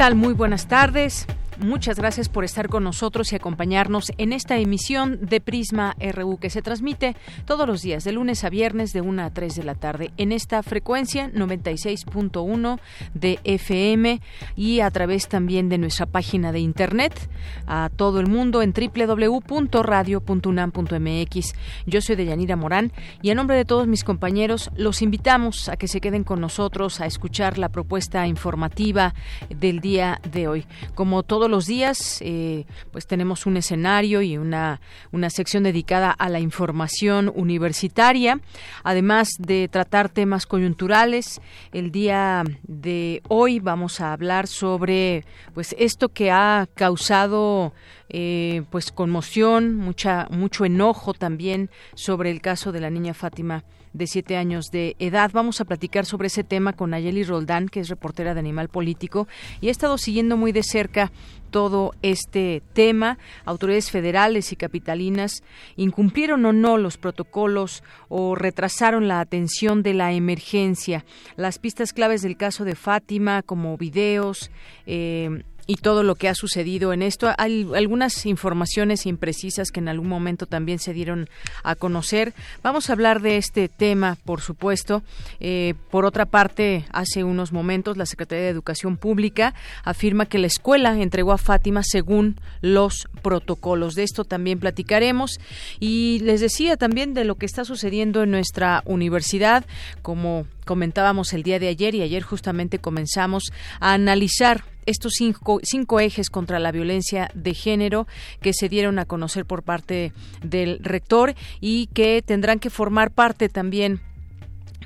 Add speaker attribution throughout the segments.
Speaker 1: Tal? Muy buenas tardes. Muchas gracias por estar con nosotros y acompañarnos en esta emisión de Prisma RU que se transmite todos los días, de lunes a viernes, de 1 a 3 de la tarde, en esta frecuencia 96.1 de FM y a través también de nuestra página de internet a todo el mundo en www.radio.unam.mx. Yo soy Deyanira Morán y en nombre de todos mis compañeros los invitamos a que se queden con nosotros a escuchar la propuesta informativa del día de hoy. Como todos los días, eh, pues tenemos un escenario y una, una sección dedicada a la información universitaria, además de tratar temas coyunturales. El día de hoy vamos a hablar sobre pues esto que ha causado eh, pues conmoción, mucha, mucho enojo también sobre el caso de la niña Fátima de siete años de edad. Vamos a platicar sobre ese tema con Nayeli Roldán, que es reportera de Animal Político, y ha estado siguiendo muy de cerca todo este tema. Autoridades federales y capitalinas incumplieron o no los protocolos o retrasaron la atención de la emergencia. Las pistas claves del caso de Fátima, como videos, eh, y todo lo que ha sucedido en esto. Hay algunas informaciones imprecisas que en algún momento también se dieron a conocer. Vamos a hablar de este tema, por supuesto. Eh, por otra parte, hace unos momentos la Secretaría de Educación Pública afirma que la escuela entregó a Fátima según los protocolos. De esto también platicaremos. Y les decía también de lo que está sucediendo en nuestra universidad, como comentábamos el día de ayer y ayer justamente comenzamos a analizar estos cinco, cinco ejes contra la violencia de género que se dieron a conocer por parte del rector y que tendrán que formar parte también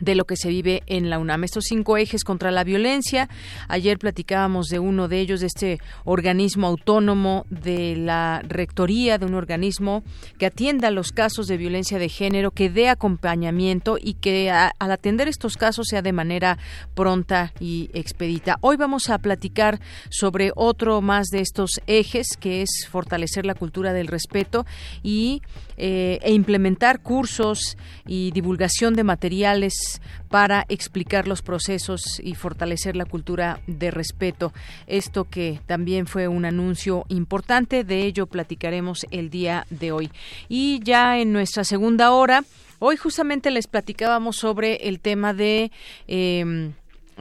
Speaker 1: de lo que se vive en la UNAM. Estos cinco ejes contra la violencia. Ayer platicábamos de uno de ellos, de este organismo autónomo de la rectoría, de un organismo que atienda los casos de violencia de género, que dé acompañamiento y que al atender estos casos sea de manera pronta y expedita. Hoy vamos a platicar sobre otro más de estos ejes, que es fortalecer la cultura del respeto y eh, e implementar cursos y divulgación de materiales para explicar los procesos y fortalecer la cultura de respeto. Esto que también fue un anuncio importante, de ello platicaremos el día de hoy. Y ya en nuestra segunda hora, hoy justamente les platicábamos sobre el tema de... Eh,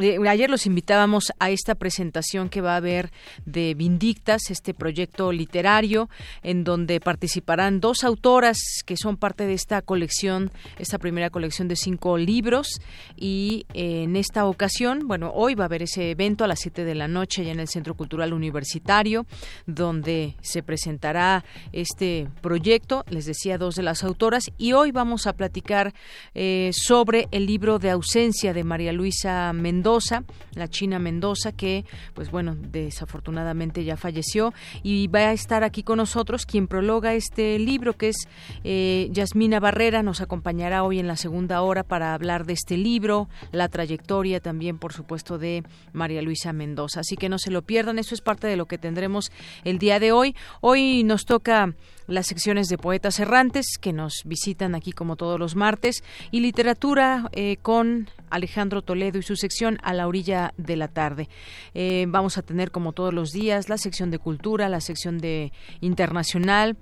Speaker 1: eh, ayer los invitábamos a esta presentación que va a haber de Vindictas, este proyecto literario, en donde participarán dos autoras que son parte de esta colección, esta primera colección de cinco libros. Y eh, en esta ocasión, bueno, hoy va a haber ese evento a las 7 de la noche allá en el Centro Cultural Universitario, donde se presentará este proyecto, les decía dos de las autoras, y hoy vamos a platicar eh, sobre el libro de ausencia de María Luisa Mendoza Mendoza, la China Mendoza, que, pues bueno, desafortunadamente ya falleció y va a estar aquí con nosotros quien prologa este libro, que es eh, Yasmina Barrera, nos acompañará hoy en la segunda hora para hablar de este libro, la trayectoria también, por supuesto, de María Luisa Mendoza. Así que no se lo pierdan, eso es parte de lo que tendremos el día de hoy. Hoy nos toca las secciones de poetas errantes que nos visitan aquí como todos los martes y literatura eh, con Alejandro Toledo y su sección a la orilla de la tarde. Eh, vamos a tener como todos los días la sección de cultura, la sección de internacional,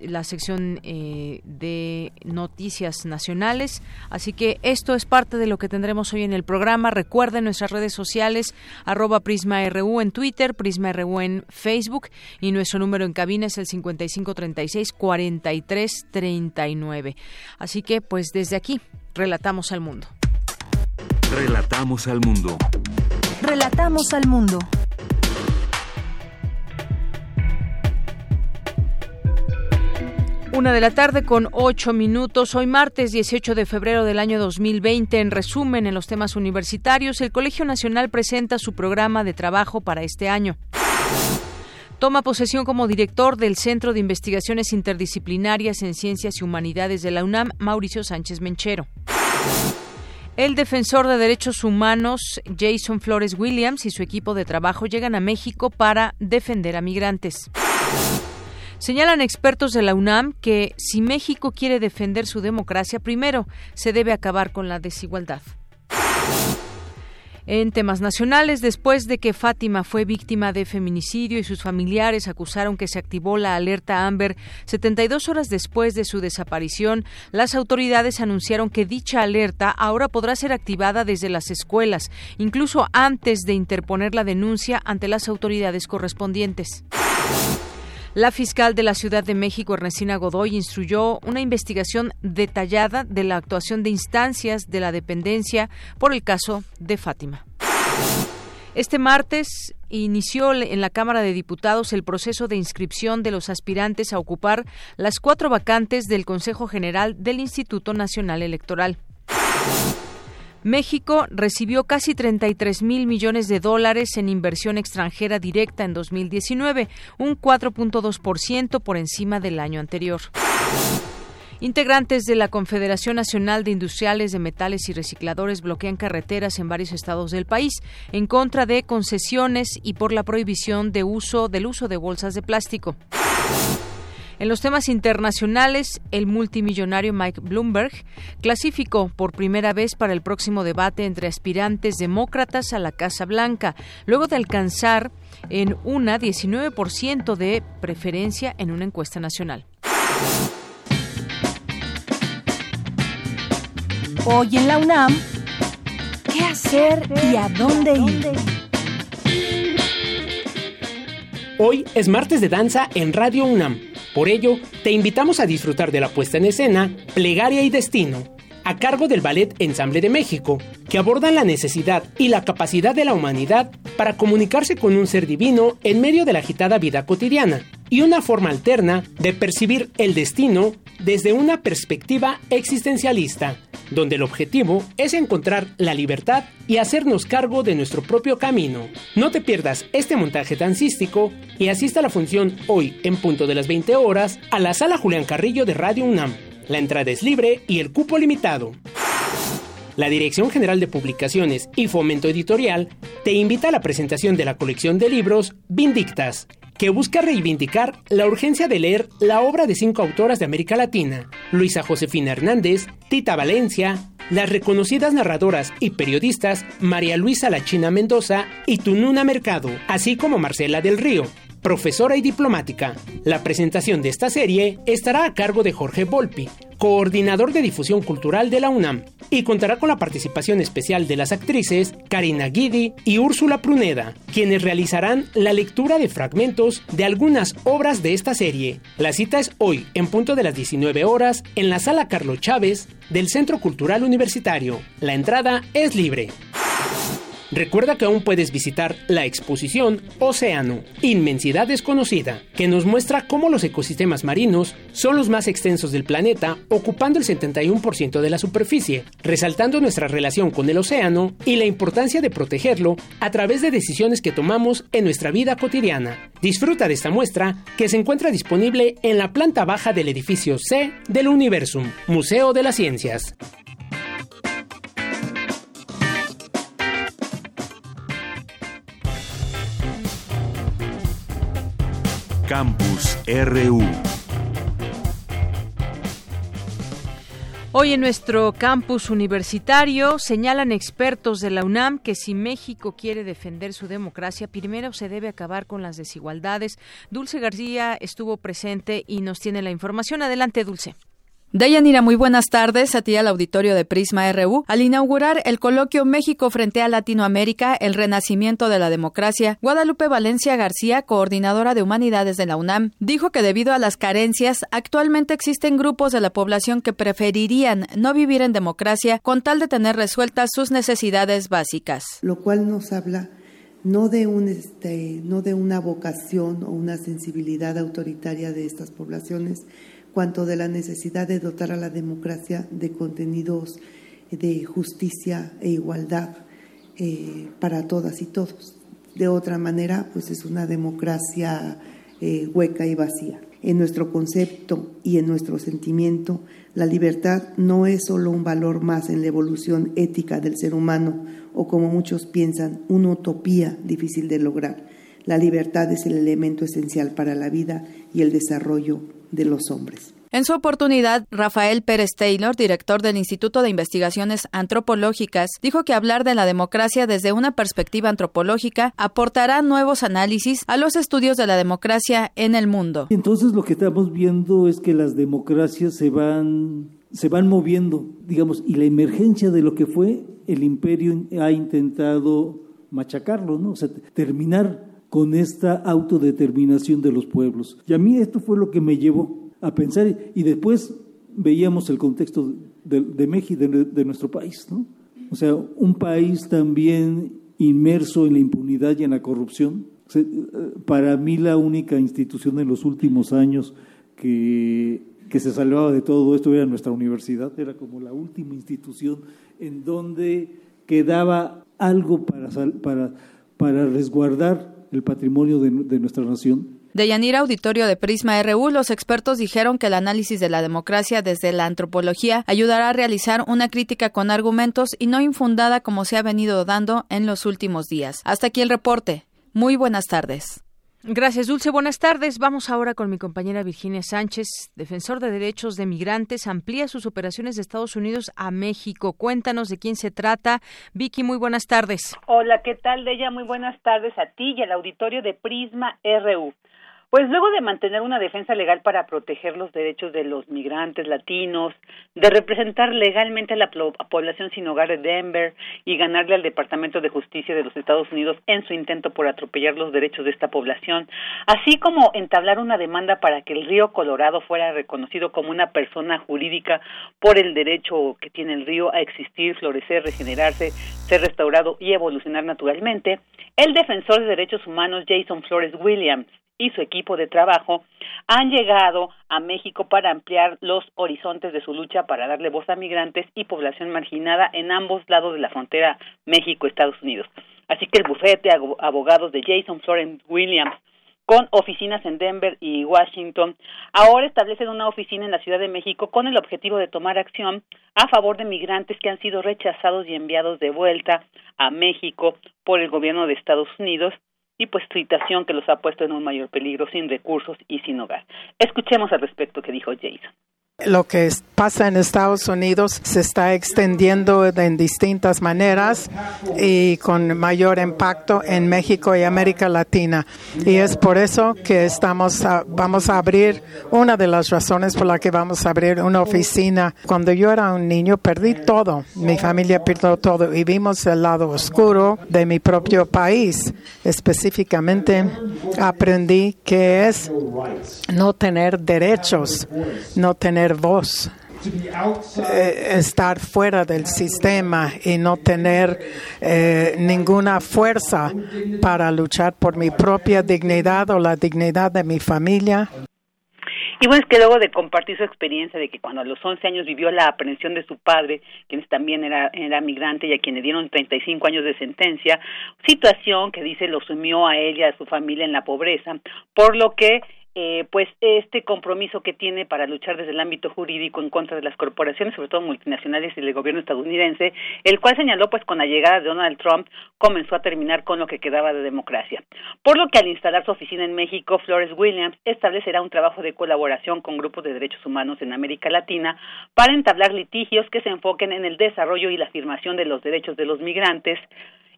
Speaker 1: la sección eh, de noticias nacionales. Así que esto es parte de lo que tendremos hoy en el programa. Recuerden nuestras redes sociales arroba PrismaRU en Twitter, PrismaRU en Facebook y nuestro número en cabina es el 5530 43 39. Así que, pues desde aquí, relatamos al mundo.
Speaker 2: Relatamos al mundo.
Speaker 3: Relatamos al mundo.
Speaker 1: Una de la tarde con ocho minutos. Hoy martes 18 de febrero del año 2020. En resumen, en los temas universitarios, el Colegio Nacional presenta su programa de trabajo para este año. Toma posesión como director del Centro de Investigaciones Interdisciplinarias en Ciencias y Humanidades de la UNAM, Mauricio Sánchez Menchero. El defensor de derechos humanos Jason Flores Williams y su equipo de trabajo llegan a México para defender a migrantes. Señalan expertos de la UNAM que si México quiere defender su democracia, primero se debe acabar con la desigualdad. En temas nacionales, después de que Fátima fue víctima de feminicidio y sus familiares acusaron que se activó la alerta Amber 72 horas después de su desaparición, las autoridades anunciaron que dicha alerta ahora podrá ser activada desde las escuelas, incluso antes de interponer la denuncia ante las autoridades correspondientes. La fiscal de la Ciudad de México, Ernestina Godoy, instruyó una investigación detallada de la actuación de instancias de la dependencia por el caso de Fátima. Este martes inició en la Cámara de Diputados el proceso de inscripción de los aspirantes a ocupar las cuatro vacantes del Consejo General del Instituto Nacional Electoral. México recibió casi 33 mil millones de dólares en inversión extranjera directa en 2019, un 4.2% por encima del año anterior. Integrantes de la Confederación Nacional de Industriales de Metales y Recicladores bloquean carreteras en varios estados del país en contra de concesiones y por la prohibición de uso del uso de bolsas de plástico. En los temas internacionales, el multimillonario Mike Bloomberg clasificó por primera vez para el próximo debate entre aspirantes demócratas a la Casa Blanca, luego de alcanzar en una 19% de preferencia en una encuesta nacional.
Speaker 3: Hoy en la UNAM, ¿qué hacer y a dónde ir?
Speaker 4: Hoy es martes de danza en Radio UNAM. Por ello, te invitamos a disfrutar de la puesta en escena Plegaria y Destino, a cargo del Ballet Ensamble de México, que abordan la necesidad y la capacidad de la humanidad para comunicarse con un ser divino en medio de la agitada vida cotidiana, y una forma alterna de percibir el destino desde una perspectiva existencialista, donde el objetivo es encontrar la libertad y hacernos cargo de nuestro propio camino. No te pierdas este montaje dancístico y asista a la función hoy en punto de las 20 horas a la sala Julián Carrillo de Radio UNAM. La entrada es libre y el cupo limitado. La Dirección General de Publicaciones y Fomento Editorial te invita a la presentación de la colección de libros Vindictas, que busca reivindicar la urgencia de leer la obra de cinco autoras de América Latina, Luisa Josefina Hernández, Tita Valencia, las reconocidas narradoras y periodistas María Luisa Lachina Mendoza y Tununa Mercado, así como Marcela del Río, profesora y diplomática. La presentación de esta serie estará a cargo de Jorge Volpi, coordinador de difusión cultural de la UNAM, y contará con la participación especial de las actrices Karina Guidi y Úrsula Pruneda, quienes realizarán la lectura de fragmentos de algunas obras de esta serie. La cita es hoy, en punto de las 19 horas, en la sala Carlos Chávez del Centro Cultural Universitario. La entrada es libre. Recuerda que aún puedes visitar la exposición Océano, Inmensidad Desconocida, que nos muestra cómo los ecosistemas marinos son los más extensos del planeta, ocupando el 71% de la superficie, resaltando nuestra relación con el océano y la importancia de protegerlo a través de decisiones que tomamos en nuestra vida cotidiana. Disfruta de esta muestra que se encuentra disponible en la planta baja del edificio C del Universum, Museo de las Ciencias.
Speaker 2: Campus RU.
Speaker 1: Hoy en nuestro campus universitario señalan expertos de la UNAM que si México quiere defender su democracia, primero se debe acabar con las desigualdades. Dulce García estuvo presente y nos tiene la información. Adelante, Dulce.
Speaker 5: Dayanira, muy buenas tardes a ti al auditorio de Prisma RU. Al inaugurar el coloquio México frente a Latinoamérica, el renacimiento de la democracia, Guadalupe Valencia García, coordinadora de humanidades de la UNAM, dijo que debido a las carencias, actualmente existen grupos de la población que preferirían no vivir en democracia con tal de tener resueltas sus necesidades básicas.
Speaker 6: Lo cual nos habla no de, un, este, no de una vocación o una sensibilidad autoritaria de estas poblaciones, cuanto de la necesidad de dotar a la democracia de contenidos de justicia e igualdad eh, para todas y todos. De otra manera, pues es una democracia eh, hueca y vacía. En nuestro concepto y en nuestro sentimiento, la libertad no es solo un valor más en la evolución ética del ser humano o como muchos piensan, una utopía difícil de lograr. La libertad es el elemento esencial para la vida y el desarrollo de los hombres.
Speaker 5: En su oportunidad, Rafael Pérez Taylor, director del Instituto de Investigaciones Antropológicas, dijo que hablar de la democracia desde una perspectiva antropológica aportará nuevos análisis a los estudios de la democracia en el mundo.
Speaker 7: Entonces lo que estamos viendo es que las democracias se van se van moviendo, digamos, y la emergencia de lo que fue el imperio ha intentado machacarlo, ¿no? O sea, terminar con esta autodeterminación de los pueblos. Y a mí esto fue lo que me llevó a pensar y después veíamos el contexto de, México, de, nuestro país, ¿no? O sea, un país también inmerso en la impunidad y en la corrupción. para mí la única institución en los últimos años que, que se salvaba de todo esto era nuestra universidad, era como la última institución en donde quedaba algo para, para, para resguardar el patrimonio de, nuestra nación.
Speaker 5: De Yanira Auditorio de Prisma RU, los expertos dijeron que el análisis de la democracia desde la antropología ayudará a realizar una crítica con argumentos y no infundada como se ha venido dando en los últimos días. Hasta aquí el reporte. Muy buenas tardes.
Speaker 1: Gracias, Dulce. Buenas tardes. Vamos ahora con mi compañera Virginia Sánchez, defensor de derechos de migrantes, amplía sus operaciones de Estados Unidos a México. Cuéntanos de quién se trata. Vicky, muy buenas tardes.
Speaker 8: Hola, ¿qué tal, Deya? Muy buenas tardes a ti y al auditorio de Prisma RU. Pues luego de mantener una defensa legal para proteger los derechos de los migrantes latinos, de representar legalmente a la población sin hogar de Denver y ganarle al Departamento de Justicia de los Estados Unidos en su intento por atropellar los derechos de esta población, así como entablar una demanda para que el río Colorado fuera reconocido como una persona jurídica por el derecho que tiene el río a existir, florecer, regenerarse, ser restaurado y evolucionar naturalmente, el defensor de derechos humanos Jason Flores Williams y su equipo de trabajo han llegado a México para ampliar los horizontes de su lucha para darle voz a migrantes y población marginada en ambos lados de la frontera México-Estados Unidos. Así que el bufete de abogados de Jason Florence Williams con oficinas en Denver y Washington, ahora establecen una oficina en la Ciudad de México con el objetivo de tomar acción a favor de migrantes que han sido rechazados y enviados de vuelta a México por el gobierno de Estados Unidos y pues situación que los ha puesto en un mayor peligro sin recursos y sin hogar. Escuchemos al respecto que dijo Jason.
Speaker 9: Lo que pasa en Estados Unidos se está extendiendo en distintas maneras y con mayor impacto en México y América Latina. Y es por eso que estamos vamos a abrir, una de las razones por la que vamos a abrir una oficina. Cuando yo era un niño perdí todo, mi familia perdió todo y vimos el lado oscuro de mi propio país. Específicamente aprendí que es no tener derechos, no tener voz, eh, estar fuera del sistema y no tener eh, ninguna fuerza para luchar por mi propia dignidad o la dignidad de mi familia.
Speaker 8: Y bueno, es que luego de compartir su experiencia de que cuando a los 11 años vivió la aprehensión de su padre, quien también era, era migrante y a quien le dieron 35 años de sentencia, situación que dice lo sumió a él y a su familia en la pobreza, por lo que eh, pues este compromiso que tiene para luchar desde el ámbito jurídico en contra de las corporaciones, sobre todo multinacionales y del gobierno estadounidense, el cual señaló pues con la llegada de Donald Trump comenzó a terminar con lo que quedaba de democracia. Por lo que al instalar su oficina en México, Flores Williams establecerá un trabajo de colaboración con grupos de derechos humanos en América Latina para entablar litigios que se enfoquen en el desarrollo y la afirmación de los derechos de los migrantes,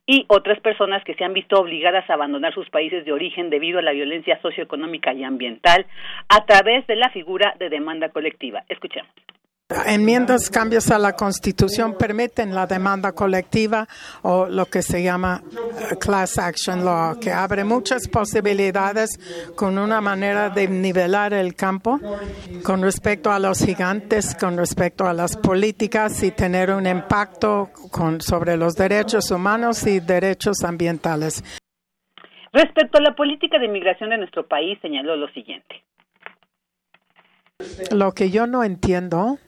Speaker 8: y otras personas que se han visto obligadas a abandonar sus países de origen debido a la violencia socioeconómica y ambiental a través de la figura de demanda colectiva. Escuchemos.
Speaker 9: Enmiendas, cambios a la Constitución permiten la demanda colectiva o lo que se llama eh, Class Action Law, que abre muchas posibilidades con una manera de nivelar el campo con respecto a los gigantes, con respecto a las políticas y tener un impacto sobre los derechos humanos y derechos ambientales.
Speaker 8: Respecto a la política de inmigración de nuestro país, señaló lo siguiente.
Speaker 9: Lo que yo no entiendo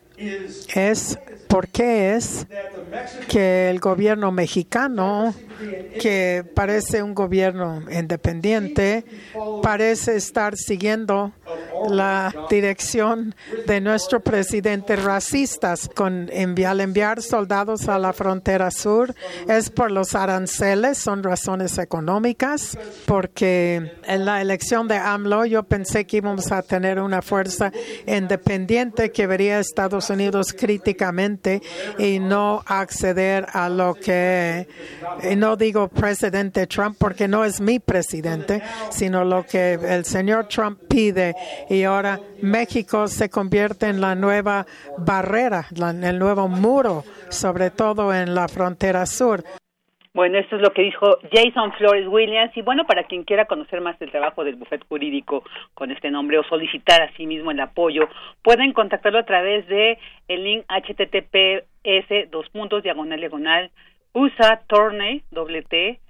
Speaker 9: es por qué es que el gobierno mexicano, que parece un gobierno independiente, parece estar siguiendo la dirección de nuestro presidente racistas con enviar, enviar soldados a la frontera sur es por los aranceles, son razones económicas, porque en la elección de AMLO yo pensé que íbamos a tener una fuerza independiente que vería a Estados Unidos críticamente y no acceder a lo que, no digo presidente Trump porque no es mi presidente, sino lo que el señor Trump pide y ahora México se convierte en la nueva barrera, en el nuevo muro, sobre todo en la frontera sur.
Speaker 8: Bueno, esto es lo que dijo Jason Flores Williams. Y bueno, para quien quiera conocer más del trabajo del bufete jurídico con este nombre o solicitar a mismo el apoyo, pueden contactarlo a través de el link https dos puntos diagonal diagonal usa torney doble t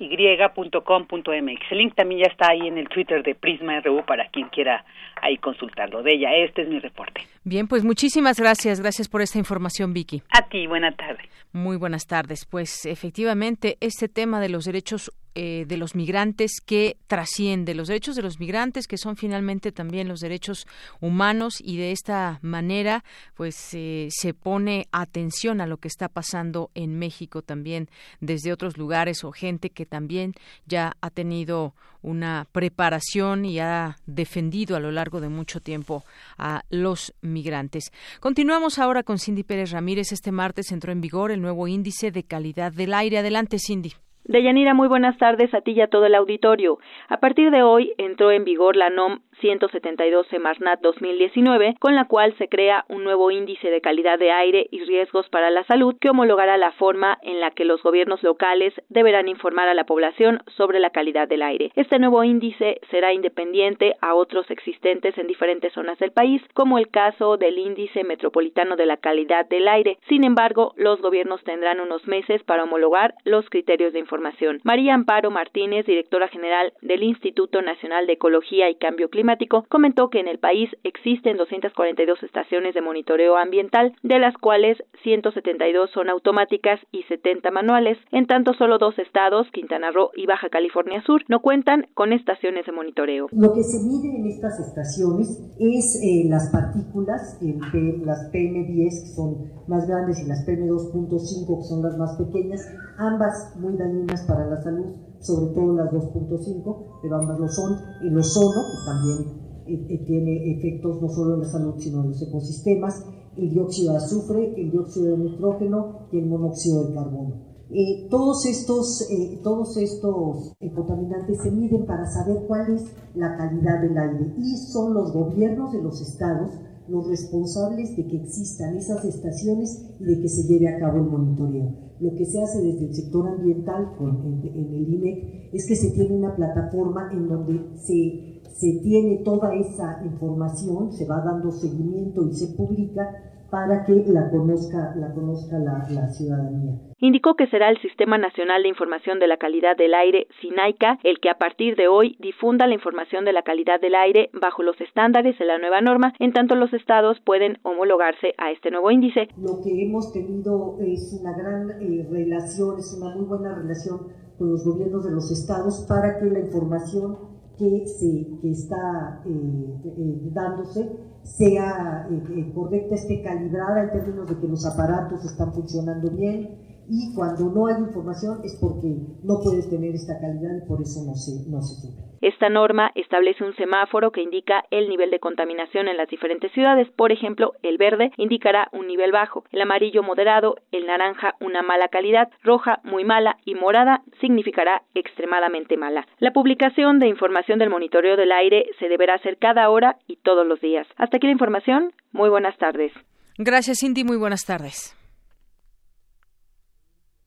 Speaker 8: y.com.mx. El link también ya está ahí en el Twitter de Prisma RU para quien quiera ahí consultarlo de ella. Este es mi reporte.
Speaker 1: Bien, pues muchísimas gracias. Gracias por esta información, Vicky.
Speaker 8: A ti, buena tarde.
Speaker 1: Muy buenas tardes. Pues efectivamente, este tema de los derechos eh, de los migrantes que trasciende los derechos de los migrantes que son finalmente también los derechos humanos y de esta manera pues eh, se pone atención a lo que está pasando en México también desde otros lugares o gente que también ya ha tenido una preparación y ha defendido a lo largo de mucho tiempo a los migrantes. Continuamos ahora con Cindy Pérez Ramírez. Este martes entró en vigor el nuevo índice de calidad del aire. Adelante, Cindy.
Speaker 10: Deyanira, muy buenas tardes a ti y a todo el auditorio. A partir de hoy entró en vigor la NOM 172 Semarnat 2019, con la cual se crea un nuevo índice de calidad de aire y riesgos para la salud que homologará la forma en la que los gobiernos locales deberán informar a la población sobre la calidad del aire. Este nuevo índice será independiente a otros existentes en diferentes zonas del país, como el caso del índice metropolitano de la calidad del aire. Sin embargo, los gobiernos tendrán unos meses para homologar los criterios de información. María Amparo Martínez, directora general del Instituto Nacional de Ecología y Cambio Climático, comentó que en el país existen 242 estaciones de monitoreo ambiental, de las cuales 172 son automáticas y 70 manuales. En tanto, solo dos estados, Quintana Roo y Baja California Sur, no cuentan con estaciones de monitoreo.
Speaker 11: Lo que se mide en estas estaciones es eh, las partículas, las PM10 que son más grandes y las PM2.5 que son las más pequeñas, ambas muy dañinas para la salud sobre todo las 2.5, pero ambas lo son, el ozono, que también eh, eh, tiene efectos no solo en la salud, sino en los ecosistemas, el dióxido de azufre, el dióxido de nitrógeno y el monóxido de carbono. Eh, todos estos, todos estos contaminantes se miden para saber cuál es la calidad del aire y son los gobiernos de los estados los responsables de que existan esas estaciones y de que se lleve a cabo el monitoreo. Lo que se hace desde el sector ambiental en, el INEC es que se tiene una plataforma en donde se, se tiene toda esa información, se va dando seguimiento y se publica para que la conozca la, conozca la, la, ciudadanía.
Speaker 10: Indicó que será el Sistema Nacional de Información de la Calidad del Aire, SINAICA, el que a partir de hoy difunda la información de la calidad del aire bajo los estándares de la nueva norma, en tanto los estados pueden homologarse a este nuevo índice.
Speaker 11: Lo que hemos tenido es una gran eh, relación, es una muy buena relación con los gobiernos de los estados para que la información que, se, que está eh, eh, dándose sea eh, correcta, esté calibrada en términos de que los aparatos están funcionando bien y cuando no hay información es porque no puedes tener esta calidad y por eso no se, no se
Speaker 10: Esta norma establece un semáforo que indica el nivel de contaminación en las diferentes ciudades. Por ejemplo, el verde indicará un nivel bajo, el amarillo moderado, el naranja una mala calidad, roja muy mala y morada significará extremadamente mala. La publicación de información del monitoreo del aire se deberá hacer cada hora y todos los días. Hasta aquí la información. Muy buenas tardes.
Speaker 1: Gracias, Cindy. Muy buenas tardes.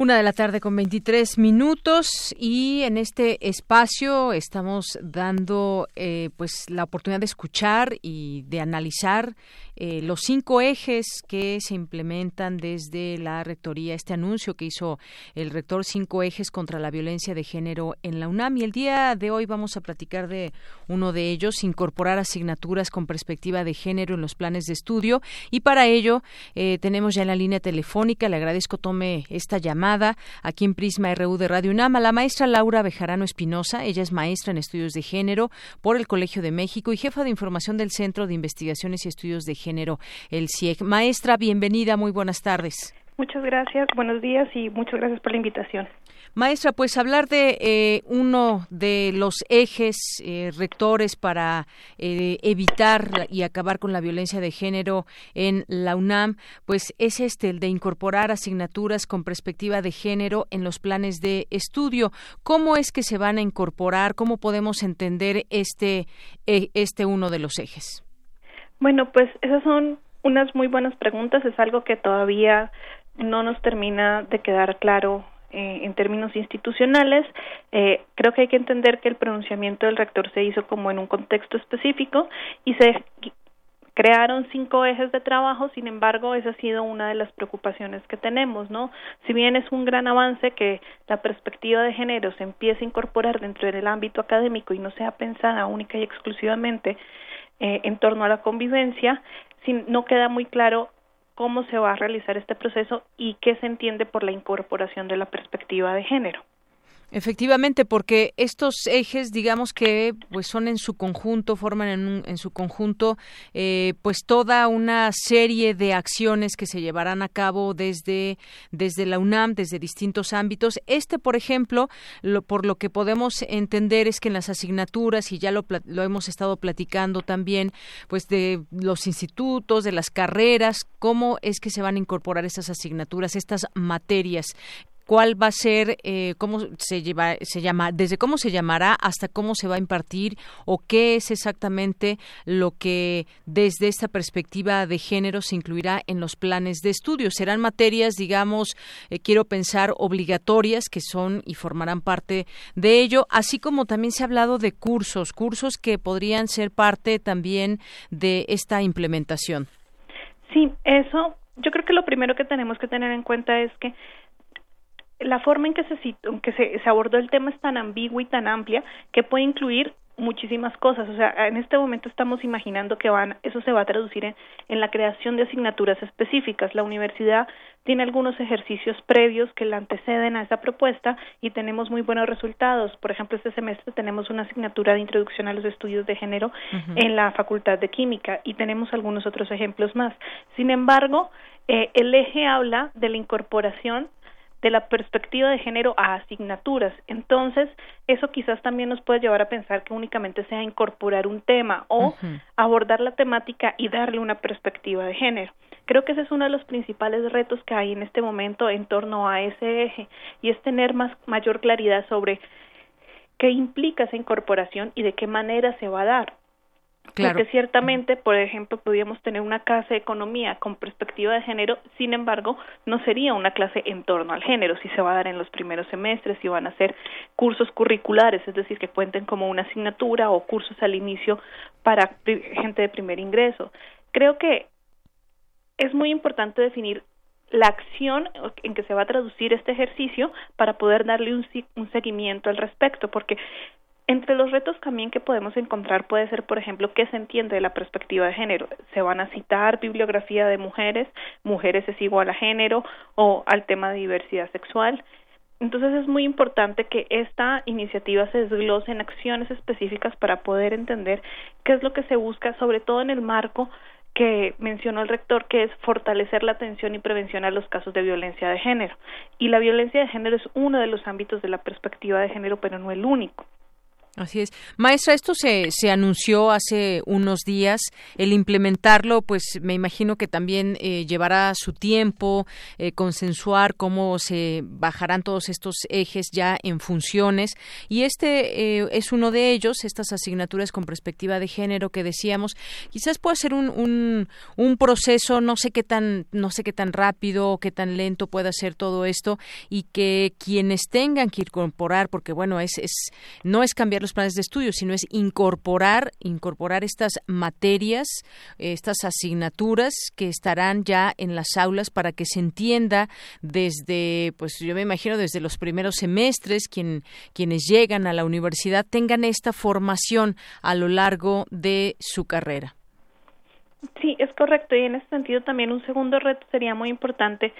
Speaker 1: Una de la tarde con 23 minutos y en este espacio estamos dando eh, pues la oportunidad de escuchar y de analizar eh, los cinco ejes que se implementan desde la rectoría, este anuncio que hizo el rector, cinco ejes contra la violencia de género en la UNAM. Y el día de hoy vamos a platicar de uno de ellos, incorporar asignaturas con perspectiva de género en los planes de estudio. Y para ello eh, tenemos ya en la línea telefónica, le agradezco tome esta llamada aquí en Prisma RU de Radio UNAM la maestra Laura Bejarano Espinosa. Ella es maestra en estudios de género por el Colegio de México y jefa de información del Centro de Investigaciones y Estudios de Género, el CIEG. Maestra, bienvenida, muy buenas tardes.
Speaker 12: Muchas gracias, buenos días y muchas gracias por la invitación.
Speaker 1: Maestra, pues hablar de eh, uno de los ejes eh, rectores para eh, evitar y acabar con la violencia de género en la UNAM, pues es este, el de incorporar asignaturas con perspectiva de género en los planes de estudio. ¿Cómo es que se van a incorporar? ¿Cómo podemos entender este, este uno de los ejes?
Speaker 12: Bueno, pues esas son unas muy buenas preguntas. Es algo que todavía no nos termina de quedar claro eh, en términos institucionales. Eh, creo que hay que entender que el pronunciamiento del rector se hizo como en un contexto específico y se crearon cinco ejes de trabajo, sin embargo, esa ha sido una de las preocupaciones que tenemos, ¿no? Si bien es un gran avance que la perspectiva de género se empiece a incorporar dentro del ámbito académico y no sea pensada única y exclusivamente eh, en torno a la convivencia, sin, no queda muy claro cómo se va a realizar este proceso y qué se entiende por la incorporación de la perspectiva de género.
Speaker 1: Efectivamente, porque estos ejes, digamos que, pues son en su conjunto, forman en, en su conjunto, eh, pues toda una serie de acciones que se llevarán a cabo desde desde la UNAM, desde distintos ámbitos. Este, por ejemplo, lo, por lo que podemos entender es que en las asignaturas y ya lo, lo hemos estado platicando también, pues de los institutos, de las carreras, cómo es que se van a incorporar estas asignaturas, estas materias cuál va a ser, eh, cómo se, lleva, se llama, desde cómo se llamará hasta cómo se va a impartir o qué es exactamente lo que desde esta perspectiva de género se incluirá en los planes de estudio. Serán materias, digamos, eh, quiero pensar, obligatorias que son y formarán parte de ello, así como también se ha hablado de cursos, cursos que podrían ser parte también de esta implementación.
Speaker 12: Sí, eso yo creo que lo primero que tenemos que tener en cuenta es que la forma en que se, que se, se abordó el tema es tan ambigua y tan amplia que puede incluir muchísimas cosas. O sea, en este momento estamos imaginando que van, eso se va a traducir en, en, la creación de asignaturas específicas. La universidad tiene algunos ejercicios previos que la anteceden a esa propuesta y tenemos muy buenos resultados. Por ejemplo, este semestre tenemos una asignatura de introducción a los estudios de género en la Facultad de Química y tenemos algunos otros ejemplos más. Sin embargo, eh, el eje habla de la incorporación de la perspectiva de género a asignaturas. Entonces, eso quizás también nos puede llevar a pensar que únicamente sea incorporar un tema o abordar la temática y darle una perspectiva de género. Creo que ese es uno de los principales retos que hay en este momento en torno a ese eje y es tener más mayor claridad sobre qué implica esa incorporación y de qué manera se va a dar. Porque ciertamente, por ejemplo, podríamos tener una clase de economía con perspectiva de género, sin embargo, no sería una clase en torno al género, si se va a dar en los primeros semestres, si van a ser cursos curriculares, es decir, que cuenten como una asignatura o cursos al inicio para gente de primer ingreso. Creo que es muy importante definir la acción en que se va a traducir este ejercicio para poder darle un, un seguimiento al respecto, porque entre los retos también que podemos encontrar puede ser, por ejemplo, qué se entiende de la perspectiva de género. Se van a citar bibliografía de mujeres, mujeres es igual a género o al tema de diversidad sexual. Entonces es muy importante que esta iniciativa se desglose en acciones específicas para poder entender qué es lo que se busca, sobre todo en el marco que mencionó el rector, que es fortalecer la atención y prevención a los casos de violencia de género. Y la violencia de género es uno de los ámbitos de la perspectiva de género, pero no el único.
Speaker 1: Así es. Maestra, esto se, se anunció hace unos días. El implementarlo, pues me imagino que también eh, llevará su tiempo, eh, consensuar cómo se bajarán todos estos ejes ya en funciones. Y este eh, es uno de ellos, estas asignaturas con perspectiva de género que decíamos. Quizás pueda ser un, un, un proceso, no sé qué tan, no sé qué tan rápido o qué tan lento pueda ser todo esto y que quienes tengan que incorporar, porque bueno, es, es no es cambiar los planes de estudio, sino es incorporar, incorporar estas materias, estas asignaturas que estarán ya en las aulas para que se entienda desde, pues yo me imagino desde los primeros semestres, quien, quienes llegan a la universidad tengan esta formación a lo largo de su carrera.
Speaker 12: Sí, es correcto. Y en ese sentido también un segundo reto sería muy importante.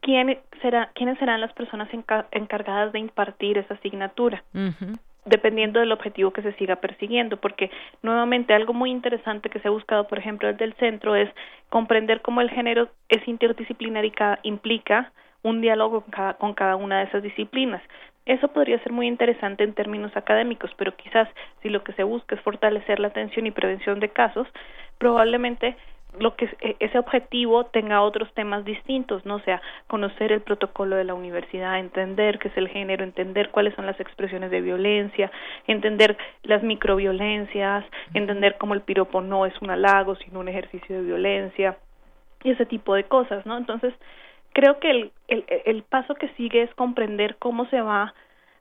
Speaker 12: ¿Quién será, ¿Quiénes serán las personas encargadas de impartir esa asignatura? Dependiendo del objetivo que se siga persiguiendo, porque nuevamente algo muy interesante que se ha buscado, por ejemplo, desde el centro es comprender cómo el género es interdisciplinar y implica un diálogo con cada, con cada una de esas disciplinas. Eso podría ser muy interesante en términos académicos, pero quizás si lo que se busca es fortalecer la atención y prevención de casos, probablemente lo que e, ese objetivo tenga otros temas distintos, no o sea, conocer el protocolo de la universidad, entender qué es el género, entender cuáles son las expresiones de violencia, entender las microviolencias, entender cómo el piropo no es un halago, sino un ejercicio de violencia y ese tipo de cosas, ¿no? Entonces, creo que el, el, el paso que sigue es comprender cómo se va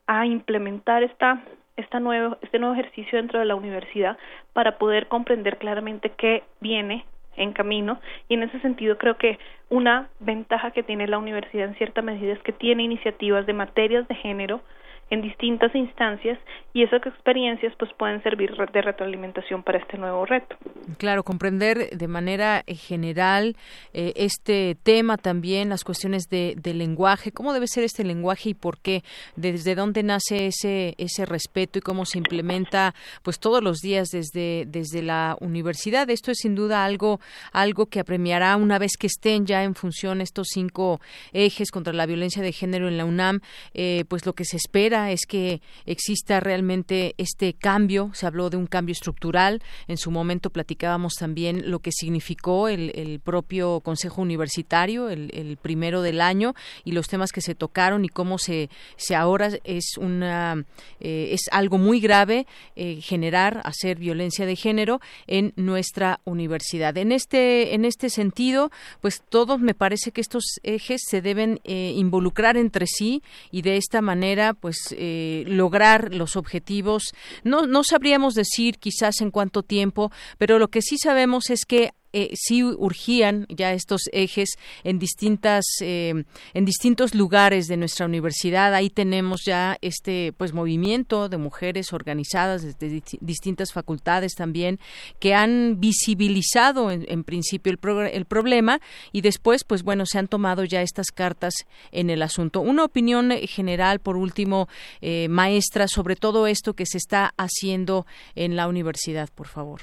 Speaker 12: a implementar esta esta nuevo, este nuevo ejercicio dentro de la universidad para poder comprender claramente qué viene en camino. Y en ese sentido creo que una ventaja que tiene la universidad en cierta medida es que tiene iniciativas de materias de género en distintas instancias y esas experiencias pues pueden servir de retroalimentación para este nuevo reto.
Speaker 1: Claro, comprender de manera eh, general eh, este tema también, las cuestiones de, lenguaje, cómo debe ser este lenguaje y por qué, desde dónde nace ese ese respeto y cómo se implementa pues todos los días desde desde la universidad. Esto es sin duda algo algo que apremiará una vez que estén ya en función estos cinco ejes contra la violencia de género en la UNAM, eh, pues lo que se espera es que exista realmente este cambio. Se habló de un cambio estructural. En su momento platicábamos también lo que significó el, propio Consejo Universitario, el, primero del año, y los temas que se tocaron y cómo se, se ahora es una eh, es algo muy grave eh, generar, hacer violencia de género en nuestra universidad. En este en este sentido, pues todos me parece que estos ejes se deben eh, involucrar entre sí y de esta manera, pues eh, lograr los objetivos. No, no sabríamos decir quizás en cuánto tiempo, pero lo que sí sabemos es que eh, sí urgían ya estos ejes en distintas eh, en distintos lugares de nuestra universidad. Ahí tenemos ya este pues movimiento de mujeres organizadas desde distintas facultades también que han visibilizado en, principio el, el problema y después pues bueno se han tomado ya estas cartas en el asunto. Una opinión general por último eh, maestra sobre todo esto que se está haciendo en la universidad por favor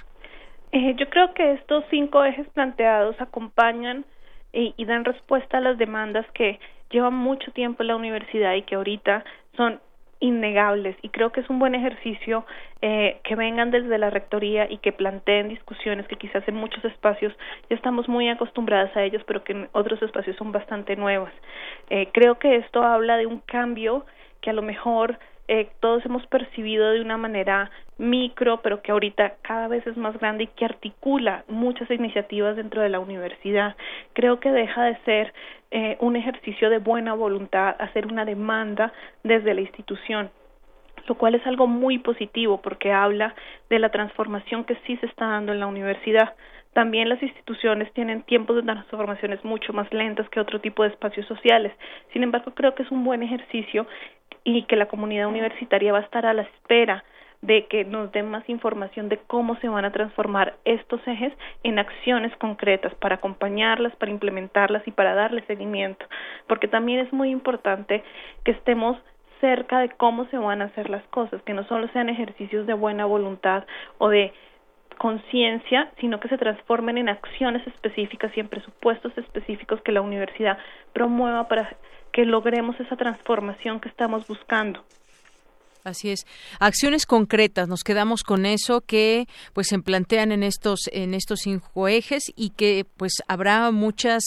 Speaker 12: eh, yo creo que estos cinco ejes planteados acompañan y, y, dan respuesta a las demandas que llevan mucho tiempo en la universidad y que ahorita son innegables. Y creo que es un buen ejercicio eh, que vengan desde la rectoría y que planteen discusiones que quizás en muchos espacios ya estamos muy acostumbradas a ellos pero que en otros espacios son bastante nuevas. Eh, creo que esto habla de un cambio que a lo mejor eh, todos hemos percibido de una manera micro, pero que ahorita cada vez es más grande y que articula muchas iniciativas dentro de la universidad. Creo que deja de ser eh, un ejercicio de buena voluntad, hacer una demanda desde la institución lo cual es algo muy positivo porque habla de la transformación que sí se está dando en la universidad. También las instituciones tienen tiempos de transformaciones mucho más lentas que otro tipo de espacios sociales. Sin embargo, creo que es un buen ejercicio y que la comunidad universitaria va a estar a la espera de que nos den más información de cómo se van a transformar estos ejes en acciones concretas para acompañarlas, para implementarlas y para darle seguimiento, porque también es muy importante que estemos cerca de cómo se van a hacer las cosas, que no solo sean ejercicios de buena voluntad o de conciencia, sino que se transformen en acciones específicas y en presupuestos específicos que la universidad promueva para que logremos esa transformación que estamos buscando.
Speaker 1: Así es. Acciones concretas, nos quedamos con eso que pues se plantean en estos en estos cinco ejes y que pues habrá muchas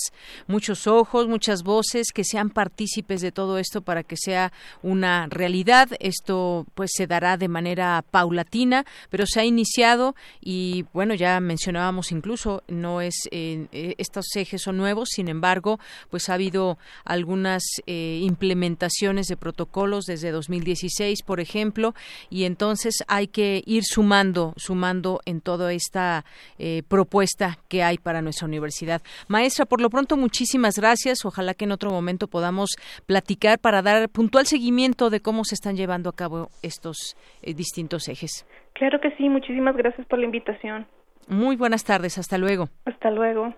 Speaker 1: muchos ojos, muchas voces que sean partícipes de todo esto para que sea una realidad. Esto pues se dará de manera paulatina, pero se ha iniciado y bueno, ya mencionábamos incluso no es eh, estos ejes son nuevos, sin embargo, pues ha habido algunas eh, implementaciones de protocolos desde 2016, por ejemplo, ejemplo, y entonces hay que ir sumando, sumando en toda esta eh, propuesta que hay para nuestra universidad. Maestra, por lo pronto, muchísimas gracias. Ojalá que en otro momento podamos platicar para dar puntual seguimiento de cómo se están llevando a cabo estos eh, distintos ejes.
Speaker 12: Claro que sí, muchísimas gracias por la invitación.
Speaker 1: Muy buenas tardes, hasta luego.
Speaker 12: Hasta luego.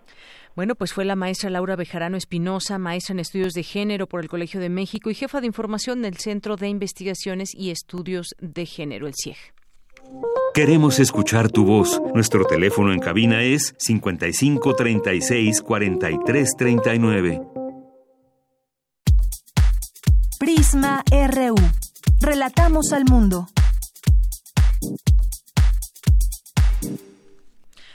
Speaker 1: Bueno, pues fue la maestra Laura Bejarano Espinosa, maestra en estudios de género por el Colegio de México y jefa de información del Centro de Investigaciones y Estudios de Género, el CIEG.
Speaker 2: Queremos escuchar tu voz. Nuestro teléfono en cabina es 55 36 43 39.
Speaker 3: Prisma RU. Relatamos al mundo.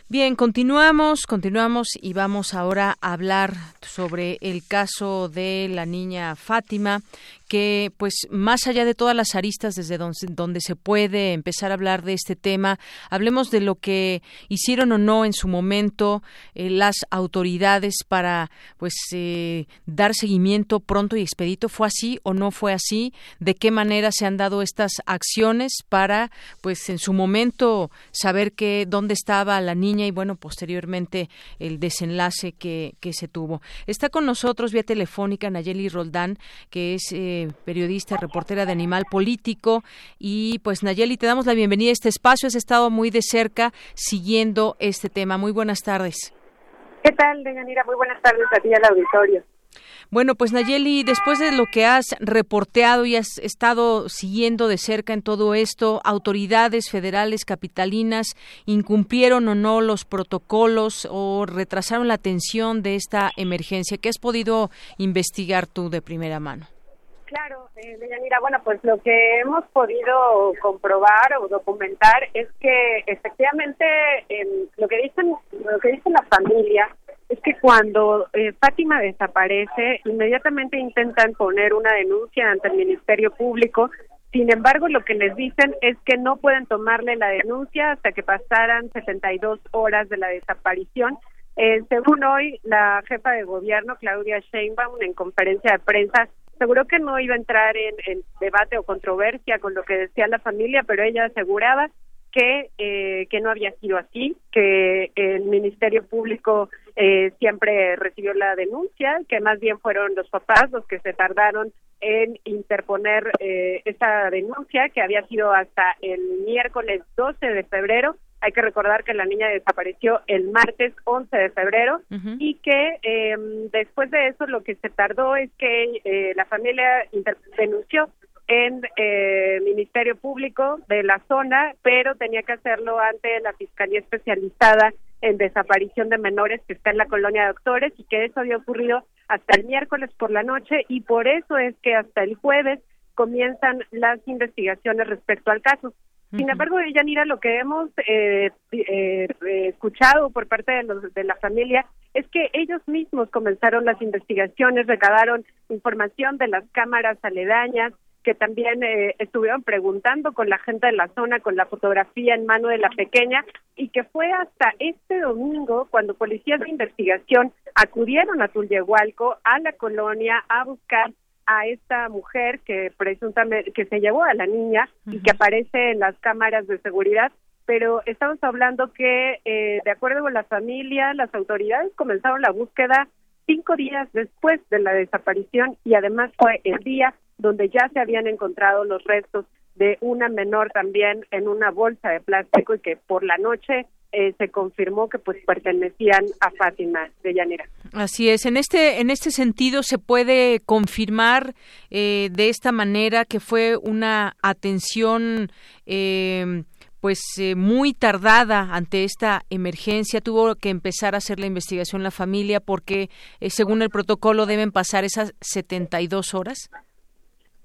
Speaker 1: Bien, continuamos, continuamos y vamos ahora a hablar sobre el caso de la niña Fátima, que pues más allá de todas las aristas desde donde, se puede empezar a hablar de este tema, hablemos de lo que hicieron o no en su momento eh, las autoridades para pues eh, dar seguimiento pronto y expedito. ¿Fue así o no fue así? ¿De qué manera se han dado estas acciones para pues en su momento saber que dónde estaba la niña y bueno posteriormente el desenlace que, que se tuvo? Está con nosotros vía telefónica Nayeli Roldán, que es eh, periodista, reportera de Animal Político. Y pues Nayeli, te damos la bienvenida a este espacio. Has estado muy de cerca siguiendo este tema. Muy buenas tardes.
Speaker 13: ¿Qué tal, Deyanira? Muy buenas tardes a ti y al auditorio.
Speaker 1: Bueno, pues Nayeli, después de lo que has reporteado y has estado siguiendo de cerca en todo esto, autoridades federales capitalinas incumplieron o no los protocolos o retrasaron la atención de esta emergencia. ¿Qué has podido investigar tú de primera mano?
Speaker 13: Claro, eh, Deyanira, bueno, pues lo que hemos podido comprobar o documentar es que efectivamente lo que dicen lo que dice la familia es que cuando eh, Fátima desaparece, inmediatamente intentan poner una denuncia ante el Ministerio Público. Sin embargo, lo que les dicen es que no pueden tomarle la denuncia hasta que pasaran 72 horas de la desaparición. Eh, según hoy, la jefa de gobierno, Claudia Sheinbaum, en conferencia de prensa, aseguró que no iba a entrar en, debate o controversia con lo que decía la familia, pero ella aseguraba que, eh, que no había sido así, que el Ministerio Público eh, siempre recibió la denuncia, que más bien fueron los papás los que se tardaron en interponer eh, esta denuncia, que había sido hasta el miércoles 12 de febrero, hay que recordar que la niña desapareció el martes 11 de febrero y que em, después de eso lo que se tardó es que eh, la familia denunció en el eh, Ministerio Público de la zona, pero tenía que hacerlo ante la Fiscalía Especializada en Desaparición de Menores que está en la colonia de Doctores y que eso había ocurrido hasta el miércoles por la noche y por eso es que hasta el jueves comienzan las investigaciones respecto al caso. Sin embargo, Yanira, lo que hemos eh, eh, escuchado por parte de, los, de la familia es que ellos mismos comenzaron las investigaciones, recabaron información de las cámaras aledañas, que también eh, estuvieron preguntando con la gente de la zona, con la fotografía en mano de la pequeña, y que fue hasta este domingo cuando policías de investigación acudieron a Tulyehualco, a la colonia, a buscar a esta mujer que presuntamente que se llevó a la niña y que aparece en las cámaras de seguridad pero estamos hablando que eh, de acuerdo con la familia las autoridades comenzaron la búsqueda cinco días después de la desaparición y además fue el día donde ya se habían encontrado los restos de una menor también en una bolsa de plástico y que por la noche eh, se confirmó que pues pertenecían a Fátima de Llanera.
Speaker 1: Así es. En este en este sentido se puede confirmar eh, de esta manera que fue una atención eh, pues muy tardada ante esta emergencia tuvo que empezar a hacer la investigación la familia porque según el protocolo deben pasar esas 72 horas.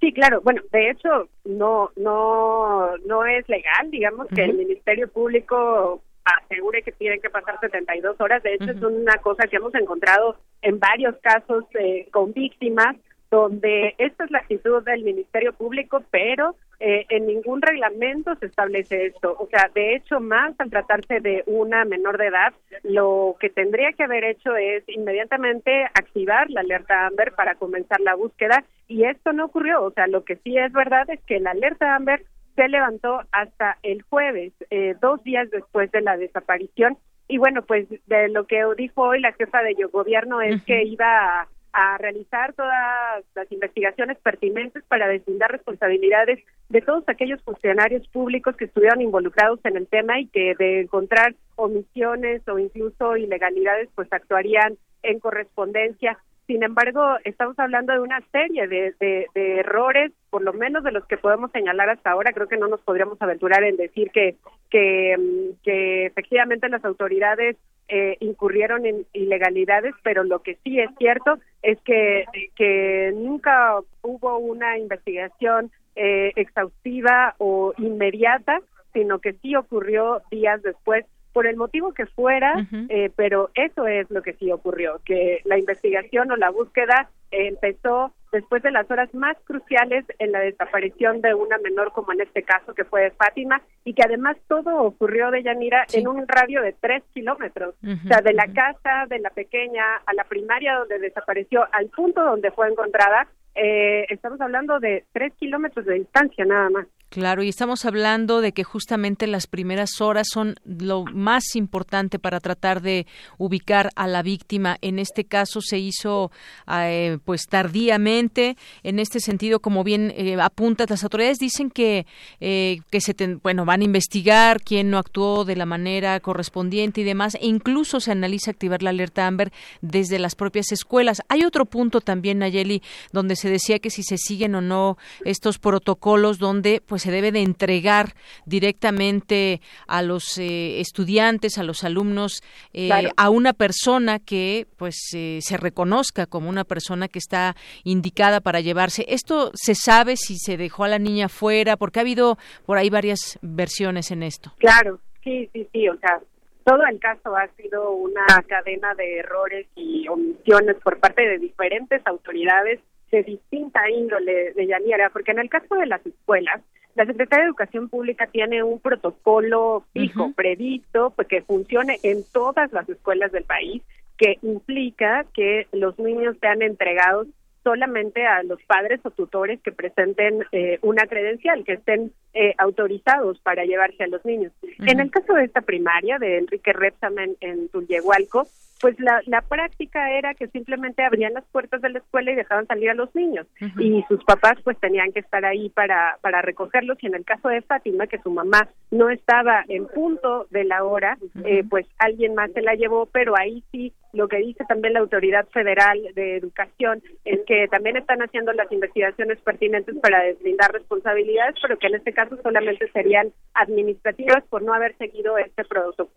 Speaker 13: Sí, claro. Bueno, de hecho, no, no, no es legal, digamos, que el Ministerio Público asegure que tienen que pasar 72 horas. De hecho, es una cosa que hemos encontrado en varios casos eh, con víctimas donde esta es la actitud del Ministerio Público, pero eh, en ningún reglamento se establece esto. O sea, de hecho, más al tratarse de una menor de edad, lo que tendría que haber hecho es inmediatamente activar la alerta Amber para comenzar la búsqueda y esto no ocurrió. O sea, lo que sí es verdad es que la alerta Amber se levantó hasta el jueves, eh, dos días después de la desaparición. Y bueno, pues de lo que dijo hoy la jefa de gobierno es que iba a a realizar todas las investigaciones pertinentes para deslindar responsabilidades de todos aquellos funcionarios públicos que estuvieron involucrados en el tema y que de encontrar omisiones o incluso ilegalidades pues actuarían en correspondencia. Sin embargo, estamos hablando de una serie de, de, errores, por lo menos de los que podemos señalar hasta ahora. Creo que no nos podríamos aventurar en decir que, que, que efectivamente las autoridades eh, incurrieron en ilegalidades, pero lo que sí es cierto es que, que nunca hubo una investigación eh, exhaustiva o inmediata, sino que sí ocurrió días después por el motivo que fuera, eh, pero eso es lo que sí ocurrió, que la investigación o la búsqueda empezó después de las horas más cruciales en la desaparición de una menor como en este caso que fue Fátima y que además todo ocurrió de Yanira en un radio de tres kilómetros, o sea, de la casa de la pequeña a la primaria donde desapareció al punto donde fue encontrada, eh, estamos hablando de tres kilómetros de distancia nada más.
Speaker 1: Claro, y estamos hablando de que justamente las primeras horas son lo más importante para tratar de ubicar a la víctima. En este caso se hizo eh, pues tardíamente. En este sentido, como bien eh, las autoridades dicen que eh, que se bueno van a investigar quién no actuó de la manera correspondiente y demás. E incluso se analiza activar la alerta Amber desde las propias escuelas. Hay otro punto también, Nayeli, donde se decía que si se siguen o no estos protocolos, donde pues se debe de entregar directamente a los eh, estudiantes, a los alumnos, eh, a una persona que pues eh, se reconozca como una persona que está indicada para llevarse. Esto se sabe si se dejó a la niña fuera, porque ha habido por ahí varias versiones en esto.
Speaker 13: Claro, sí, sí, sí, o sea, todo el caso ha sido una cadena de errores y omisiones por parte de diferentes autoridades de distinta índole de Yanira, porque en el caso de las escuelas, la Secretaría de Educación Pública tiene un protocolo fijo, previsto, pues, que funcione en todas las escuelas del país, que implica que los niños sean entregados solamente a los padres o tutores que presenten eh, una credencial, que estén eh, autorizados para llevarse a los niños. En el caso de esta primaria de Enrique Repsamen en Tulyehualco, pues la, la práctica era que simplemente abrían las puertas de la escuela y dejaban salir a los niños. Y sus papás pues tenían que estar ahí para para recogerlos. Y en el caso de Fátima que su mamá no estaba en punto de la hora eh, pues alguien más se la llevó. Pero ahí sí lo que dice también la autoridad federal de educación es que también están haciendo las investigaciones pertinentes para deslindar responsabilidades pero que en este caso solamente serían administrativas por no haber seguido este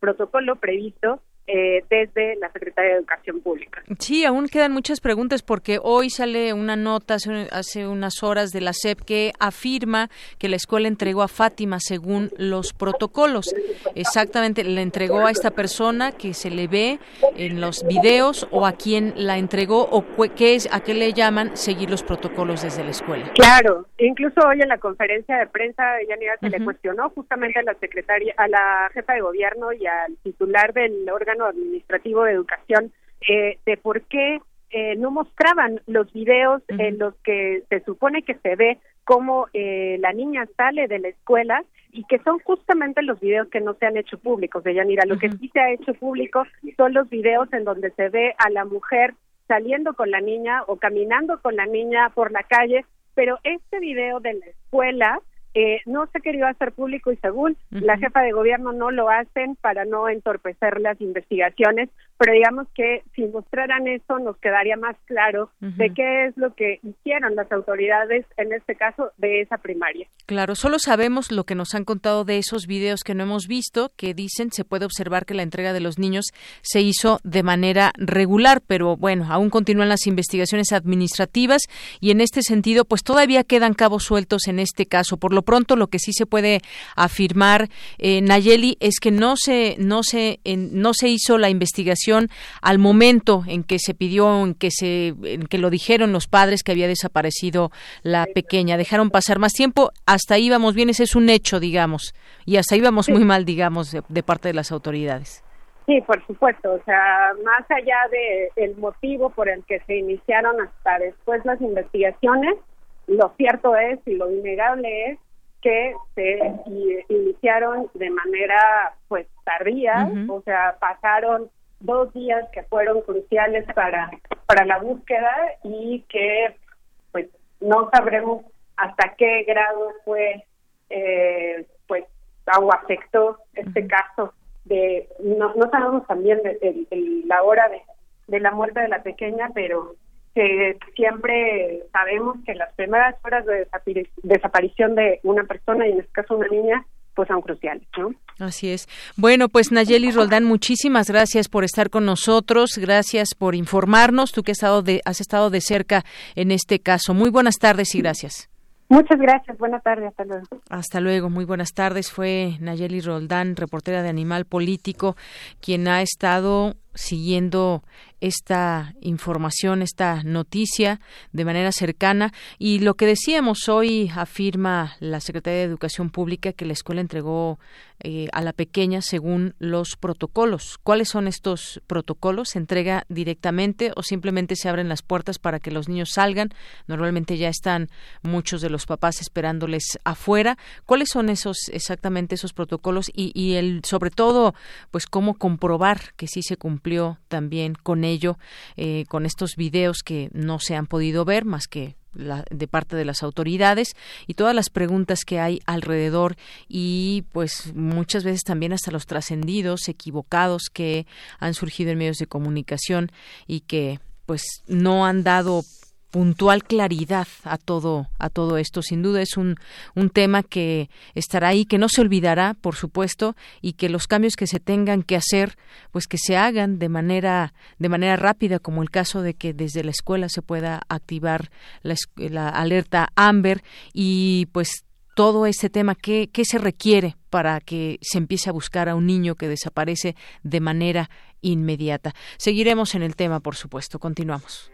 Speaker 13: protocolo previsto eh, desde la Secretaría de Educación Pública.
Speaker 1: Sí, aún quedan muchas preguntas porque hoy sale una nota hace, unas horas de la SEP que afirma que la escuela entregó a Fátima según los protocolos. Exactamente, le entregó a esta persona que se le ve en los videos o a quién la entregó o qué es, a qué le llaman seguir los protocolos desde la escuela.
Speaker 13: Claro, incluso hoy en la conferencia de prensa de Yanira se le cuestionó justamente a la secretaria, a la jefa de gobierno y al titular del órgano administrativo de educación eh, de por qué eh, no mostraban los videos en los que se supone que se ve cómo eh, la niña sale de la escuela y que son justamente los videos que no se han hecho públicos, de Yanira. Lo que sí se ha hecho público son los videos en donde se ve a la mujer saliendo con la niña o caminando con la niña por la calle, pero este video de la escuela eh, no se quería hacer público y según la jefa de gobierno no lo hacen para no entorpecer las investigaciones, pero digamos que si mostraran eso nos quedaría más claro de qué es lo que hicieron las autoridades en este caso de esa primaria.
Speaker 1: Claro, solo sabemos lo que nos han contado de esos videos que no hemos visto, que dicen se puede observar que la entrega de los niños se hizo de manera regular, pero bueno, aún continúan las investigaciones administrativas y en este sentido, pues todavía quedan cabos sueltos en este caso. Por lo pronto, lo que sí se puede afirmar, eh, Nayeli, es que no se no se no se hizo la investigación al momento en que se pidió, en que se, en que lo dijeron los padres que había desaparecido la pequeña. Dejaron pasar más tiempo, hasta ahí vamos bien, ese es un hecho, digamos, y hasta ahí vamos muy mal, digamos, de, parte de las autoridades.
Speaker 13: Sí, por supuesto. O sea, más allá de el motivo por el que se iniciaron hasta después las investigaciones, lo cierto es y lo innegable es que se iniciaron de manera pues tardía, o sea, pasaron dos días que fueron cruciales para, para la búsqueda y que pues no sabremos hasta qué grado fue eh, pues o afectó este caso de no, no sabemos también de, la hora de, de la muerte de la pequeña pero que siempre sabemos que las primeras horas de desaparición de una persona y en este caso una niña pues son cruciales, ¿no?
Speaker 1: Así es. Bueno, pues Nayeli Roldán, muchísimas gracias por estar con nosotros, gracias por informarnos, tú que has estado de, has estado de cerca en este caso. Muy buenas tardes y gracias.
Speaker 13: Muchas gracias, buenas tardes, hasta luego.
Speaker 1: Hasta luego, muy buenas tardes. Fue Nayeli Roldán, reportera de Animal Político, quien ha estado siguiendo esta información, esta noticia de manera cercana. Y lo que decíamos hoy afirma la Secretaría de Educación Pública que la escuela entregó eh, a la pequeña según los protocolos. ¿Cuáles son estos protocolos? ¿Se entrega directamente o simplemente se abren las puertas para que los niños salgan? Normalmente ya están muchos de los papás esperándoles afuera. ¿Cuáles son esos exactamente esos protocolos y, y el sobre todo pues cómo comprobar que sí se cumplió también con ello eh, con estos videos que no se han podido ver más que de parte de las autoridades y todas las preguntas que hay alrededor y pues muchas veces también hasta los trascendidos, equivocados que han surgido en medios de comunicación y que pues no han dado puntual claridad a todo a todo esto sin duda es un, un tema que estará ahí que no se olvidará por supuesto y que los cambios que se tengan que hacer pues que se hagan de manera de manera rápida como el caso de que desde la escuela se pueda activar la, la alerta Amber y pues todo ese tema, ¿qué, ¿qué se requiere para que se empiece a buscar a un niño que desaparece de manera inmediata? Seguiremos en el tema, por supuesto. Continuamos.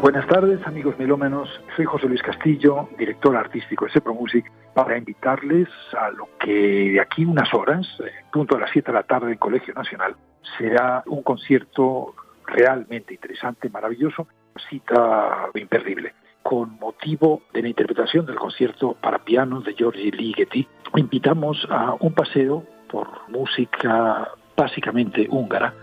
Speaker 14: Buenas tardes, amigos melómanos. Soy José Luis Castillo, director artístico de Sepro Music, para invitarles a lo que de aquí unas horas, eh, punto a las 7 de la tarde en Colegio Nacional, será un concierto realmente interesante, maravilloso, cita imperdible. Con motivo de la interpretación del concierto para piano de Giorgi Ligeti, invitamos a un paseo por música básicamente húngara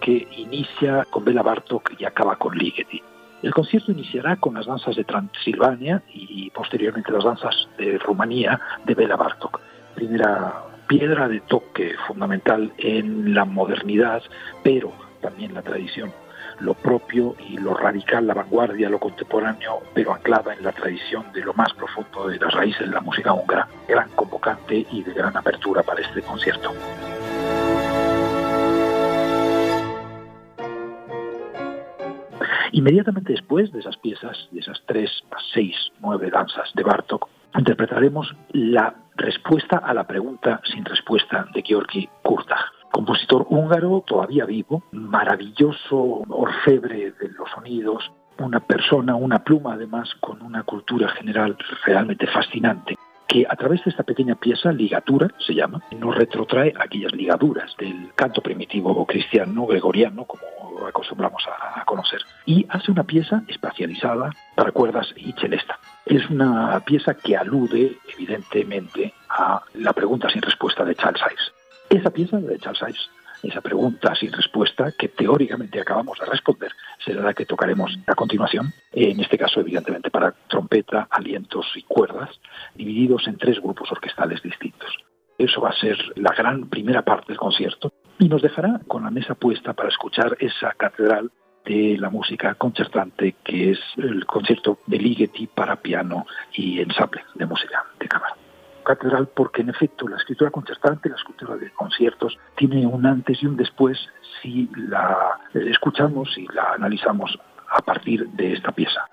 Speaker 14: que inicia con Bela Bartok y acaba con Ligeti. El concierto iniciará con las danzas de Transilvania y posteriormente las danzas de Rumanía de Bela Bartok. Primera piedra de toque fundamental en la modernidad, pero también la tradición. Lo propio y lo radical, la vanguardia, lo contemporáneo, pero anclada en la tradición de lo más profundo de las raíces de la música húngara. Gran convocante y de gran apertura para este concierto. Inmediatamente después de esas piezas, de esas tres, seis, nueve danzas de Bartok, interpretaremos la respuesta a la pregunta sin respuesta de Georgi Kurtag, compositor húngaro todavía vivo, maravilloso orfebre de los sonidos, una persona, una pluma además con una cultura general realmente fascinante que a través de esta pequeña pieza, ligatura se llama, nos retrotrae aquellas ligaduras del canto primitivo cristiano gregoriano, como acostumbramos a, conocer, y hace una pieza espacializada para cuerdas y celesta. Es una pieza que alude evidentemente a la pregunta sin respuesta de Charles Ives. Esa pieza de Charles Ives esa pregunta sin respuesta que teóricamente acabamos de responder será la que tocaremos a continuación, en este caso evidentemente para trompeta, alientos y cuerdas, divididos en tres grupos orquestales distintos. Eso va a ser la gran primera parte del concierto y nos dejará con la mesa puesta para escuchar esa catedral de la música concertante que es el concierto de Ligeti para piano y ensamble de música de cámara catedral porque en efecto la escritura concertante, la escritura de conciertos, tiene un antes y un después si la escuchamos y la analizamos a partir de esta pieza.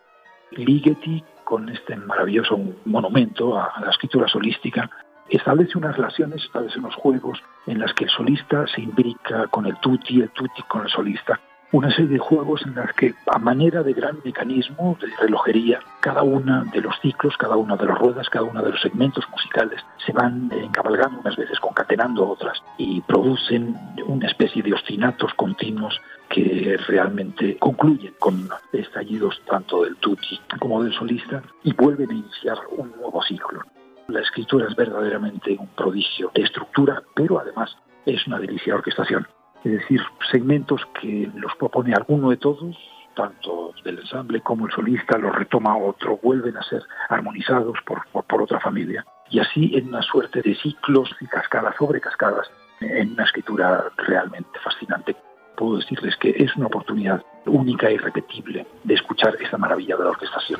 Speaker 14: Ligeti, con este maravilloso monumento a la escritura solística, establece unas relaciones, establece unos juegos en las que el solista se imbrica con el tutti, el tutti con el solista, una serie de juegos en las que, a manera de gran mecanismo de relojería, cada una de los ciclos, cada una de las ruedas, cada uno de los segmentos musicales se van encabalgando unas veces, concatenando otras y producen una especie de ostinatos continuos que realmente concluyen con estallidos tanto del tutti como del solista y vuelven a iniciar un nuevo ciclo. La escritura es verdaderamente un prodigio de estructura, pero además es una delicia de orquestación es decir, segmentos que los propone alguno de todos, tanto del ensamble como el solista, los retoma otro, vuelven a ser armonizados por, por, otra familia. Y así en una suerte de ciclos y cascadas sobre cascadas, en una escritura realmente fascinante. Puedo decirles que es una oportunidad única y repetible de escuchar esta maravilla de la orquestación.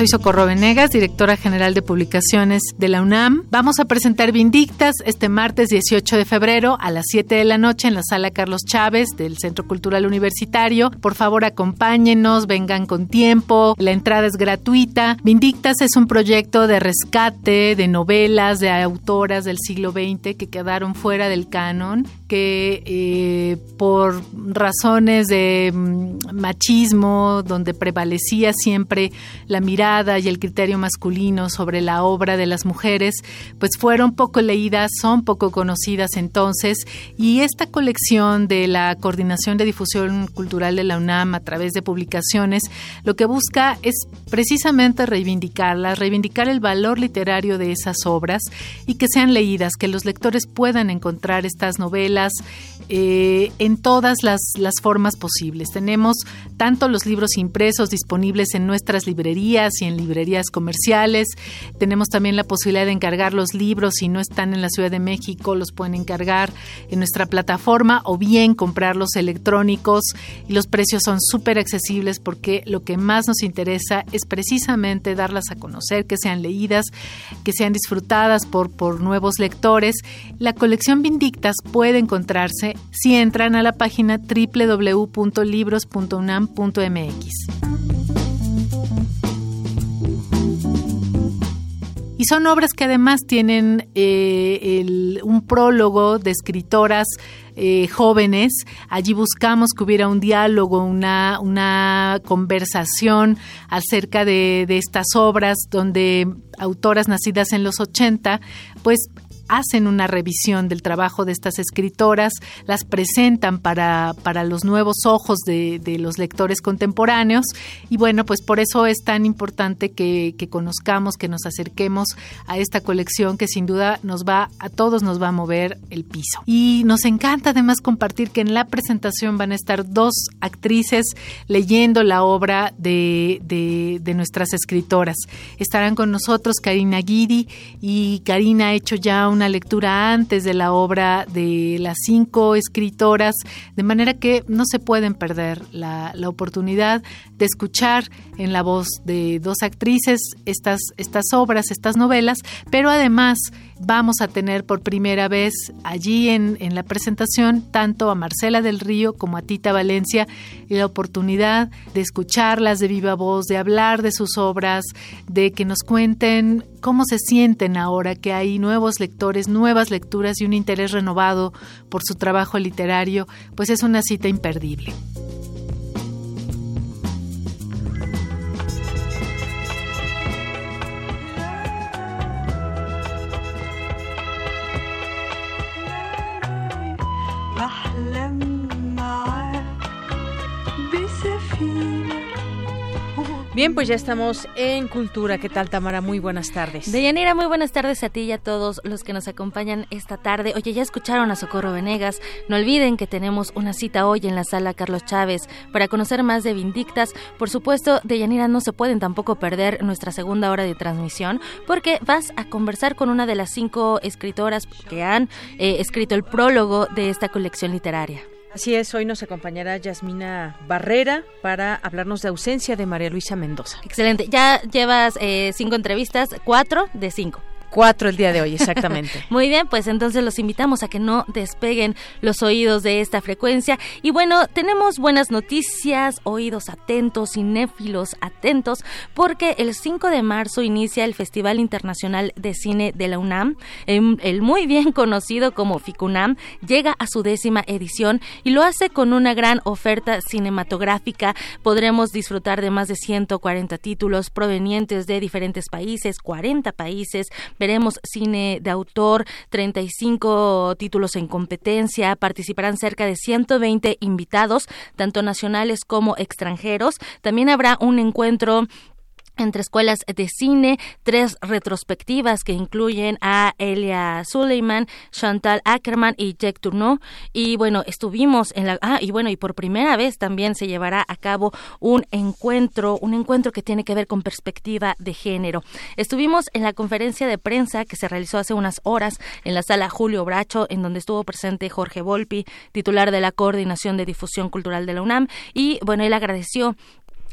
Speaker 15: Soy Socorro Venegas, directora general de publicaciones de la UNAM. Vamos a presentar Vindictas este martes 18 de febrero a las 7 de la noche en la sala Carlos Chávez del Centro Cultural Universitario. Por favor, acompáñenos, vengan con tiempo. La entrada es gratuita. Vindictas es un proyecto de rescate de novelas de autoras del siglo XX que quedaron fuera del canon, que eh, por razones de mm, machismo, donde prevalecía siempre la mirada y el criterio masculino sobre la obra de las mujeres, pues fueron poco leídas, son poco conocidas entonces, y esta colección de la Coordinación de Difusión Cultural de la UNAM a través de publicaciones, lo que busca es precisamente reivindicarlas, reivindicar el valor literario de esas obras y que sean leídas, que los lectores puedan encontrar estas novelas eh, en todas las, las formas posibles. Tenemos tanto los libros impresos disponibles en nuestras librerías, y en librerías comerciales. Tenemos también la posibilidad de encargar los libros si no están en la Ciudad de México, los pueden encargar en nuestra plataforma o bien comprarlos electrónicos y los precios son súper accesibles porque lo que más nos interesa es precisamente darlas a conocer, que sean leídas, que sean disfrutadas por, por nuevos lectores. La colección Vindictas puede encontrarse si entran a la página www.libros.unam.mx. Y son obras que además tienen eh, un prólogo de escritoras eh, jóvenes. Allí buscamos que hubiera un diálogo, una, una conversación acerca de, de estas obras donde autoras nacidas en los 80 pues hacen una revisión del trabajo de estas escritoras, las presentan para, para los nuevos ojos de, los lectores contemporáneos y bueno, pues por eso es tan importante que, conozcamos, que nos acerquemos a esta colección que sin duda nos va, a todos nos va a mover el piso. Y nos encanta además compartir que en la presentación van a estar dos actrices leyendo la obra de, de, de nuestras escritoras. Estarán con nosotros Karina Guidi y Karina ha hecho ya un una lectura antes de la obra de las cinco escritoras, de manera que no se pueden perder la, la oportunidad de escuchar en la voz de dos actrices estas, estas obras, estas novelas, pero además vamos a tener por primera vez allí en, en, la presentación tanto a Marcela del Río como a Tita Valencia y la oportunidad de escucharlas de viva voz, de hablar de sus obras, de que nos cuenten cómo se sienten ahora que hay nuevos lectores, nuevas lecturas y un interés renovado por su trabajo literario, pues es una cita imperdible.
Speaker 1: Bien, pues ya estamos en Cultura. ¿Qué tal, Tamara? Muy buenas tardes.
Speaker 16: Deyanira, muy buenas tardes a ti y a todos los que nos acompañan esta tarde. Oye, ya escucharon a Socorro Venegas. No olviden que tenemos una cita hoy en la sala Carlos Chávez para conocer más de Vindictas. Por supuesto, Deyanira, no se pueden tampoco perder nuestra segunda hora de transmisión porque vas a conversar con una de las cinco escritoras que han eh, escrito el prólogo de esta colección literaria.
Speaker 1: Así es, hoy nos acompañará Yasmina Barrera para hablarnos de ausencia de María Luisa Mendoza.
Speaker 16: Excelente, ya llevas eh, cinco entrevistas, cuatro de cinco.
Speaker 1: Cuatro el día de hoy, exactamente.
Speaker 16: Muy bien, pues entonces los invitamos a que no despeguen los oídos de esta frecuencia. Y bueno, tenemos buenas noticias, oídos atentos, cinéfilos atentos, porque el 5 de marzo inicia el Festival Internacional de Cine de la UNAM. Em, el muy bien conocido como FICUNAM llega a su décima edición y lo hace con una gran oferta cinematográfica. Podremos disfrutar de más de 140 títulos provenientes de diferentes países, 40 países veremos cine de autor, 35 títulos en competencia, participarán cerca de 120 invitados, tanto nacionales como extranjeros. También habrá un encuentro entre escuelas de cine, tres retrospectivas que incluyen a Elia Suleiman, Chantal Ackerman y Jack Tourneau. Y bueno, estuvimos en la... Ah, y bueno, y por primera vez también se llevará a cabo un encuentro, un encuentro que tiene que ver con perspectiva de género. Estuvimos en la conferencia de prensa que se realizó hace unas horas en la sala Julio Bracho, en donde estuvo presente Jorge Volpi, titular de la Coordinación de Difusión Cultural de la UNAM. Y bueno, él agradeció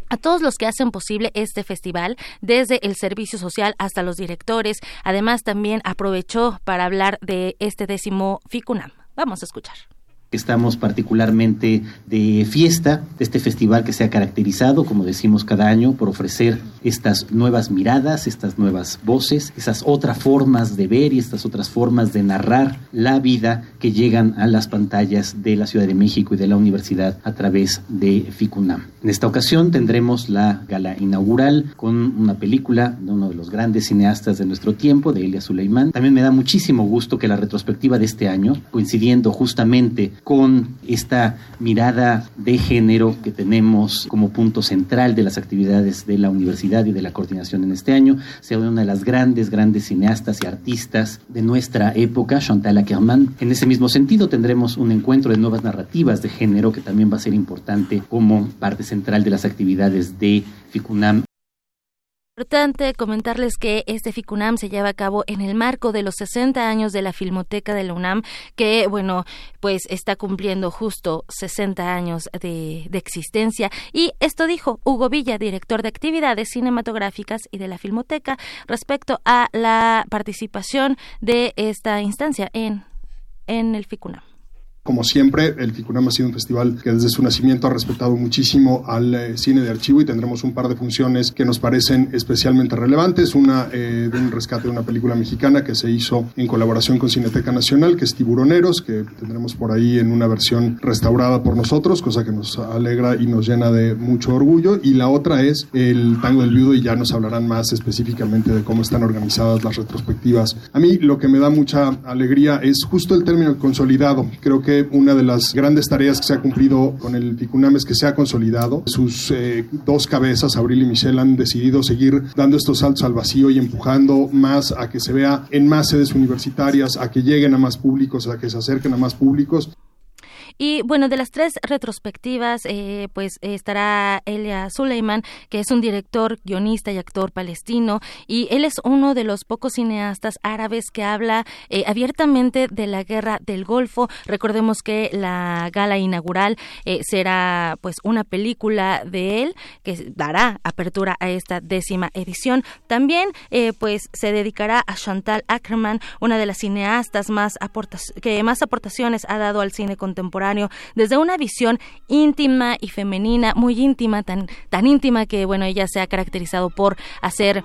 Speaker 16: a todos los que hacen posible este festival, desde el servicio social hasta los directores. Además, también aprovechó para hablar de este décimo FICUNAM. Vamos a escuchar.
Speaker 17: Estamos particularmente de fiesta este festival que se ha caracterizado, como decimos cada año, por ofrecer estas nuevas miradas, estas nuevas voces, esas otras formas de ver y estas otras formas de narrar la vida que llegan a las pantallas de la Ciudad de México y de la universidad a través de FICUNAM. En esta ocasión tendremos la gala inaugural con una película de uno de los grandes cineastas de nuestro tiempo, de Elia Suleiman. También me da muchísimo gusto que la retrospectiva de este año, coincidiendo justamente con esta mirada de género que tenemos como punto central de las actividades de la universidad y de la coordinación en este año, sea una de las grandes, grandes cineastas y artistas de nuestra época, Chantal Ackerman. En ese mismo sentido tendremos un encuentro de nuevas narrativas de género que también va a ser importante como parte central de las actividades de FICUNAM
Speaker 16: Importante comentarles que este FICUNAM se lleva a cabo en el marco de los 60 años de la Filmoteca de la UNAM, que, bueno, pues está cumpliendo justo 60 años de, de, existencia. Y esto dijo Hugo Villa, director de actividades cinematográficas y de la Filmoteca, respecto a la participación de esta instancia en, en el FICUNAM.
Speaker 18: Como siempre, el FICUNAM ha sido un festival que desde su nacimiento ha respetado muchísimo al eh, cine de archivo y tendremos un par de funciones que nos parecen especialmente relevantes. Una eh, de un rescate de una película mexicana que se hizo en colaboración con Cineteca Nacional, que es Tiburoneros, que tendremos por ahí en una versión restaurada por nosotros, cosa que nos alegra y nos llena de mucho orgullo. Y la otra es el Tango del Viudo y ya nos hablarán más específicamente de cómo están organizadas las retrospectivas. A mí lo que me da mucha alegría es justo el término consolidado. Creo que una de las grandes tareas que se ha cumplido con el FICUNAM es que se ha consolidado. Sus eh, dos cabezas, Abril y Michelle, han decidido seguir dando estos saltos al vacío y empujando más a que se vea en más sedes universitarias, a que lleguen a más públicos, a que se acerquen a más públicos.
Speaker 16: Y bueno, de las tres retrospectivas, eh, pues estará Elia Suleiman, que es un director, guionista y actor palestino, y él es uno de los pocos cineastas árabes que habla eh, abiertamente de la guerra del Golfo. Recordemos que la gala inaugural eh, será pues una película de él que dará apertura a esta décima edición. También pues se dedicará a Chantal Ackerman, una de las cineastas más que más aportaciones ha dado al cine contemporáneo desde una visión íntima y femenina, muy íntima, tan, tan íntima que bueno, ella se ha caracterizado por hacer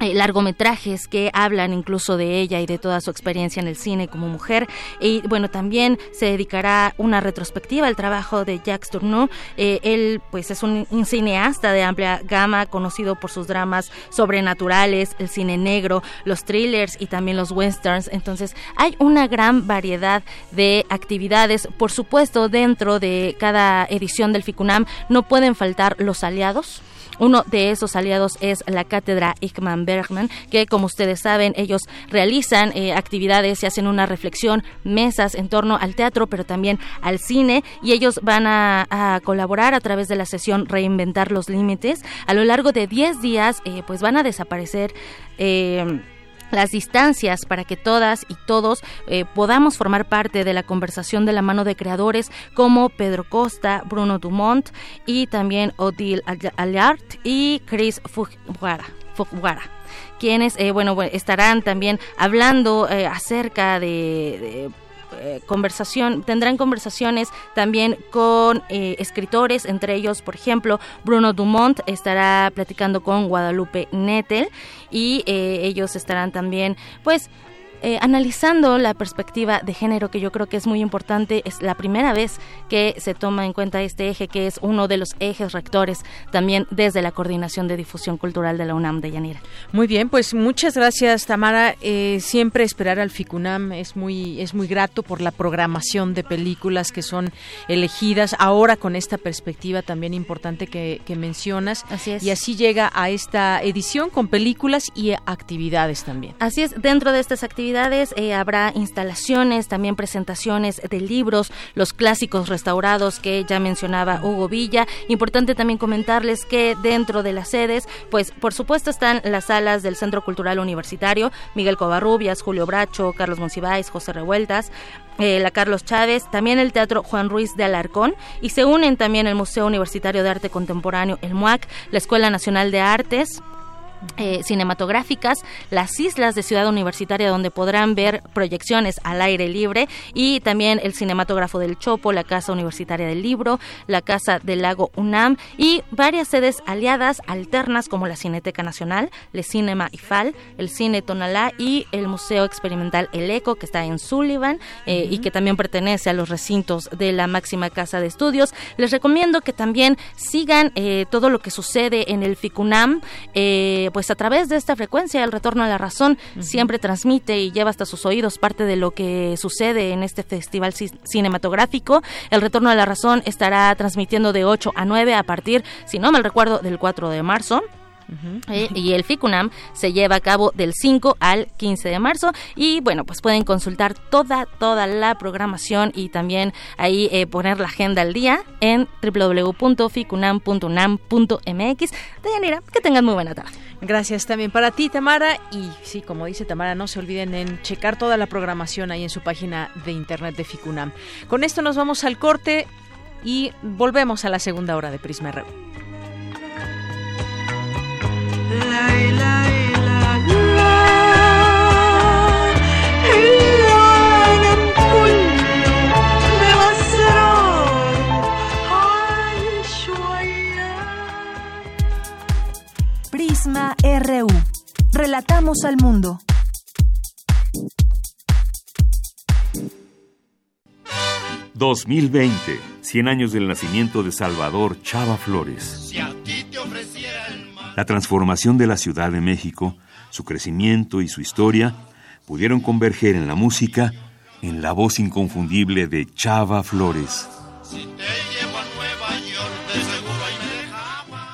Speaker 16: largometrajes que hablan incluso de ella y de toda su experiencia en el cine como mujer. Y bueno, también se dedicará una retrospectiva al trabajo de Jacques Tourneur. Eh, él pues es un, cineasta de amplia gama, conocido por sus dramas sobrenaturales, el cine negro, los thrillers y también los westerns. Entonces hay una gran variedad de actividades. Por supuesto, dentro de cada edición del FICUNAM no pueden faltar los aliados uno de esos aliados es la cátedra Ickman Bergman, que como ustedes saben, ellos realizan eh, actividades y hacen una reflexión, mesas en torno al teatro, pero también al cine, y ellos van a, colaborar a través de la sesión Reinventar los Límites. A lo largo de 10 días, eh, pues van a desaparecer. Eh, las distancias para que todas y todos eh, podamos formar parte de la conversación de la mano de creadores como Pedro Costa, Bruno Dumont y también Odile Allard y Chris Fukuhara, quienes eh, bueno, estarán también hablando eh, acerca de eh, conversación, tendrán conversaciones también con eh, escritores, entre ellos, por ejemplo, Bruno Dumont estará platicando con Guadalupe Nettel y eh, ellos estarán también, pues, eh, analizando la perspectiva de género, que yo creo que es muy importante, es la primera vez que se toma en cuenta este eje, que es uno de los ejes rectores también desde la Coordinación de Difusión Cultural de la UNAM de Yanira.
Speaker 1: Muy bien, pues muchas gracias, Tamara. Eh, siempre esperar al FICUNAM es muy, es muy grato por la programación de películas que son elegidas ahora con esta perspectiva también importante que, que mencionas.
Speaker 16: Así es.
Speaker 1: Y así llega a esta edición con películas y actividades también.
Speaker 16: Así es, dentro de estas actividades eh, habrá instalaciones, también presentaciones de libros, los clásicos restaurados que ya mencionaba Hugo Villa. Importante también comentarles que dentro de las sedes, pues por supuesto están las salas del Centro Cultural Universitario, Miguel Covarrubias, Julio Bracho, Carlos Monsiváis, José Revueltas, eh, la Carlos Chávez, también el Teatro Juan Ruiz de Alarcón y se unen también el Museo Universitario de Arte Contemporáneo, el MUAC, la Escuela Nacional de Artes, eh, cinematográficas, las islas de Ciudad Universitaria donde podrán ver proyecciones al aire libre y también el cinematógrafo del Chopo, la Casa Universitaria del Libro, la Casa del Lago UNAM y varias sedes aliadas alternas como la Cineteca Nacional, el Cinema IFAL, el Cine Tonalá y el Museo Experimental El Eco que está en Sullivan eh, y que también pertenece a los recintos de la máxima casa de estudios. Les recomiendo que también sigan eh, todo lo que sucede en el FICUNAM. Eh, pues a través de esta frecuencia, el retorno a la razón siempre transmite y lleva hasta sus oídos parte de lo que sucede en este festival cinematográfico. El retorno a la razón estará transmitiendo de 8 a 9 a partir, si no mal recuerdo, del 4 de marzo. Eh, y el FICUNAM se lleva a cabo del 5 al 15 de marzo y bueno pues pueden consultar toda toda la programación y también ahí eh, poner la agenda al día en www.ficunam.unam.mx Deyanira, que tengan muy buena tarde
Speaker 1: Gracias también para ti, Tamara. Y sí, como dice Tamara, no se olviden en checar toda la programación ahí en su página de internet de Ficunam. Con esto nos vamos al corte y volvemos a la segunda hora de Prisma RU.
Speaker 3: Prisma RU. Relatamos al mundo.
Speaker 2: ...2020... ...100 años del nacimiento de Salvador Chava Flores... La transformación de la Ciudad de México, su crecimiento y su historia pudieron converger en la música, en la voz inconfundible de Chava Flores.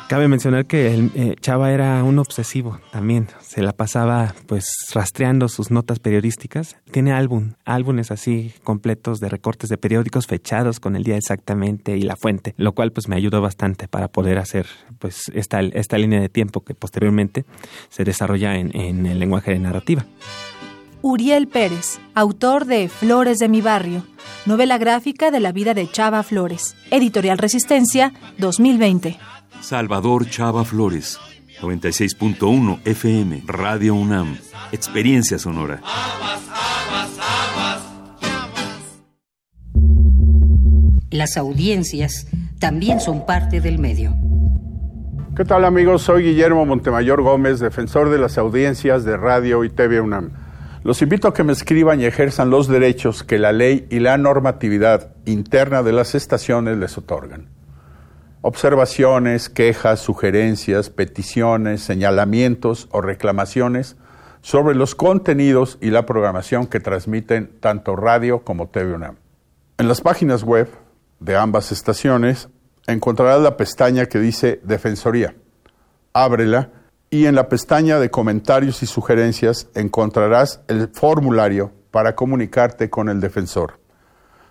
Speaker 19: Cabe mencionar que eh, Chava era un obsesivo también. Se la pasaba pues rastreando sus notas periodísticas. Tiene álbum, álbumes así completos de recortes de periódicos fechados con el día exactamente y la fuente, lo cual pues me ayudó bastante para poder hacer pues esta, esta línea de tiempo que posteriormente se desarrolla en, en el lenguaje de narrativa.
Speaker 3: Uriel Pérez, autor de Flores de mi barrio, novela gráfica de la vida de Chava Flores, Editorial Resistencia, 2020.
Speaker 2: Salvador Chava Flores, 96.1 FM, Radio UNAM, Experiencia Sonora.
Speaker 20: Las audiencias también son parte del medio.
Speaker 21: ¿Qué tal amigos? Soy Guillermo Montemayor Gómez, defensor de las audiencias de Radio y TV UNAM. Los invito a que me escriban y ejerzan los derechos que la ley y la normatividad interna de las estaciones les otorgan. Observaciones, quejas, sugerencias, peticiones, señalamientos o reclamaciones sobre los contenidos y la programación que transmiten tanto radio como TV UNAM. En las páginas web de ambas estaciones encontrarás la pestaña que dice Defensoría. Ábrela y en la pestaña de comentarios y sugerencias encontrarás el formulario para comunicarte con el defensor.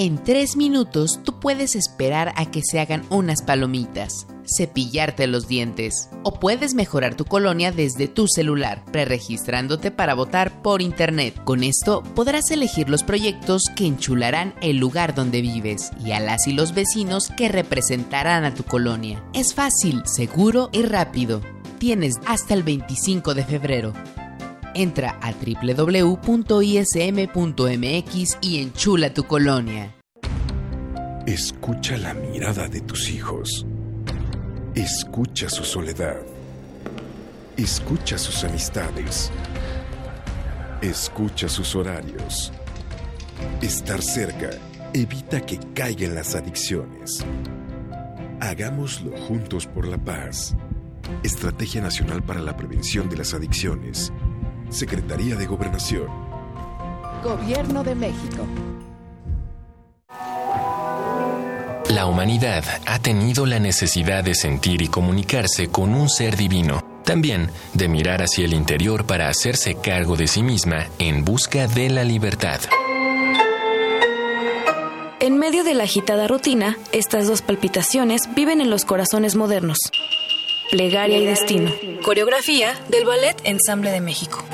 Speaker 22: En tres minutos tú puedes esperar a que se hagan unas palomitas, cepillarte los dientes o puedes mejorar tu colonia desde tu celular, preregistrándote para votar por internet. Con esto podrás elegir los proyectos que enchularán el lugar donde vives y a las y los vecinos que representarán a tu colonia. Es fácil, seguro y rápido. Tienes hasta el 25 de febrero. Entra a www.ism.mx y enchula tu colonia.
Speaker 23: Escucha la mirada de tus hijos. Escucha su soledad. Escucha sus amistades. Escucha sus horarios. Estar cerca evita que caigan las adicciones. Hagámoslo juntos por la paz. Estrategia Nacional para la Prevención de las Adicciones. Secretaría de Gobernación.
Speaker 24: Gobierno de México.
Speaker 25: La humanidad ha tenido la necesidad de sentir y comunicarse con un ser divino, también de mirar hacia el interior para hacerse cargo de sí misma en busca de la libertad.
Speaker 26: En medio de la agitada rutina, estas dos palpitaciones viven en los corazones modernos. Plegaria y Destino. Coreografía del Ballet Ensamble de México.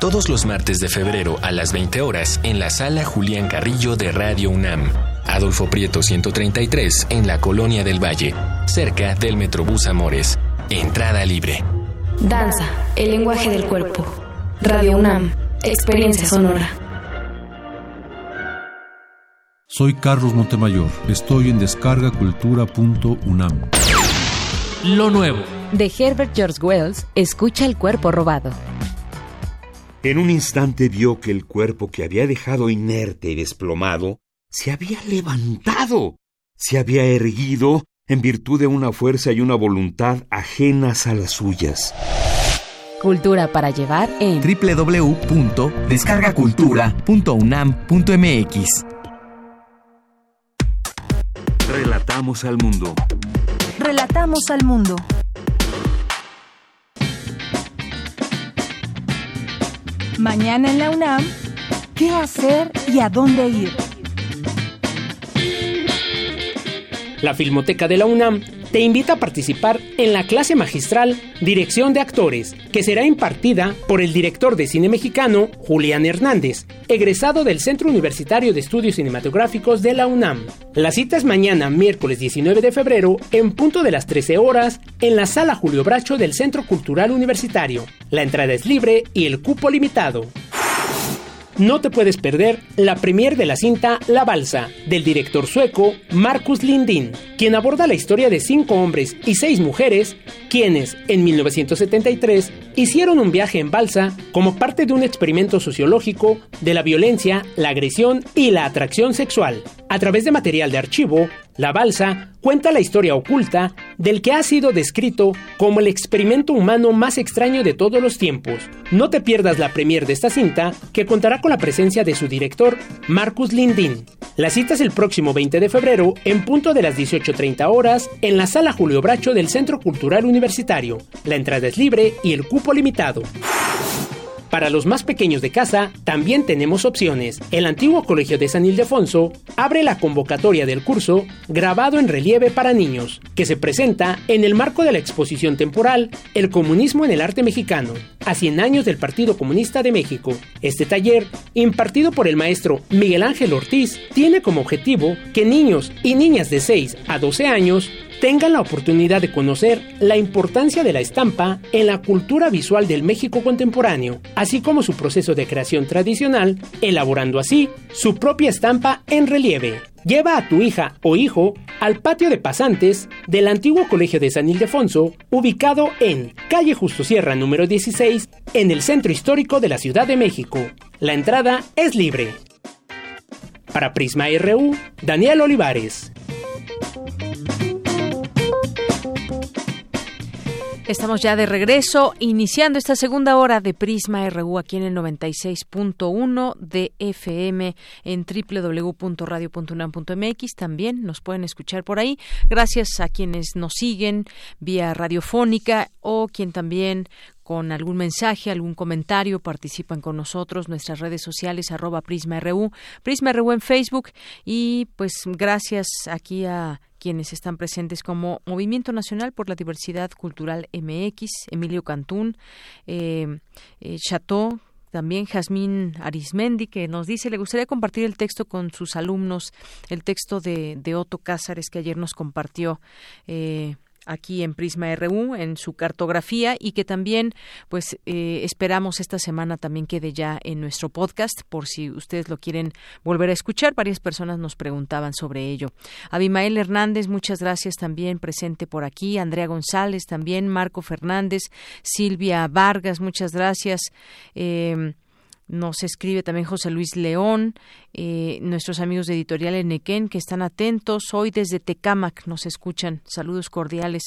Speaker 25: Todos los martes de febrero a las 20 horas en la sala Julián Carrillo de Radio UNAM. Adolfo Prieto 133 en la Colonia del Valle, cerca del Metrobús Amores. Entrada libre.
Speaker 26: Danza, el lenguaje del cuerpo. Radio UNAM, experiencia sonora.
Speaker 27: Soy Carlos Montemayor. Estoy en descargacultura.unam.
Speaker 28: Lo nuevo.
Speaker 29: De Herbert George Wells, escucha el cuerpo robado.
Speaker 2: En un instante vio que el cuerpo que había dejado inerte y desplomado se había levantado, se había erguido en virtud de una fuerza y una voluntad ajenas a las suyas.
Speaker 29: Cultura para llevar en
Speaker 30: www.descargacultura.unam.mx.
Speaker 2: Relatamos al mundo.
Speaker 3: Al mundo. Mañana en la UNAM, ¿qué hacer y a dónde ir?
Speaker 4: La Filmoteca de la UNAM te invita a participar en la clase magistral Dirección de Actores, que será impartida por el director de cine mexicano Julián Hernández, egresado del Centro Universitario de Estudios Cinematográficos de la UNAM. La cita es mañana, miércoles 19 de febrero, en punto de las 13 horas, en la Sala Julio Bracho del Centro Cultural Universitario. La entrada es libre y el cupo limitado. No te puedes perder la premier de la cinta La Balsa, del director sueco Marcus Lindin, quien aborda la historia de cinco hombres y seis mujeres, quienes, en 1973, hicieron un viaje en balsa como parte de un experimento sociológico de la violencia, la agresión y la atracción sexual. A través de material de archivo, La Balsa cuenta la historia oculta del que ha sido descrito como el experimento humano más extraño de todos los tiempos. No te pierdas la premier de esta cinta, que contará con la presencia de su director, Marcus Lindin. La cita es el próximo 20 de febrero, en punto de las 18.30 horas, en la Sala Julio Bracho del Centro Cultural Universitario. La entrada es libre y el cupo limitado. Para los más pequeños de casa, también tenemos opciones. El antiguo Colegio de San Ildefonso abre la convocatoria del curso Grabado en Relieve para Niños, que se presenta en el marco de la exposición temporal El Comunismo en el Arte Mexicano, a 100 años del Partido Comunista de México. Este taller, impartido por el maestro Miguel Ángel Ortiz, tiene como objetivo que niños y niñas de 6 a 12 años tengan la oportunidad de conocer la importancia de la estampa en la cultura visual del México contemporáneo, así como su proceso de creación tradicional, elaborando así su propia estampa en relieve. Lleva a tu hija o hijo al patio de pasantes del antiguo Colegio de San Ildefonso, ubicado en calle Justo Sierra número 16, en el centro histórico de la Ciudad de México. La entrada es libre. Para Prisma RU, Daniel Olivares.
Speaker 1: Estamos ya de regreso, iniciando esta segunda hora de Prisma RU aquí en el 96.1 de FM en www.radio.unam.mx. También nos pueden escuchar por ahí. Gracias a quienes nos siguen vía radiofónica o quien también con algún mensaje, algún comentario, participan con nosotros, nuestras redes sociales, arroba Prisma RU, Prisma RU en Facebook y pues gracias aquí a quienes están presentes como Movimiento Nacional por la Diversidad Cultural MX, Emilio Cantún, eh, eh, Chateau, también Jazmín Arismendi, que nos dice, le gustaría compartir el texto con sus alumnos, el texto de, de Otto Cázares que ayer nos compartió. Eh, aquí en Prisma RU en su cartografía y que también pues eh, esperamos esta semana también quede ya en nuestro podcast por si ustedes lo quieren volver a escuchar. Varias personas nos preguntaban sobre ello. Abimael Hernández muchas gracias también presente por aquí. Andrea González también Marco Fernández Silvia Vargas muchas gracias. Eh, nos escribe también José Luis León, eh, nuestros amigos de Editorial Enequén que están atentos. Hoy desde Tecámac nos escuchan. Saludos cordiales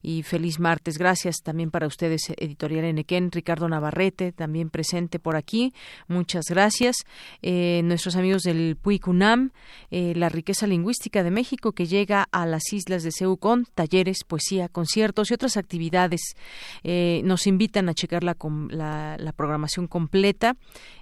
Speaker 1: y feliz martes. Gracias también para ustedes, Editorial Enequén. Ricardo Navarrete, también presente por aquí. Muchas gracias. Eh, nuestros amigos del PUICUNAM, eh, la riqueza lingüística de México que llega a las islas de Ceú con talleres, poesía, conciertos y otras actividades. nos invitan a checar la, la programación completa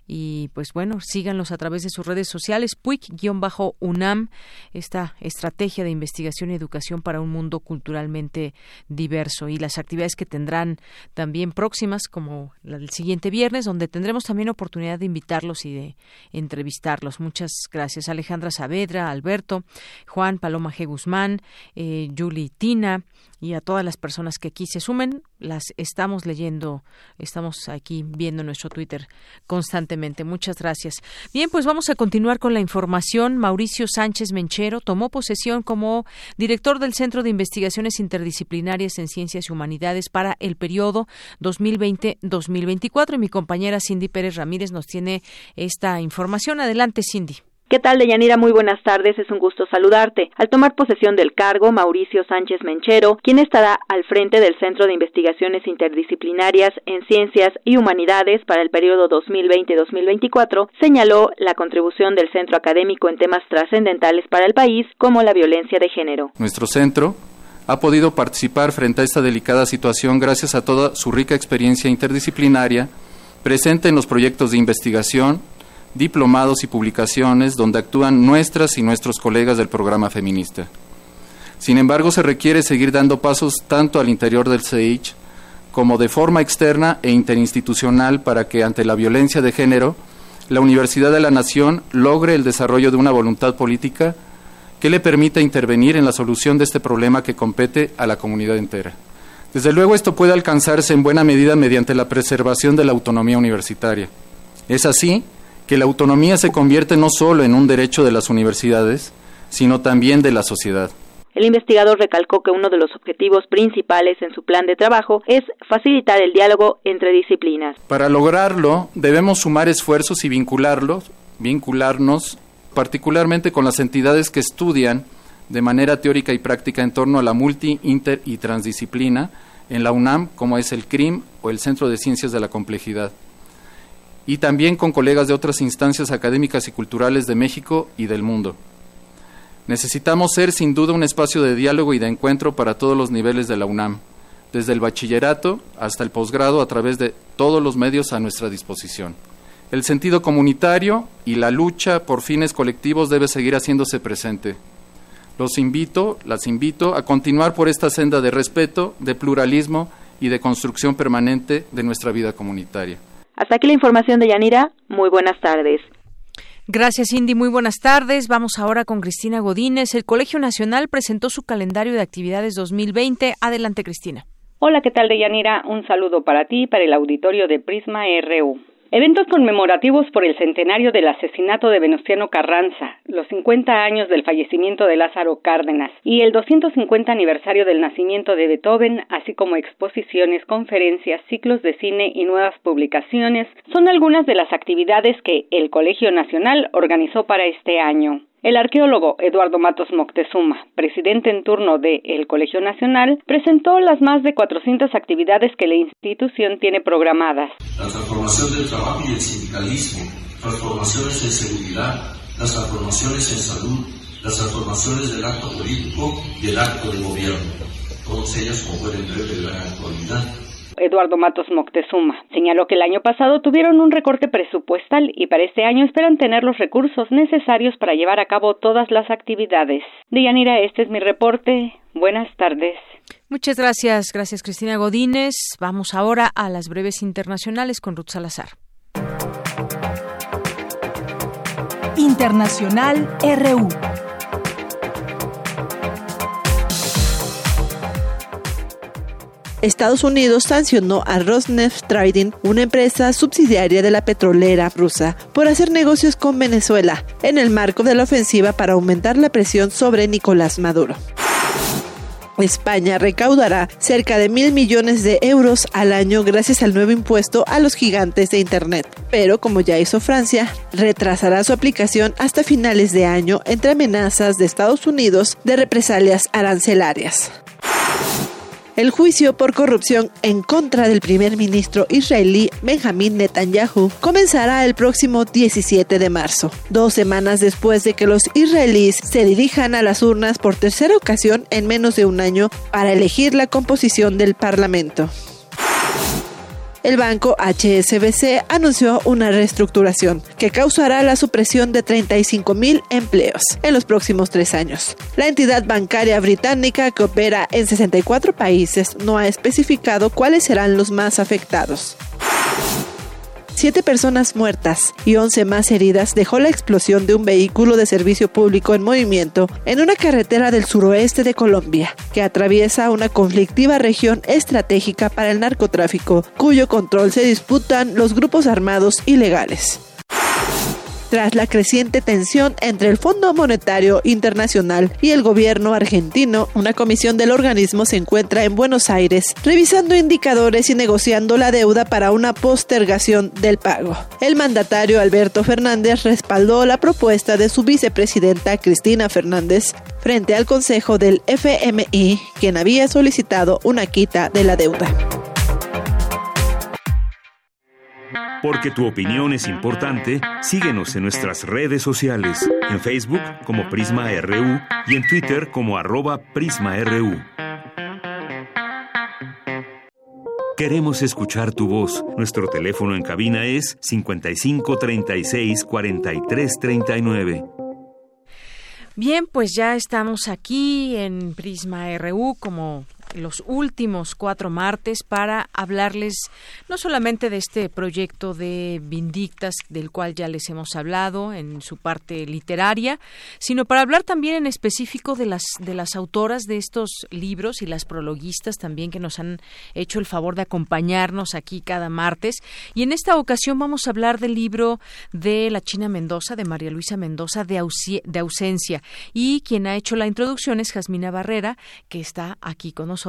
Speaker 1: y pues bueno, síganlos a través de sus redes sociales, PUIC-UNAM, esta estrategia de investigación y educación para un mundo culturalmente diverso y las actividades que tendrán también próximas como la del siguiente viernes, donde tendremos también oportunidad de invitarlos y de entrevistarlos. Muchas gracias Alejandra Saavedra, Alberto, Juan, Paloma G. Guzmán, eh, Julie Tina, y a todas las personas que aquí se sumen, las estamos leyendo, estamos aquí viendo nuestro Twitter constantemente. Muchas gracias. Bien, pues vamos a continuar con la información. Mauricio Sánchez Menchero tomó posesión como director del Centro de Investigaciones Interdisciplinarias en Ciencias y Humanidades para el periodo 2020-2024 y mi compañera Cindy Pérez Ramírez nos tiene esta información. Adelante, Cindy.
Speaker 31: ¿Qué tal, Deyanira? Muy buenas tardes, es un gusto saludarte. Al tomar posesión del cargo, Mauricio Sánchez Menchero, quien estará al frente del Centro de Investigaciones Interdisciplinarias en Ciencias y Humanidades para el periodo 2020-2024, señaló la contribución del centro académico en temas trascendentales para el país, como la violencia de género.
Speaker 32: Nuestro centro ha podido participar frente a esta delicada situación gracias a toda su rica experiencia interdisciplinaria presente en los proyectos de investigación, diplomados y publicaciones donde actúan nuestras y nuestros colegas del programa feminista. Sin embargo, se requiere seguir dando pasos tanto al interior del CEICH como de forma externa e interinstitucional para que ante la violencia de género, la Universidad de la Nación logre el desarrollo de una voluntad política que le permita intervenir en la solución de este problema que compete a la comunidad entera. Desde luego esto puede alcanzarse en buena medida mediante la preservación de la autonomía universitaria. Es así que la autonomía se convierte no solo en un derecho de las universidades, sino también de la sociedad.
Speaker 31: El investigador recalcó que uno de los objetivos principales en su plan de trabajo es facilitar el diálogo entre disciplinas.
Speaker 32: Para lograrlo, debemos sumar esfuerzos y vincularlos, vincularnos particularmente con las entidades que estudian de manera teórica y práctica en torno a la multi, inter y transdisciplina en la UNAM, como es el CRIM o el Centro de Ciencias de la Complejidad, y también con colegas de otras instancias académicas y culturales de México y del mundo. Necesitamos ser sin duda un espacio de diálogo y de encuentro para todos los niveles de la UNAM, desde el bachillerato hasta el posgrado a través de todos los medios a nuestra disposición. El sentido comunitario y la lucha por fines colectivos debe seguir haciéndose presente. Los invito, las invito a continuar por esta senda de respeto, de pluralismo y de construcción permanente de nuestra vida comunitaria.
Speaker 31: Hasta aquí la información de Yanira. Muy buenas tardes.
Speaker 1: Gracias, Indy. Muy buenas tardes. Vamos ahora con Cristina Godínez. El Colegio Nacional presentó su calendario de actividades 2020. Adelante, Cristina.
Speaker 33: Hola, ¿qué tal, Deyanira? Un saludo para ti y para el auditorio de Prisma RU. Eventos conmemorativos por el centenario del asesinato de Venustiano Carranza, los 50 años del fallecimiento de Lázaro Cárdenas y el 250 aniversario del nacimiento de Beethoven, así como exposiciones, conferencias, ciclos de cine y nuevas publicaciones, son algunas de las actividades que el Colegio Nacional organizó para este año. El arqueólogo Eduardo Matos Moctezuma, presidente en turno del el Colegio Nacional, presentó las más de 400 actividades que la institución tiene programadas.
Speaker 34: La transformación del trabajo y el sindicalismo, transformaciones en seguridad, las transformaciones en salud, las transformaciones del acto político y el acto de gobierno, todas ellas como pueden ver de la actualidad
Speaker 33: Eduardo Matos Moctezuma. Señaló que el año pasado tuvieron un recorte presupuestal y para este año esperan tener los recursos necesarios para llevar a cabo todas las actividades. Deyanira, este es mi reporte. Buenas tardes.
Speaker 1: Muchas gracias, gracias Cristina Godínez. Vamos ahora a las breves internacionales con Ruth Salazar.
Speaker 3: Internacional RU.
Speaker 35: Estados Unidos sancionó a Rosneft Trading, una empresa subsidiaria de la petrolera rusa, por hacer negocios con Venezuela en el marco de la ofensiva para aumentar la presión sobre Nicolás Maduro. España recaudará cerca de mil millones de euros al año gracias al nuevo impuesto a los gigantes de Internet. Pero, como ya hizo Francia, retrasará su aplicación hasta finales de año entre amenazas de Estados Unidos de represalias arancelarias. El juicio por corrupción en contra del primer ministro israelí Benjamin Netanyahu comenzará el próximo 17 de marzo, dos semanas después de que los israelíes se dirijan a las urnas por tercera ocasión en menos de un año para elegir la composición del Parlamento el banco HSBC anunció una reestructuración que causará la supresión de 35 mil empleos en los próximos tres años. La entidad bancaria británica que opera en 64 países no ha especificado cuáles serán los más afectados. Siete personas muertas y once más heridas dejó la explosión de un vehículo de servicio público en movimiento en una carretera del suroeste de Colombia, que atraviesa una conflictiva región estratégica para el narcotráfico, cuyo control se disputan los grupos armados ilegales. Tras la creciente tensión entre el Fondo Monetario Internacional y el gobierno argentino, una comisión del organismo se encuentra en Buenos Aires revisando indicadores y negociando la deuda para una postergación del pago. El mandatario Alberto Fernández respaldó la propuesta de su vicepresidenta Cristina Fernández frente al Consejo del FMI, quien había solicitado una quita de la deuda.
Speaker 2: Porque tu opinión es importante, síguenos en nuestras redes sociales, en Facebook como Prisma RU y en Twitter como arroba PrismaRU. Queremos escuchar tu voz. Nuestro teléfono en cabina es 55 36 43 39.
Speaker 1: Bien, pues ya estamos aquí en Prisma RU como los últimos cuatro martes para hablarles no solamente de este proyecto de Vindictas, del cual ya les hemos hablado en su parte literaria, sino para hablar también en específico de las, de las autoras de estos libros y las prologuistas también que nos han hecho el favor de acompañarnos aquí cada martes. Y en esta ocasión vamos a hablar del libro de la China Mendoza, de María Luisa Mendoza, de, de ausencia. Y quien ha hecho la introducción es Jasmina Barrera, que está aquí con nosotros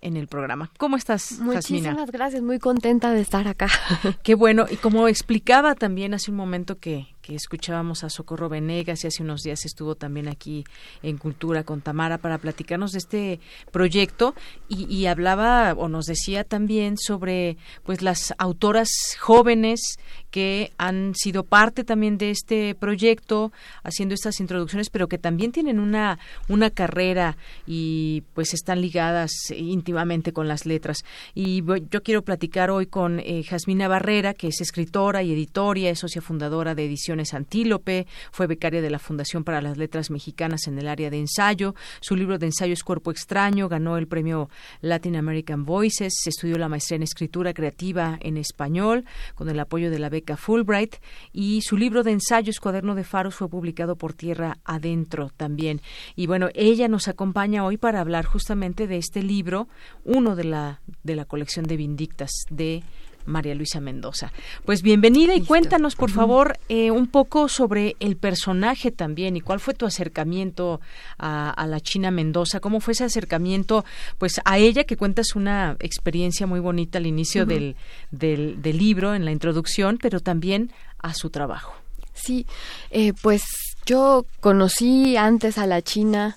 Speaker 1: en el programa. ¿Cómo estás,
Speaker 36: Muchísimas gracias, muy contenta de estar acá.
Speaker 1: Qué bueno. Y como explicaba también hace un momento que, que escuchábamos a Socorro Venegas y hace unos días estuvo también aquí en Cultura con Tamara para platicarnos de este proyecto y, y, hablaba o nos decía también sobre pues las autoras jóvenes que han sido parte también de este proyecto haciendo estas introducciones pero que también tienen una una carrera y pues están ligadas íntimamente con las letras y yo quiero platicar hoy con eh, Jasmina Barrera que es escritora y editora es socia fundadora de edición Antílope, fue becaria de la Fundación para las Letras Mexicanas en el área de ensayo. Su libro de ensayo es Cuerpo Extraño, ganó el premio Latin American Voices, estudió la maestría en escritura creativa en español con el apoyo de la beca Fulbright y su libro de ensayos Cuaderno de Faros fue publicado por Tierra Adentro también. Y bueno, ella nos acompaña hoy para hablar justamente de este libro, uno de la de la colección de Vindictas de María Luisa Mendoza. Pues bienvenida y cuéntanos, por favor, eh, un poco sobre el personaje también y cuál fue tu acercamiento a, la China Mendoza, cómo fue ese acercamiento, pues a ella que cuentas una experiencia muy bonita al inicio del, del, libro, en la introducción, pero también a su trabajo.
Speaker 36: Sí, eh, pues yo conocí antes a la China,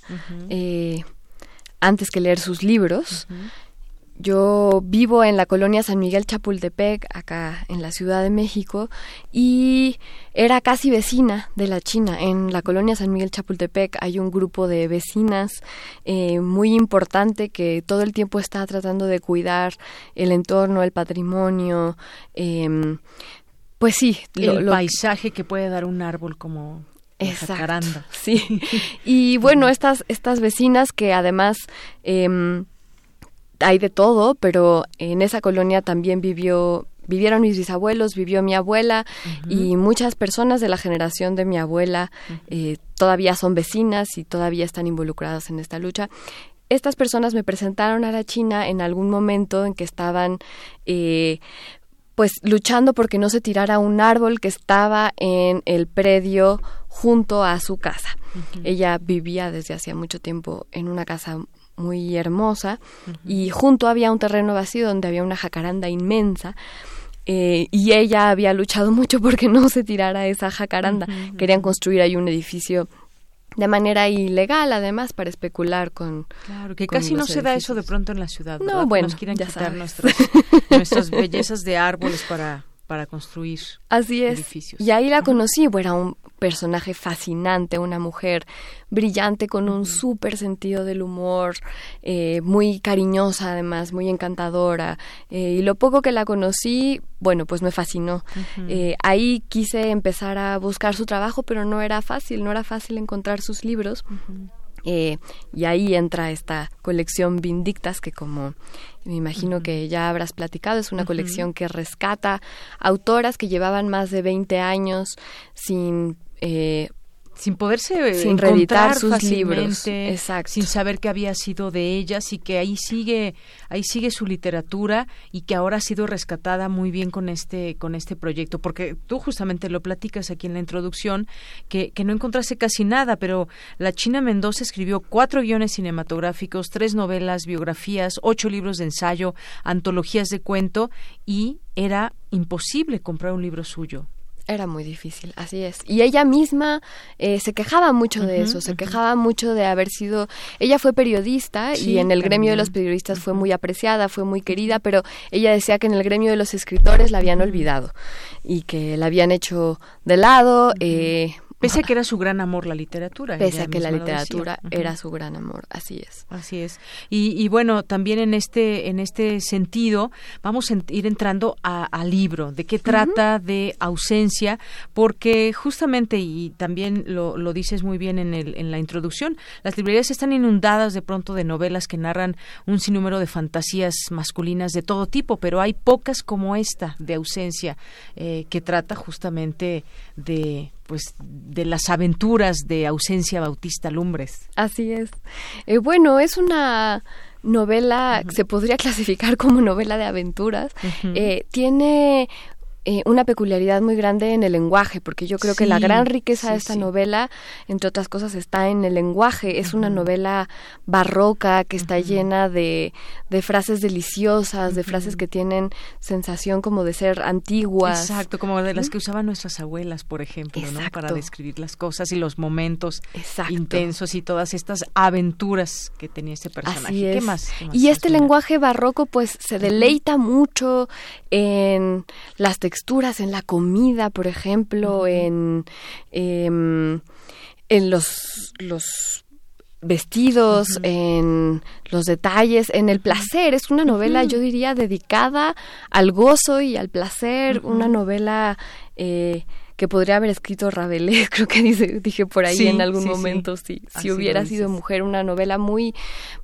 Speaker 36: eh, antes que leer sus libros. Yo vivo en la colonia San Miguel Chapultepec, acá en la Ciudad de México, y era casi vecina de la China. En la colonia San Miguel Chapultepec hay un grupo de vecinas eh, muy importante que todo el tiempo está tratando de cuidar el entorno, el patrimonio. Em, pues sí,
Speaker 1: el paisaje que puede dar un árbol como Exacto,
Speaker 36: sí. Y bueno, estas, estas vecinas que además eh, hay de todo, pero en esa colonia también vivió vivieron mis bisabuelos, vivió mi abuela y muchas personas de la generación de mi abuela eh, todavía son vecinas y todavía están involucradas en esta lucha. Estas personas me presentaron a la China en algún momento en que estaban eh, pues luchando porque no se tirara un árbol que estaba en el predio junto a su casa. Ella vivía desde hacía mucho tiempo en una casa muy hermosa y junto había un terreno vacío donde había una jacaranda inmensa. Eh, y ella había luchado mucho porque no se tirara esa jacaranda. Querían construir ahí un edificio de manera ilegal, además, para especular con.
Speaker 1: Claro, que casi no se da eso de pronto en la ciudad.
Speaker 36: No, bueno,
Speaker 1: Nos quieren quitar nuestras bellezas de árboles para para construir
Speaker 36: Así es.
Speaker 1: edificios.
Speaker 36: Y ahí la conocí, era un personaje fascinante, una mujer brillante con un súper sentido del humor, eh, muy cariñosa además, muy encantadora. Eh, y lo poco que la conocí, bueno, pues me fascinó. Eh, ahí quise empezar a buscar su trabajo, pero no era fácil, no era fácil encontrar sus libros. Eh, y ahí entra esta colección Vindictas, que como me imagino que ya habrás platicado, es una colección que rescata autoras que llevaban más de 20 años sin eh,
Speaker 1: sin poderse
Speaker 36: sin reeditar sus libros.
Speaker 1: exacto. sin saber qué había sido de ellas y que ahí sigue ahí sigue su literatura y que ahora ha sido rescatada muy bien con este con este proyecto. Porque tú justamente lo platicas aquí en la introducción que, que no encontraste casi nada pero la China Mendoza escribió cuatro guiones cinematográficos tres novelas biografías ocho libros de ensayo antologías de cuento y era imposible comprar un libro suyo
Speaker 36: era muy difícil, así es. Y ella misma eh, se quejaba mucho de eso, se quejaba mucho de haber sido... Ella fue periodista y en el gremio de los periodistas fue muy apreciada, fue muy querida, pero ella decía que en el gremio de los escritores la habían olvidado y que la habían hecho de lado. Eh,
Speaker 1: Pese a que era su gran amor la literatura.
Speaker 36: Pese a que la literatura era su gran amor, así es.
Speaker 1: Así es. Y, bueno, también en este, en este sentido, vamos a ir entrando al libro, de qué trata de ausencia, porque justamente, y también lo, lo dices muy bien en, el, en la introducción, las librerías están inundadas de pronto de novelas que narran un sinnúmero de fantasías masculinas de todo tipo, pero hay pocas como esta de ausencia, eh, que trata justamente de pues de las aventuras de ausencia Bautista Lumbres.
Speaker 36: Así es. Eh, bueno, es una novela, se podría clasificar como novela de aventuras. Eh, tiene eh, una peculiaridad muy grande en el lenguaje, porque yo creo que la gran riqueza de esta novela, entre otras cosas, está en el lenguaje. Es una novela barroca que está llena de, de, frases deliciosas, de frases que tienen sensación como de ser antiguas.
Speaker 1: Exacto, como de las que usaban nuestras abuelas, por ejemplo, ¿no? para describir las cosas y los momentos intensos y todas estas aventuras que tenía este personaje. ¿Qué más?
Speaker 36: y este lenguaje barroco, pues, se deleita mucho en las texturas en la comida, por ejemplo, en, em, en los, los vestidos, en los detalles, en el placer. Es una novela, yo diría, dedicada al gozo y al placer, una novela eh, que podría haber escrito Rabelais, creo que dice, dije por ahí en algún momento, si, si hubiera sido mujer, una novela muy,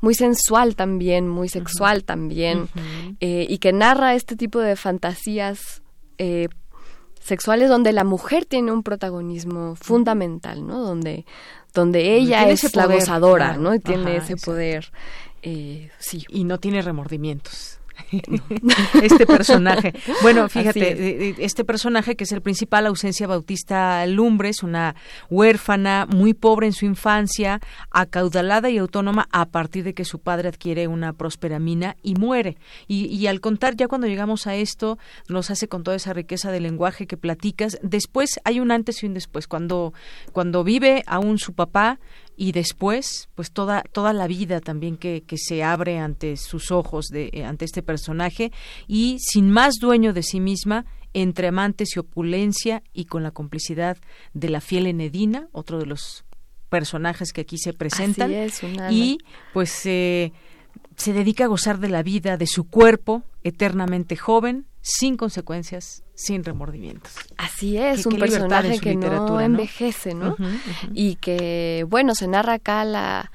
Speaker 36: muy sensual también, muy sexual también, eh, y que narra este tipo de fantasías eh, sexuales donde la mujer tiene un protagonismo fundamental, ¿no? Donde, donde ella es la gozadora, ¿no? Y tiene ese poder, eh, sí.
Speaker 1: Y no tiene remordimientos. este personaje. Bueno, fíjate, este personaje que es el principal, ausencia Bautista Lumbres, una huérfana muy pobre en su infancia, acaudalada y autónoma a partir de que su padre adquiere una próspera mina y muere. Y, y al contar, ya cuando llegamos a esto, nos hace con toda esa riqueza de lenguaje que platicas. Después hay un antes y un después. Cuando, cuando vive aún su papá, y después pues toda toda la vida también que, que se abre ante sus ojos de eh, ante este personaje y sin más dueño de sí misma entre amantes y opulencia y con la complicidad de la fiel Enedina otro de los personajes que aquí se presentan. Y pues eh, se dedica a gozar de la vida de su cuerpo eternamente joven sin consecuencias, sin remordimientos.
Speaker 36: Así es, un personaje que no envejece, ¿no? Y que, bueno, se narra acá la,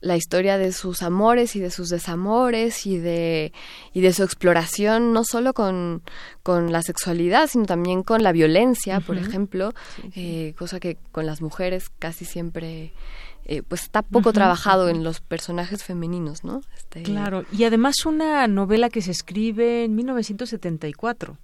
Speaker 36: la historia de sus amores y de sus desamores y de, y de su exploración, no solo con, con la sexualidad, sino también con la violencia, por ejemplo, eh, cosa que con las mujeres casi siempre eh, pues está poco trabajado en los personajes femeninos, ¿no?
Speaker 1: Este... Claro, y además una novela que se escribe en 1974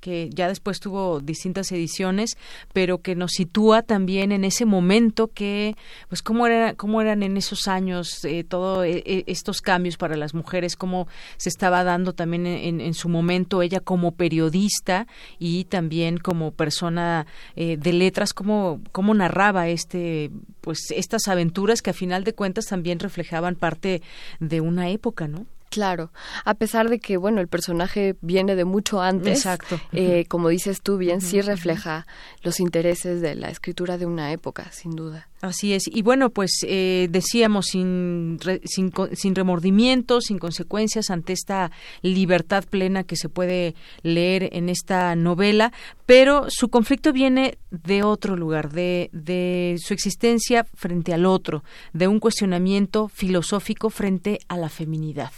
Speaker 1: que ya después tuvo distintas ediciones, pero que nos sitúa también en ese momento que, pues, cómo, era, cómo eran en esos años eh, todos eh, eh, estos cambios para las mujeres, cómo se estaba dando también en, su momento ella como periodista y también como persona de letras, cómo, cómo narraba este, pues, estas aventuras que a final de cuentas también reflejaban parte de una época, ¿no?
Speaker 36: Claro, a pesar de que, bueno, el personaje viene de mucho antes,
Speaker 1: Exacto.
Speaker 36: Eh, como dices tú bien, sí refleja los intereses de la escritura de una época, sin duda.
Speaker 1: Así es. Y bueno, pues eh, decíamos, sin, sin, sin remordimientos, sin consecuencias ante esta libertad plena que se puede leer en esta novela, pero su conflicto viene de otro lugar, de, de su existencia frente al otro, de un cuestionamiento filosófico frente a la feminidad.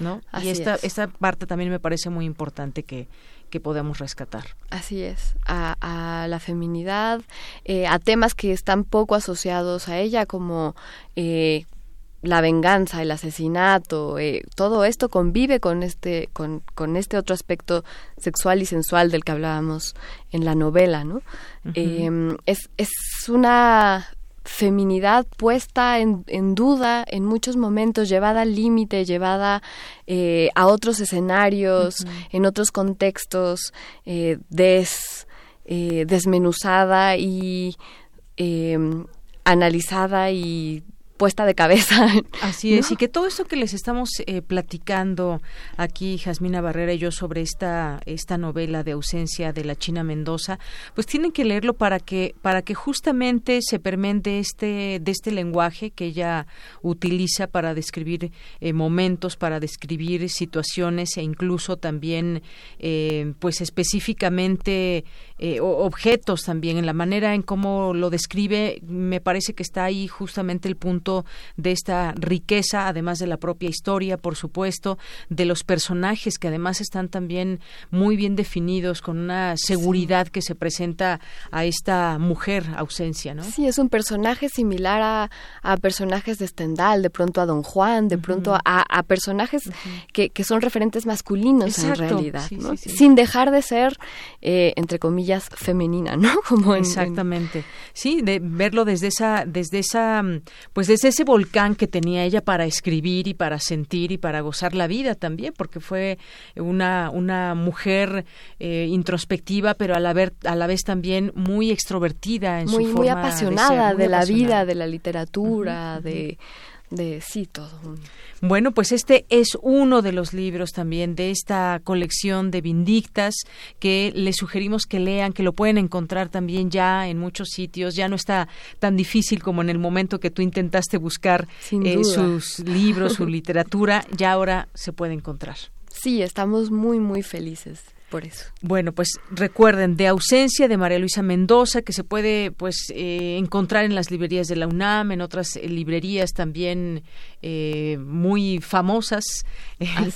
Speaker 1: ¿No? y esta, esta parte también me parece muy importante que, que podemos rescatar.
Speaker 36: Así es, a, la feminidad, eh, a temas que están poco asociados a ella, como eh, la venganza, el asesinato, eh, todo esto convive con este, con, con, este otro aspecto sexual y sensual del que hablábamos en la novela, ¿no? es, es una feminidad puesta en, en, duda en muchos momentos, llevada al límite, llevada eh, a otros escenarios, en otros contextos, eh, des, eh, desmenuzada y analizada y puesta de cabeza.
Speaker 1: Así es, y que todo esto que les estamos eh, platicando aquí, Jasmina Barrera y yo, sobre esta, esta novela de ausencia de la China Mendoza, pues tienen que leerlo para que, para que justamente se permente este, de este lenguaje que ella utiliza para describir eh, momentos, para describir situaciones e incluso también, eh, pues específicamente objetos también, en la manera en cómo lo describe, me parece que está ahí justamente el punto de esta riqueza, además de la propia historia, por supuesto, de los personajes que además están también muy bien definidos, con una seguridad que se presenta a esta mujer ausencia, ¿no?
Speaker 36: Sí, es un personaje similar a, a personajes de Stendhal, de pronto a Don Juan, de pronto a, personajes que, que, son referentes masculinos en realidad, sin dejar de ser, eh, entre comillas, femenina, ¿no?
Speaker 1: Como Exactamente. Sí, de verlo desde esa, desde esa, pues desde ese volcán que tenía ella para escribir y para sentir y para gozar la vida también, porque fue una, una mujer eh, introspectiva, pero a la, ver, a la vez también muy extrovertida en
Speaker 36: muy,
Speaker 1: su forma
Speaker 36: muy apasionada de, la vida, de la literatura, de de sí todo.
Speaker 1: Bueno, pues este es uno de los libros también de esta colección de Vindictas que les sugerimos que lean, que lo pueden encontrar también ya en muchos sitios. Ya no está tan difícil como en el momento que tú intentaste buscar eh, sus libros, su literatura. Ya ahora se puede encontrar.
Speaker 36: Sí, estamos muy, muy felices
Speaker 1: Bueno, pues recuerden, de ausencia de María Luisa Mendoza, que se puede pues eh, encontrar en las librerías de la UNAM, en otras eh, librerías también eh, muy famosas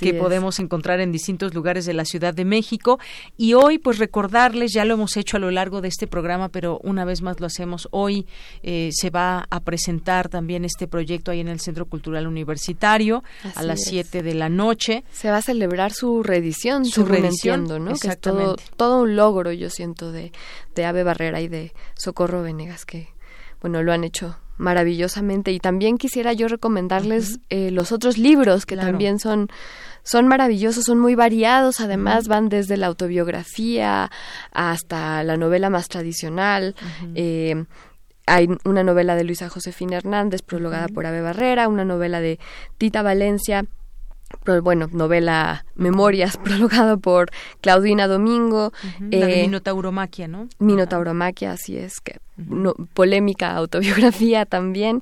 Speaker 1: que podemos encontrar en distintos lugares de la Ciudad de México. Y hoy, pues recordarles, ya lo hemos hecho a lo largo de este programa, pero una vez más lo hacemos hoy, se va a presentar también este proyecto ahí en el Centro Cultural Universitario a las 7 de la noche.
Speaker 36: Se va a celebrar su reedición, su reedición, ¿no? Que es todo, todo un logro, yo siento, de, de Ave Barrera y de Socorro Venegas, que, bueno, lo han hecho maravillosamente. Y también quisiera yo recomendarles eh, los otros libros que también son son maravillosos, son muy variados, además van desde la autobiografía hasta la novela más tradicional. Eh, hay una novela de Luisa Josefina Hernández, prologada por Ave Barrera, una novela de Tita Valencia, bueno, novela Memorias, prologado por Claudina Domingo.
Speaker 1: la de eh, Minotauromaquia, ¿no?
Speaker 36: Minotauromaquia, así es, que polémica autobiografía también.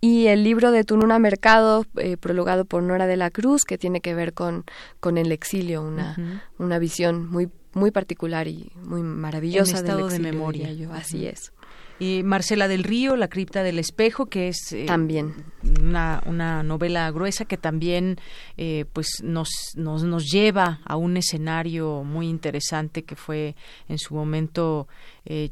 Speaker 36: Y el libro de Tununa Mercado, eh, prologado por Nora de la Cruz, que tiene que ver con, con el exilio, una, una visión muy, muy particular y muy maravillosa
Speaker 1: del exilio, de memoria.
Speaker 36: Así es
Speaker 1: y Marcela del Río, La cripta del espejo, que es
Speaker 36: eh, también.
Speaker 1: una, una, novela gruesa que también eh, pues nos, nos, nos lleva a un escenario muy interesante que fue en su momento eh,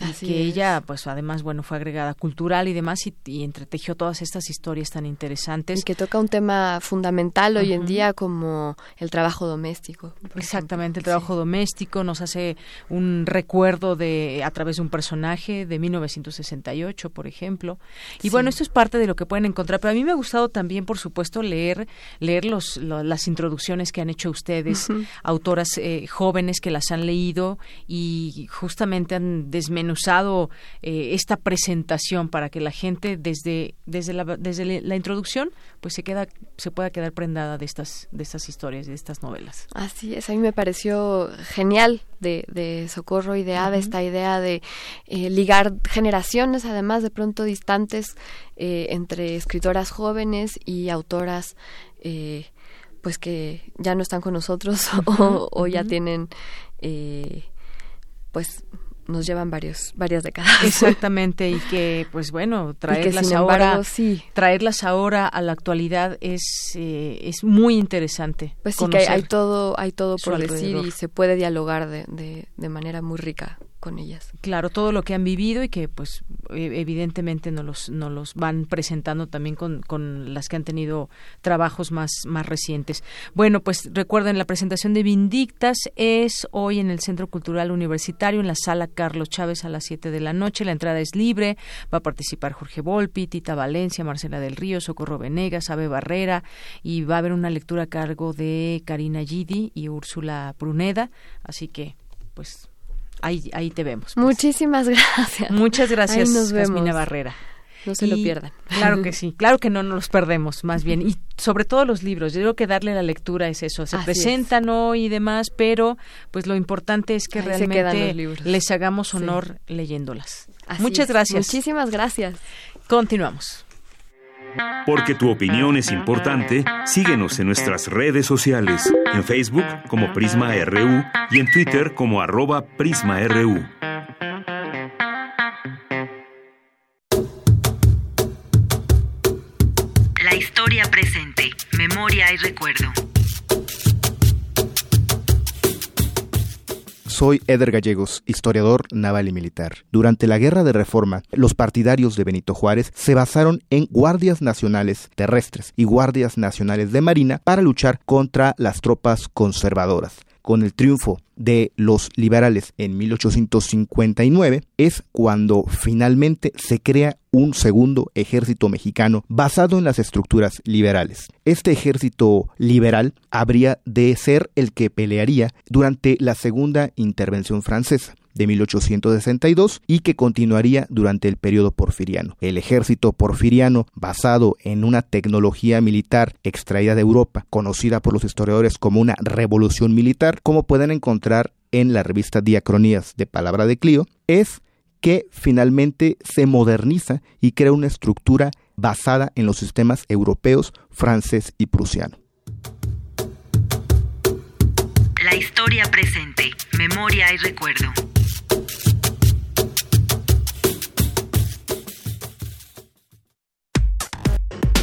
Speaker 1: Y que ella pues además bueno fue agregada cultural y demás y, entretejió todas estas historias tan interesantes.
Speaker 36: Y que toca un tema fundamental hoy en día como el trabajo doméstico
Speaker 1: exactamente el trabajo doméstico nos hace un recuerdo de a través de un personaje de 1968 por ejemplo. Y bueno esto es parte de lo que pueden encontrar pero a mí me ha gustado también por supuesto leer leer los, las introducciones que han hecho ustedes autoras eh, jóvenes que las han leído y justamente han desmenuzado usado eh, esta presentación para que la gente desde desde la desde la introducción pues se queda se pueda quedar prendada de estas de estas historias de estas novelas.
Speaker 36: Así es a mí me pareció genial de, de Socorro y de Ave esta idea de eh, ligar generaciones además de pronto distantes eh, entre escritoras jóvenes y autoras pues que ya no están con nosotros o, ya tienen pues nos llevan varios varias décadas.
Speaker 1: Exactamente y que pues bueno traerlas ahora sí. traerlas ahora a la actualidad es eh, es muy interesante
Speaker 36: pues sí que hay, todo hay todo por decir y se puede dialogar de, de, de manera muy rica con ellas.
Speaker 1: Claro, todo lo que han vivido y que pues e, evidentemente nos los, nos los van presentando también con, con las que han tenido trabajos más, más recientes. Bueno, pues recuerden, la presentación de Vindictas es hoy en el Centro Cultural Universitario, en la sala Carlos Chávez a las 7 de la noche. La entrada es libre, va a participar Jorge Volpi, Tita Valencia, Marcela del Río, Socorro Venegas, Abe Barrera y va a haber una lectura a cargo de Karina Gidi y Úrsula Bruneda. Así que, pues ahí, ahí te vemos.
Speaker 36: Pues. Muchísimas gracias.
Speaker 1: Muchas gracias, Jasmina Barrera.
Speaker 36: No se lo pierdan.
Speaker 1: Claro que sí, claro que no nos los perdemos, más bien. Y sobre todo los libros, yo creo que darle la lectura es eso. Se presentan hoy y demás, pero pues lo importante es que realmente les hagamos honor leyéndolas. Muchas gracias.
Speaker 36: Muchísimas gracias.
Speaker 1: Continuamos.
Speaker 2: Porque tu opinión es importante, síguenos en nuestras redes sociales, en Facebook como Prisma RU y en Twitter como arroba PrismaRU.
Speaker 37: La historia presente, memoria y recuerdo.
Speaker 38: Soy Eder Gallegos, historiador naval y militar. Durante la Guerra de Reforma, los partidarios de Benito Juárez se basaron en guardias nacionales terrestres y guardias nacionales de marina para luchar contra las tropas conservadoras con el triunfo de los liberales en 1859 es cuando finalmente se crea un segundo ejército mexicano basado en las estructuras liberales. Este ejército liberal habría de ser el que pelearía durante la segunda intervención francesa de 1862 y que continuaría durante el periodo porfiriano. El ejército porfiriano, basado en una tecnología militar extraída de Europa, conocida por los historiadores como una revolución militar, como pueden encontrar en la revista Diacronías de Palabra de Clio, es que finalmente se moderniza y crea una estructura basada en los sistemas europeos, francés y prusiano.
Speaker 37: La historia presente, memoria y recuerdo.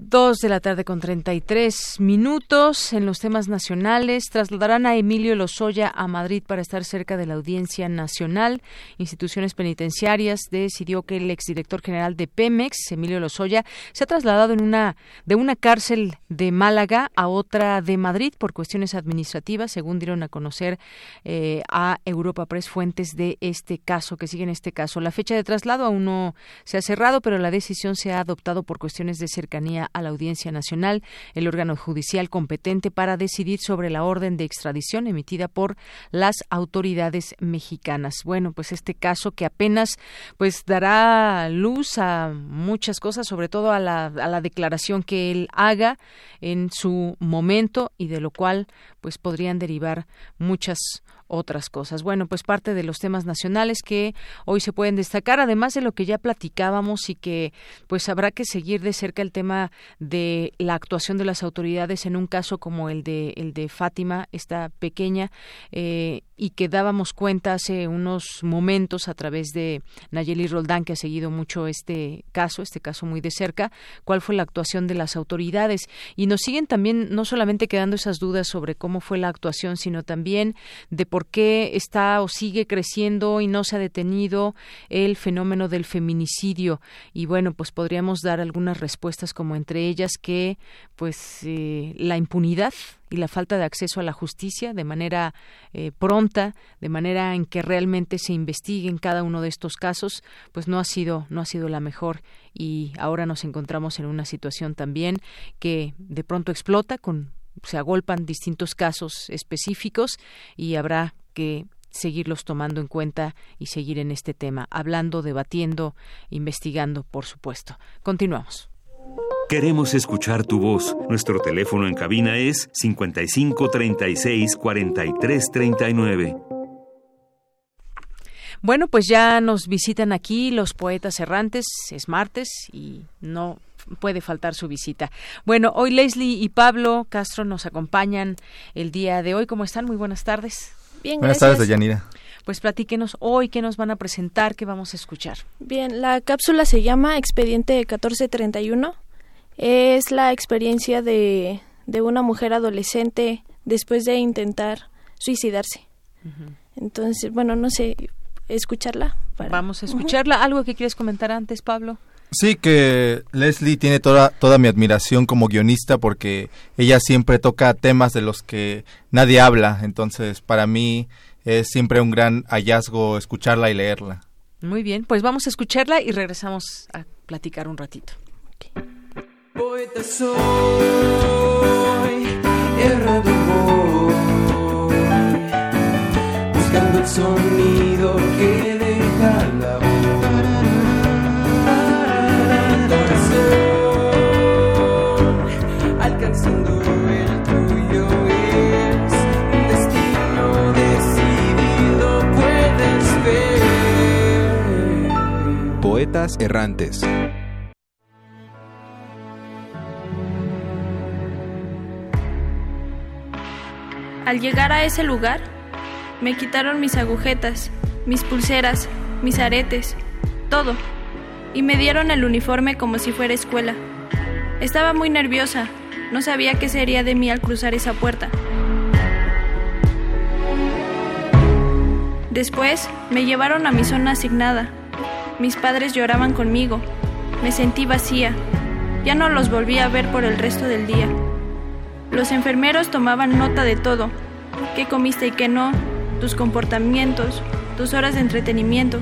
Speaker 1: Dos de la tarde con 33 minutos en los temas nacionales. Trasladarán a Emilio Lozoya a Madrid para estar cerca de la Audiencia Nacional. Instituciones penitenciarias decidió que el exdirector general de Pemex, Emilio Lozoya, se ha trasladado en una, de una cárcel de Málaga a otra de Madrid por cuestiones administrativas, según dieron a conocer eh, a Europa Press fuentes de este caso, que siguen este caso. La fecha de traslado aún no se ha cerrado, pero la decisión se ha adoptado por cuestiones de cercanía a la Audiencia Nacional, el órgano judicial competente para decidir sobre la orden de extradición emitida por las autoridades mexicanas. Bueno, pues este caso que apenas pues dará luz a muchas cosas, sobre todo a la, a la declaración que él haga en su momento y de lo cual pues podrían derivar muchas otras cosas. Bueno, pues parte de los temas nacionales que hoy se pueden destacar, además de lo que ya platicábamos y que pues habrá que seguir de cerca el tema de la actuación de las autoridades en un caso como el de el de Fátima, esta pequeña eh, y que dábamos cuenta hace unos momentos a través de Nayeli Roldán, que ha seguido mucho este caso, este caso muy de cerca, cuál fue la actuación de las autoridades. Y nos siguen también no solamente quedando esas dudas sobre cómo fue la actuación, sino también de por qué está o sigue creciendo y no se ha detenido el fenómeno del feminicidio. Y bueno, pues podríamos dar algunas respuestas como entre ellas que pues eh, la impunidad y la falta de acceso a la justicia de manera eh, pronta, de manera en que realmente se investigue en cada uno de estos casos, pues no ha sido no ha sido la mejor y ahora nos encontramos en una situación también que de pronto explota con se agolpan distintos casos específicos y habrá que seguirlos tomando en cuenta y seguir en este tema, hablando, debatiendo, investigando, por supuesto. Continuamos.
Speaker 2: Queremos escuchar tu voz. Nuestro teléfono en cabina es 55 36 43 39.
Speaker 1: Bueno, pues ya nos visitan aquí los poetas errantes. Es martes y no puede faltar su visita. Bueno, hoy Leslie y Pablo Castro nos acompañan el día de hoy. ¿Cómo están? Muy buenas tardes.
Speaker 39: Bien, buenas tardes, Yanira.
Speaker 1: Pues platíquenos hoy qué nos van a presentar, qué vamos a escuchar.
Speaker 40: Bien, la cápsula se llama Expediente 1431 es la experiencia de, de una mujer adolescente después de intentar suicidarse. Entonces, bueno, no sé, escucharla.
Speaker 1: Vamos a escucharla. ¿Algo que quieres comentar antes, Pablo?
Speaker 39: Sí, que Leslie tiene toda, toda mi admiración como guionista porque ella siempre toca temas de los que nadie habla. Entonces, para mí es siempre un gran hallazgo escucharla y leerla.
Speaker 1: Muy bien, pues vamos a escucharla y regresamos a platicar un ratito.
Speaker 41: Poeta soy, errado voy, buscando sonido que deja la voz. Corazón, alcanzando el tuyo es un destino decidido, puedes ver.
Speaker 42: Poetas errantes.
Speaker 40: Al llegar a ese lugar, me quitaron mis agujetas, mis pulseras, mis aretes, todo, y me dieron el uniforme como si fuera escuela. Estaba muy nerviosa, no sabía qué sería de mí al cruzar esa puerta. Después me llevaron a mi zona asignada. Mis padres lloraban conmigo. Me sentí vacía. Ya no los volví a ver por el resto del día. Los enfermeros tomaban nota de todo. ¿Qué comiste y qué no? Tus comportamientos, tus horas de entretenimiento.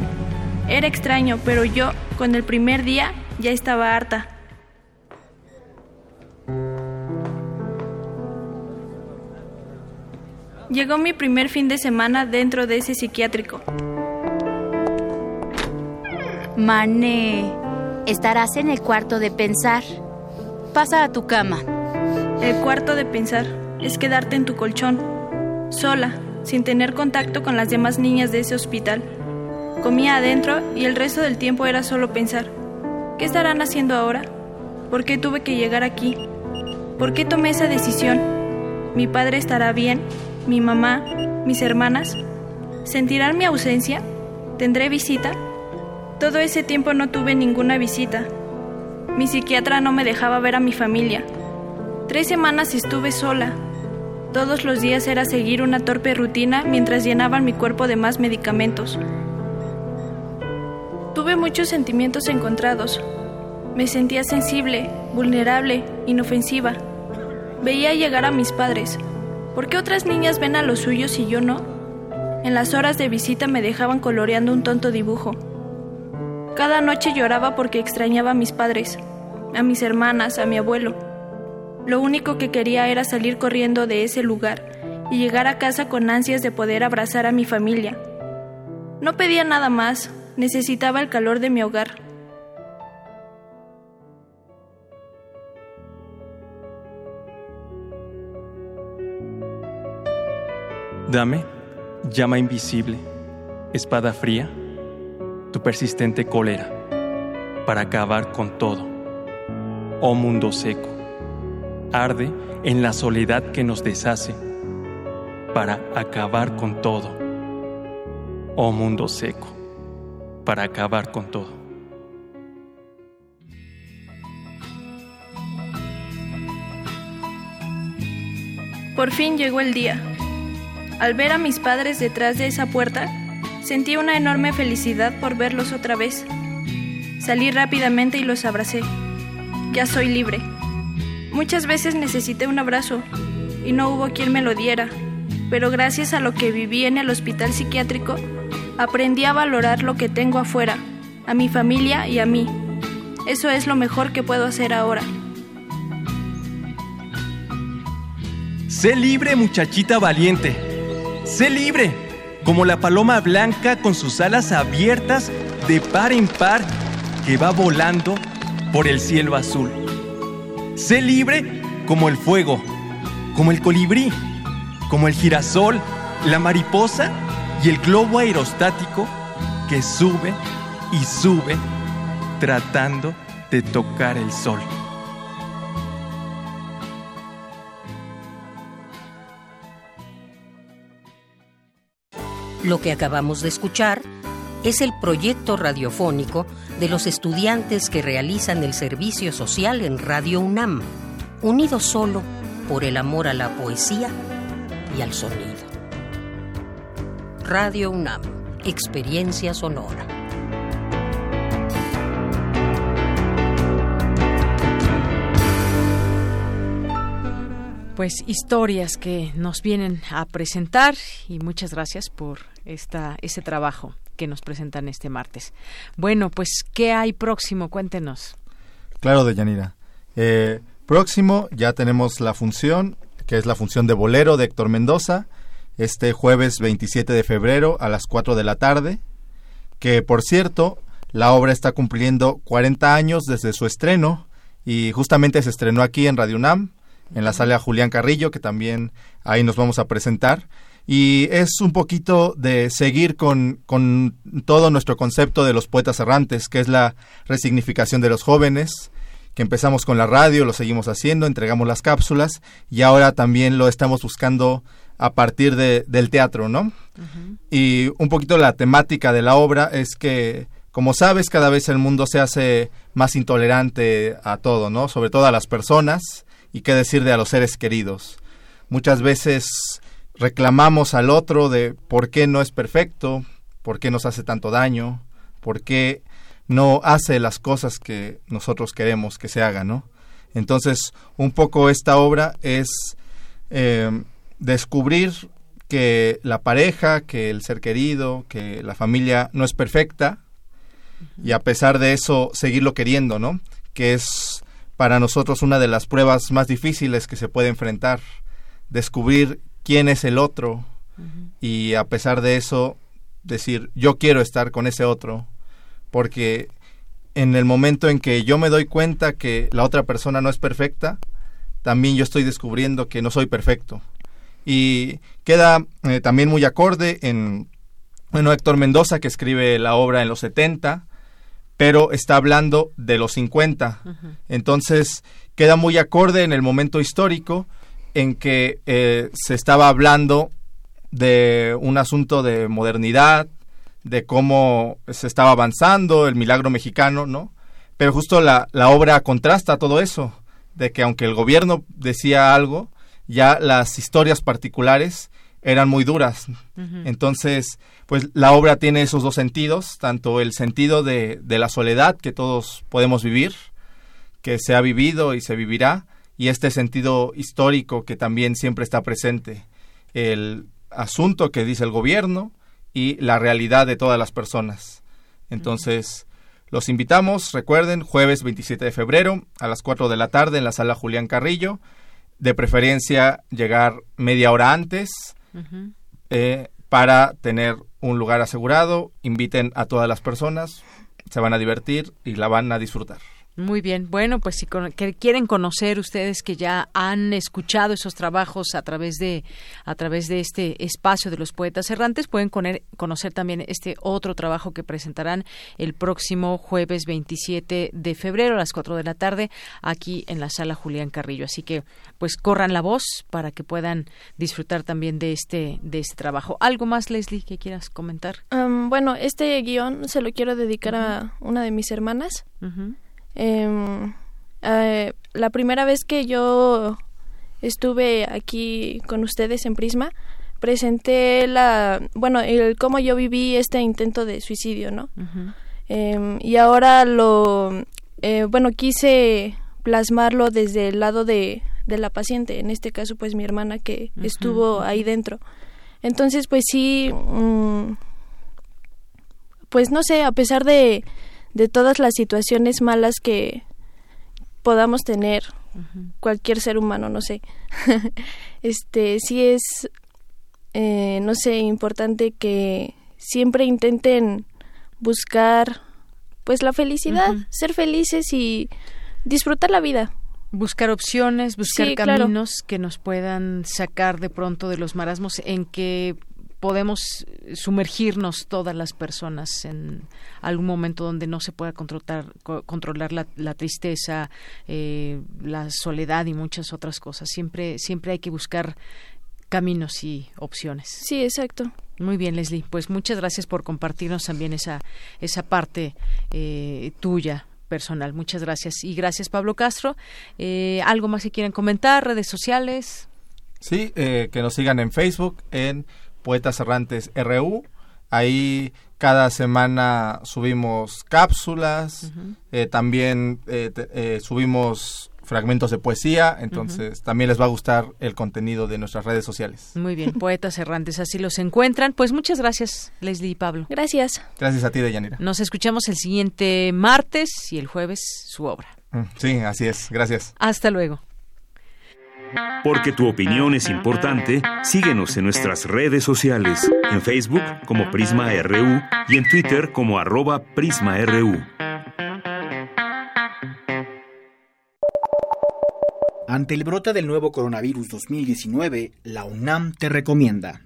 Speaker 40: Era extraño, pero yo, con el primer día, ya estaba harta. Llegó mi primer fin de semana dentro de ese psiquiátrico.
Speaker 43: Mané, estarás en el cuarto de pensar. Pasa a tu cama.
Speaker 40: El cuarto de pensar es quedarte en tu colchón, sola, sin tener contacto con las demás niñas de ese hospital. Comía adentro y el resto del tiempo era solo pensar. ¿Qué estarán haciendo ahora? ¿Por qué tuve que llegar aquí? ¿Por qué tomé esa decisión? ¿Mi padre estará bien? ¿Mi mamá? ¿Mis hermanas? ¿Sentirán mi ausencia? ¿Tendré visita? Todo ese tiempo no tuve ninguna visita. Mi psiquiatra no me dejaba ver a mi familia. Tres semanas estuve sola. Todos los días era seguir una torpe rutina mientras llenaban mi cuerpo de más medicamentos. Tuve muchos sentimientos encontrados. Me sentía sensible, vulnerable, inofensiva. Veía llegar a mis padres. ¿Por qué otras niñas ven a los suyos y yo no? En las horas de visita me dejaban coloreando un tonto dibujo. Cada noche lloraba porque extrañaba a mis padres, a mis hermanas, a mi abuelo. Lo único que quería era salir corriendo de ese lugar y llegar a casa con ansias de poder abrazar a mi familia. No pedía nada más, necesitaba el calor de mi hogar.
Speaker 44: Dame, llama invisible, espada fría, tu persistente cólera, para acabar con todo. Oh mundo seco, arde en la soledad que nos deshace, para acabar con todo. Oh mundo seco, para acabar con todo.
Speaker 40: Por fin llegó el día. Al ver a mis padres detrás de esa puerta, sentí una enorme felicidad por verlos otra vez. Salí rápidamente y los abracé. Ya soy libre. Muchas veces necesité un abrazo y no hubo quien me lo diera, pero gracias a lo que viví en el hospital psiquiátrico, aprendí a valorar lo que tengo afuera, a mi familia y a mí. Eso es lo mejor que puedo hacer ahora.
Speaker 44: Sé libre, muchachita valiente. Sé libre, como la paloma blanca con sus alas abiertas de par en par que va volando por el cielo azul. Sé libre como el fuego, como el colibrí, como el girasol, la mariposa y el globo aerostático que sube y sube tratando de tocar el sol.
Speaker 45: Lo que acabamos de escuchar es el proyecto radiofónico de los estudiantes que realizan el servicio social en Radio UNAM, unidos solo por el amor a la poesía y al sonido. Radio UNAM, experiencia sonora.
Speaker 1: Pues historias que nos vienen a presentar y muchas gracias por esta, trabajo que nos presentan este martes. Bueno, pues, ¿qué hay próximo? Cuéntenos.
Speaker 39: Claro, Deyanira. Eh, próximo ya tenemos la función, que es la función de bolero de Héctor Mendoza. este jueves 27 de febrero a las 4 de la tarde, que por cierto, la obra está cumpliendo 40 años desde su estreno y justamente se estrenó aquí en Radio UNAM, en la sala Julián Carrillo, que también ahí nos vamos a presentar. Y es un poquito de seguir con, con todo nuestro concepto de los poetas errantes, que es la resignificación de los jóvenes, que empezamos con la radio, lo seguimos haciendo, entregamos las cápsulas y ahora también lo estamos buscando a partir de, del teatro, ¿no? Y un poquito la temática de la obra es que, como sabes, cada vez el mundo se hace más intolerante a todo, ¿no? Sobre todo a las personas y qué decir de a los seres queridos. Muchas veces reclamamos al otro de por qué no es perfecto, por qué nos hace tanto daño, por qué no hace las cosas que nosotros queremos que se hagan, ¿no? Entonces, un poco esta obra es eh, descubrir que la pareja, que el ser querido, que la familia no es perfecta y a pesar de eso seguirlo queriendo, ¿no? Que es para nosotros una de las pruebas más difíciles que se puede enfrentar, descubrir quién es el otro y a pesar de eso decir yo quiero estar con ese otro porque en el momento en que yo me doy cuenta que la otra persona no es perfecta, también yo estoy descubriendo que no soy perfecto. Y queda eh, también muy acorde en, bueno, Héctor Mendoza, que escribe la obra en los 70, pero está hablando de los 50. Entonces, queda muy acorde en el momento histórico en que eh, se estaba hablando de un asunto de modernidad, de cómo se estaba avanzando, el milagro mexicano, ¿no? Pero justo la, la obra contrasta todo eso, de que aunque el gobierno decía algo, ya las historias particulares eran muy duras. Entonces, pues la obra tiene esos dos sentidos, tanto el sentido de, de, la soledad que todos podemos vivir, que se ha vivido y se vivirá, y este sentido histórico que también siempre está presente, el asunto que dice el gobierno y la realidad de todas las personas. Entonces, los invitamos, recuerden, jueves 27 de febrero a las 4 de la tarde en la sala Julián Carrillo, de preferencia llegar media hora antes eh, para tener un lugar asegurado. Inviten a todas las personas, se van a divertir y la van a disfrutar.
Speaker 1: Muy bien. Bueno, pues si que quieren conocer ustedes que ya han escuchado esos trabajos a través de a través de este espacio de los poetas errantes, pueden conocer también este otro trabajo que presentarán el próximo jueves 27 de febrero a las 4 de la tarde aquí en la sala Julián Carrillo. Así que pues corran la voz para que puedan disfrutar también de este de este trabajo. ¿Algo más, Leslie, que quieras comentar?
Speaker 40: Um, bueno, este guion se lo quiero dedicar uh -huh. a una de mis hermanas. Uh -huh. Eh, eh, la primera vez que yo estuve aquí con ustedes en Prisma, presenté la, bueno, el cómo yo viví este intento de suicidio, ¿no? Uh -huh. eh, y ahora lo, bueno, quise plasmarlo desde el lado de, de, la paciente, en este caso pues mi hermana que uh -huh. estuvo ahí dentro. Entonces pues sí, um, pues no sé, a pesar de de todas las situaciones malas que podamos tener uh -huh. cualquier ser humano no sé este sí es eh, no sé importante que siempre intenten buscar pues la felicidad uh -huh. ser felices y disfrutar la vida
Speaker 1: buscar opciones buscar sí, caminos claro. que nos puedan sacar de pronto de los marasmos en que podemos sumergirnos todas las personas en algún momento donde no se pueda controlar, controlar la, la tristeza, eh, la soledad y muchas otras cosas. Siempre, siempre hay que buscar caminos y opciones.
Speaker 40: Sí, exacto.
Speaker 1: Muy bien, Leslie. Pues muchas gracias por compartirnos también esa, esa parte eh, tuya personal. Muchas gracias. Y gracias, Pablo Castro. Eh, ¿Algo más que quieran comentar? ¿Redes sociales?
Speaker 39: Sí, eh, que nos sigan en Facebook, en Poetas Errantes RU. Ahí cada semana subimos cápsulas, uh -huh. eh, también eh, eh, subimos fragmentos de poesía, entonces uh -huh. también les va a gustar el contenido de nuestras redes sociales.
Speaker 1: Muy bien, Poetas Errantes, así los encuentran. Pues muchas gracias, Leslie y Pablo.
Speaker 40: Gracias.
Speaker 39: Gracias a ti, Deyanira.
Speaker 1: Nos escuchamos el siguiente martes y el jueves su obra.
Speaker 39: Sí, así es. Gracias.
Speaker 1: Hasta luego.
Speaker 2: Porque tu opinión es importante, síguenos en nuestras redes sociales, en Facebook como Prisma RU y en Twitter como arroba PrismaRU.
Speaker 42: Ante el brote del nuevo coronavirus 2019, la UNAM te recomienda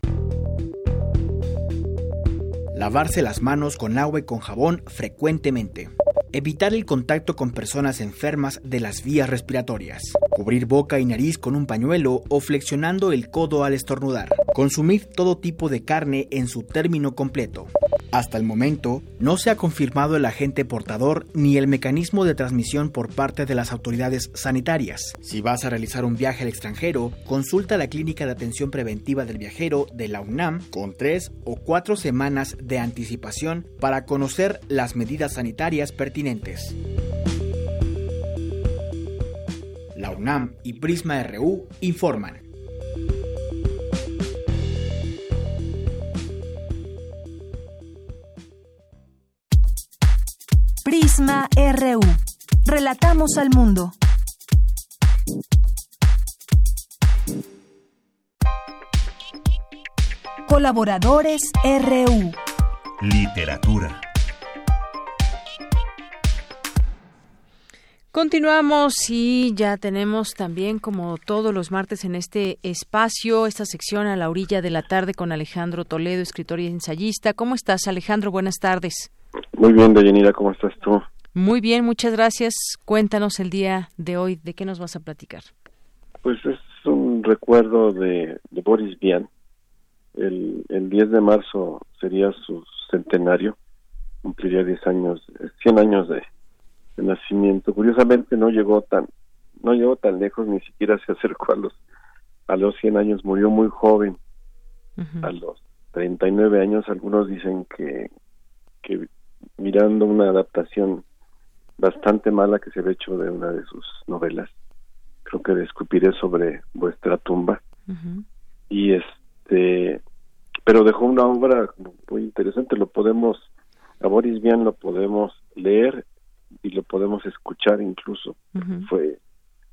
Speaker 42: lavarse las manos con agua y con jabón frecuentemente. Evitar el contacto con personas enfermas de las vías respiratorias. Cubrir boca y nariz con un pañuelo o flexionando el codo al estornudar. Consumir todo tipo de carne en su término completo. Hasta el momento, no se ha confirmado el agente portador ni el mecanismo de transmisión por parte de las autoridades sanitarias. Si vas a realizar un viaje al extranjero, consulta la Clínica de Atención Preventiva del Viajero de la UNAM con tres o cuatro semanas de anticipación para conocer las medidas sanitarias pertinentes. La UNAM y Prisma RU informan.
Speaker 3: Prisma RU. Relatamos al mundo. Colaboradores RU.
Speaker 2: Literatura.
Speaker 1: Continuamos y ya tenemos también, como todos los martes en este espacio, esta sección a la orilla de la tarde con Alejandro Toledo, escritor y ensayista. ¿Cómo estás, Alejandro? Buenas tardes.
Speaker 46: Muy bien, Deyanira, ¿cómo estás tú?
Speaker 1: Muy bien, muchas gracias. Cuéntanos el día de hoy, ¿de qué nos vas a platicar?
Speaker 46: Pues es un recuerdo de, de Boris Vian. El, el 10 de marzo sería su centenario, cumpliría 10 años, 100 años de, de nacimiento. Curiosamente no llegó tan no llegó tan lejos, ni siquiera se acercó a los a los 100 años, murió muy joven. A los 39 años algunos dicen que que mirando una adaptación bastante mala que se había hecho de una de sus novelas. Creo que descupiré sobre vuestra tumba. Y este, pero dejó una obra muy interesante. Lo podemos, a Boris Vian lo podemos leer y lo podemos escuchar incluso. Fue,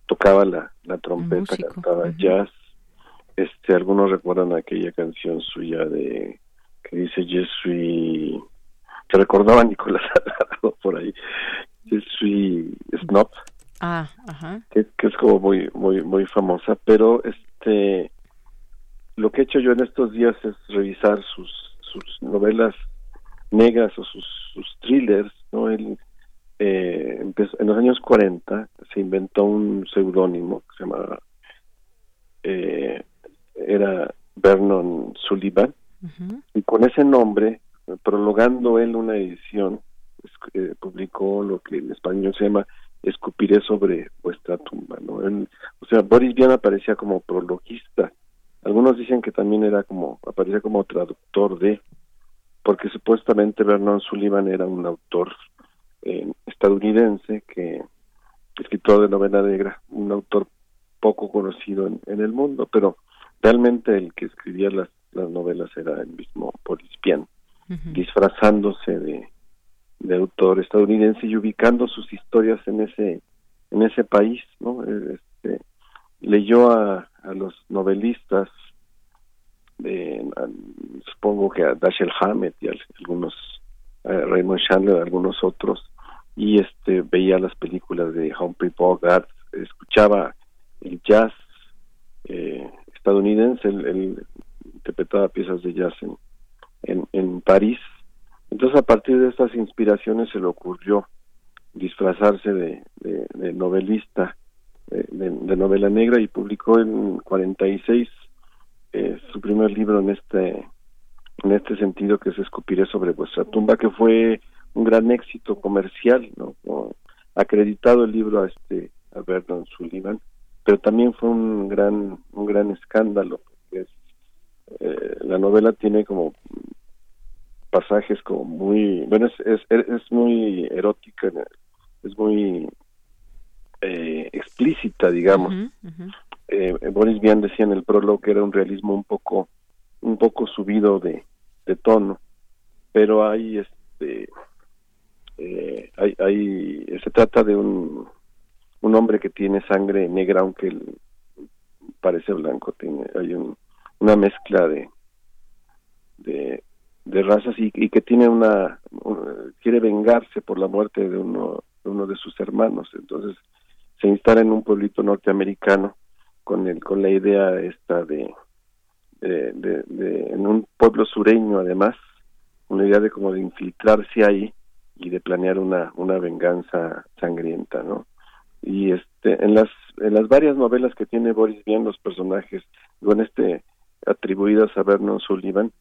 Speaker 46: tocaba la, la trompeta, cantaba jazz. Este, algunos recuerdan aquella canción suya de que dice suis que recordaba a Nicolás Alvarado por ahí, Je suis Snob,
Speaker 1: Ah, ajá.
Speaker 46: que, que es como muy muy muy famosa, pero este lo que he hecho yo en estos días es revisar sus sus novelas negras o sus, sus thrillers, ¿no? Él eh, empezó- en los años 40 se inventó un seudónimo que se llamaba eh, era Vernon Sullivan y con ese nombre, prologando él una edición, eh, publicó lo que en español se llama Escupiré sobre vuestra tumba. ¿no? Él- o sea, Boris Vian aparecía como prologuista. Algunos dicen que también era como, aparecía como traductor de, porque supuestamente Vernon Sullivan era un autor eh, estadounidense que escritor de novela negra, un autor poco conocido en, en el mundo, pero realmente el que escribía las, las novelas era el mismo Boris Vian, disfrazándose de, de autor estadounidense y ubicando sus historias en ese en ese país, ¿no? Eh, Este, leyó a, a los novelistas de, supongo que a Dashiell Hammett y a algunos a Raymond Chandler, algunos otros y este veía las películas de Humphrey Bogart, escuchaba el jazz eh, estadounidense, él interpretaba piezas de jazz en, en, en París. Entonces a partir de estas inspiraciones se le ocurrió disfrazarse de, novelista eh, de, de novela negra y publicó en 46 eh, su primer libro en este en este sentido que es Escupiré sobre vuestra tumba que fue un gran éxito comercial no acreditado el libro a este a Vernon Sullivan pero también fue un gran un gran escándalo eh, la novela tiene como pasajes como muy bueno es es, es muy erótica es muy eh, explícita digamos. Eh, Boris Vian decía en el prólogo que era un realismo un poco un poco subido de, de tono pero hay este eh, hay, hay se trata de un un hombre que tiene sangre negra aunque él parece blanco, tiene, hay una mezcla de, de, razas y, que tiene una, quiere vengarse por la muerte de uno, de uno de sus hermanos, entonces se instala en un pueblito norteamericano con el, con la idea esta de, de, de, en un pueblo sureño además, una idea de como de infiltrarse ahí y de planear una, una venganza sangrienta, ¿no? Y este, en las, en las varias novelas que tiene Boris Vian, los personajes, con este atribuidas a Vernon Sullivan,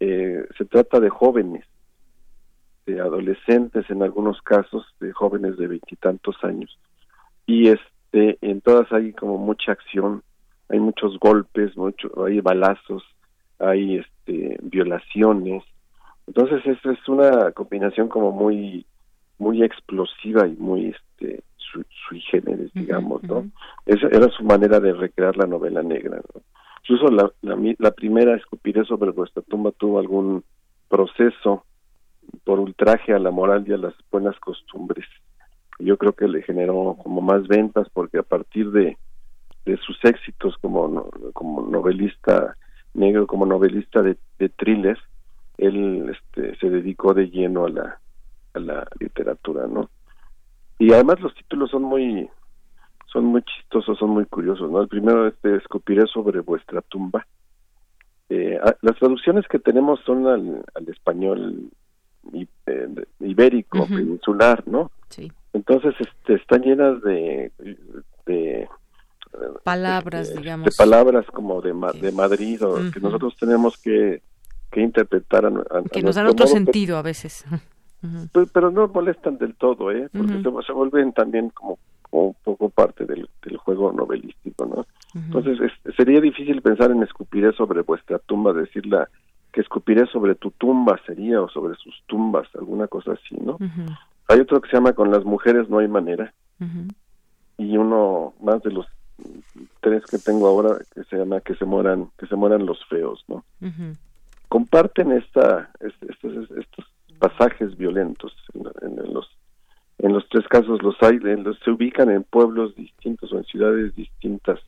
Speaker 46: eh, se trata de jóvenes, de adolescentes en algunos casos, de jóvenes de veintitantos años. Y este, en todas hay como mucha acción, hay muchos golpes, mucho, hay balazos, hay este, violaciones. Entonces es, es una combinación como muy muy explosiva y muy este sui generis, digamos, ¿no? Esa era su manera de recrear la novela negra, ¿no? Incluso la, la, primera, Escupiré sobre vuestra tumba, tuvo algún proceso por ultraje a la moral y a las buenas costumbres. Yo creo que le generó como más ventas porque a partir de, de sus éxitos como, como novelista negro, como novelista de, de thrillers, él este, se dedicó de lleno a la, a la literatura, ¿no? Y además los títulos son muy son muy chistosos, son muy curiosos, ¿no? El primero este escupiré sobre vuestra tumba. Eh, las traducciones que tenemos son al, al español eh, ibérico, peninsular, ¿no?
Speaker 1: Sí.
Speaker 46: Entonces este, están llenas de, de
Speaker 1: palabras, digamos.
Speaker 46: De palabras como de, de Madrid o que nosotros tenemos que, que interpretar. A,
Speaker 1: que nos dan otro sentido a veces.
Speaker 46: Pues, pero no molestan del todo, ¿eh? Porque se, vuelven también como, un poco parte del, del juego novelístico, ¿no? Entonces sería difícil pensar en escupiré sobre vuestra tumba, decirla que escupiré sobre tu tumba sería o sobre sus tumbas, alguna cosa así, ¿no? Hay otro que se llama con las mujeres no hay manera y uno más de los tres que tengo ahora que se llama que se mueran que se mueran los feos, ¿no? Comparten esta estos, estos pasajes violentos en, los en los tres casos los hay los, se ubican en pueblos distintos o en ciudades distintas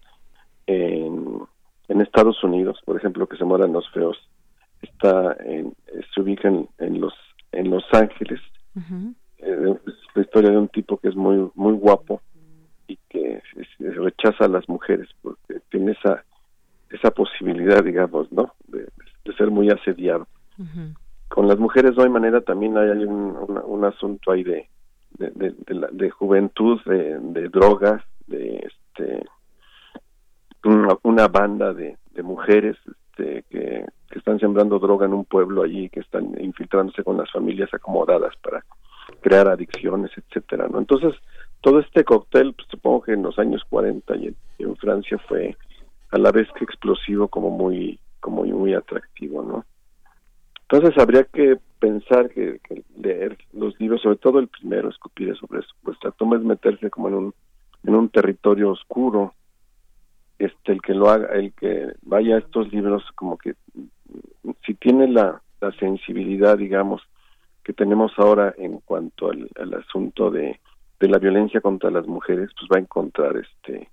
Speaker 46: en, en Estados Unidos por ejemplo que se mueran los feos está en, se ubican en los en Los Ángeles. Eh, es la historia de un tipo que es muy muy guapo y que rechaza a las mujeres porque tiene esa esa posibilidad digamos no de, ser muy asediado. Con las mujeres no hay manera también hay, un, un, asunto ahí de de, de, juventud de, drogas de este una, banda de, mujeres este, que, que, están sembrando droga en un pueblo allí que están infiltrándose con las familias acomodadas para crear adicciones etcétera no entonces todo este cóctel pues, supongo que en los años 40 y en, Francia fue a la vez que explosivo como muy como muy atractivo no entonces habría que pensar que, leer los libros, sobre todo el primero, escupir sobre vuestra toma es meterse como en un en un territorio oscuro. Este el que lo haga, el que vaya a estos libros como que si tiene la, la sensibilidad, digamos, que tenemos ahora en cuanto al, al asunto de, de la violencia contra las mujeres, pues va a encontrar este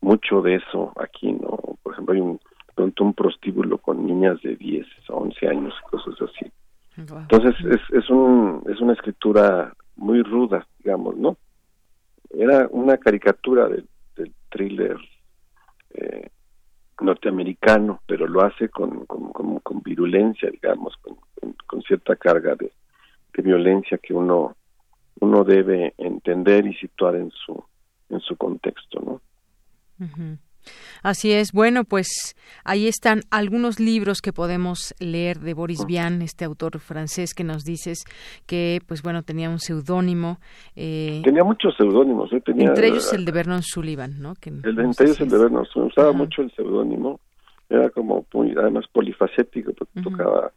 Speaker 46: mucho de eso aquí, ¿no? Por ejemplo, hay un pronto un prostíbulo con niñas de 10 o 11 años, cosas así. Entonces es, es, un, es una escritura muy ruda, digamos, ¿no? Era una caricatura del, del thriller eh, norteamericano, pero lo hace con, con, con, virulencia, digamos, con, con, cierta carga de, de, violencia que uno, uno debe entender y situar en su, en su contexto, ¿no?
Speaker 1: Así es. Bueno, pues ahí están algunos libros que podemos leer de Boris Vian, este autor francés que nos dices que, pues bueno, tenía un seudónimo.
Speaker 46: Eh, tenía muchos seudónimos. ¿eh?
Speaker 1: entre ellos el de Vernon Sullivan, ¿no? Que,
Speaker 46: el, entre ellos el de Vernon Sullivan. Usaba mucho el seudónimo. Era como muy, además polifacético, porque tocaba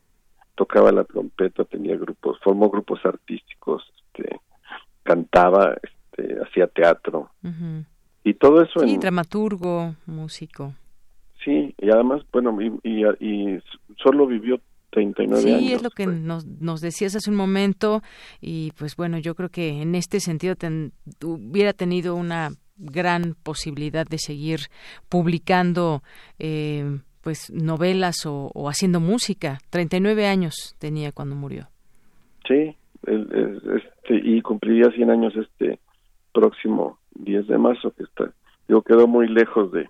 Speaker 46: tocaba la trompeta, tenía grupos, formó grupos artísticos, este, cantaba, este, hacía teatro. Y todo eso
Speaker 1: sí, dramaturgo, músico.
Speaker 46: Sí, y además, bueno, y, y, solo vivió 39
Speaker 1: sí,
Speaker 46: años.
Speaker 1: Sí, es lo que nos, nos decías hace un momento y pues bueno, yo creo que en este sentido hubiera tenido una gran posibilidad de seguir publicando eh, pues novelas o, haciendo música. 39 años tenía cuando murió.
Speaker 46: Sí, este, y cumpliría 100 años este próximo 10 de marzo, que está, digo, quedó muy lejos de,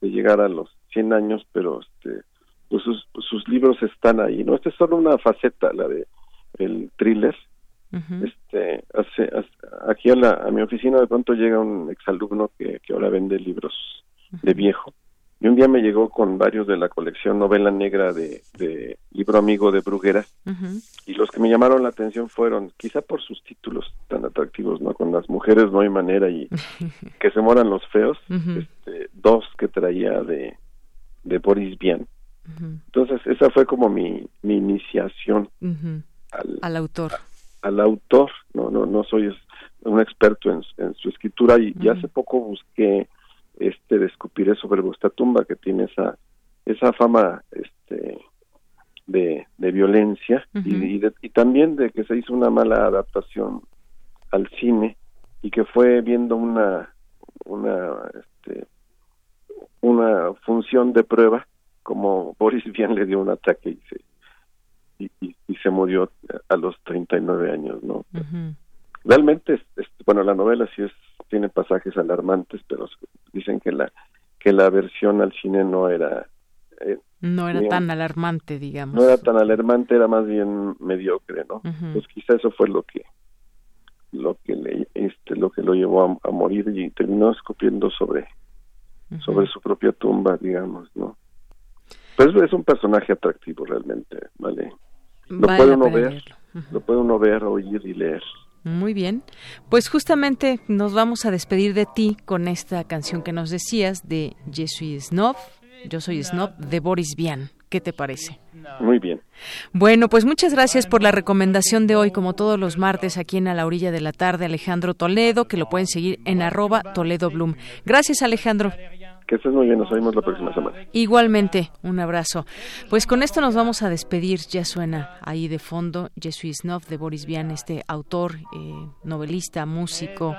Speaker 46: de llegar a los 100 años, pero este, pues sus, sus libros están ahí, ¿no? Esta es solo una faceta, la de el thriller, este hace, aquí a, la, a mi oficina de pronto llega un exalumno que, que ahora vende libros de viejo y un día me llegó con varios de la colección novela negra de, de libro amigo de Bruguera y los que me llamaron la atención fueron quizá por sus títulos tan atractivos no con las mujeres no hay manera y que se moran los feos este, dos que traía de de Boris Vian. Entonces esa fue como mi, mi iniciación
Speaker 1: al, autor.
Speaker 46: al autor no no no soy un experto en, su escritura y, y hace poco busqué este de escupiré sobre vuestra tumba que tiene esa esa fama este de, de violencia y, y, también de que se hizo una mala adaptación al cine y que fue viendo una una este, una función de prueba como Boris Vian le dio un ataque y se y, y, se murió a los 39 años no realmente bueno la novela sí es tiene pasajes alarmantes, pero dicen que la que la versión al cine no era
Speaker 1: eh, no era tan alarmante, digamos.
Speaker 46: No era tan alarmante, era más bien mediocre, ¿no? Pues quizá eso fue lo que lo que le, este lo que lo llevó a, morir y terminó escupiendo sobre sobre su propia tumba, digamos, ¿no? Pues es un personaje atractivo realmente, ¿vale? Lo puede uno ver, lo puede uno ver, oír y leer.
Speaker 1: Muy bien. Pues justamente nos vamos a despedir de ti con esta canción que nos decías de Je suis snob, yo soy snob, de Boris Vian. ¿Qué te parece?
Speaker 46: Muy bien.
Speaker 1: Bueno, pues muchas gracias por la recomendación de hoy, como todos los martes aquí en A la Orilla de la Tarde, Alejandro Toledo, que lo pueden seguir en arroba Toledo Bloom. Gracias, Alejandro.
Speaker 46: Que estés muy bien, nos vemos la próxima semana.
Speaker 1: Igualmente, un abrazo. Pues con esto nos vamos a despedir. Ya suena ahí de fondo Jesuit de Boris Vian, este autor, eh, novelista, músico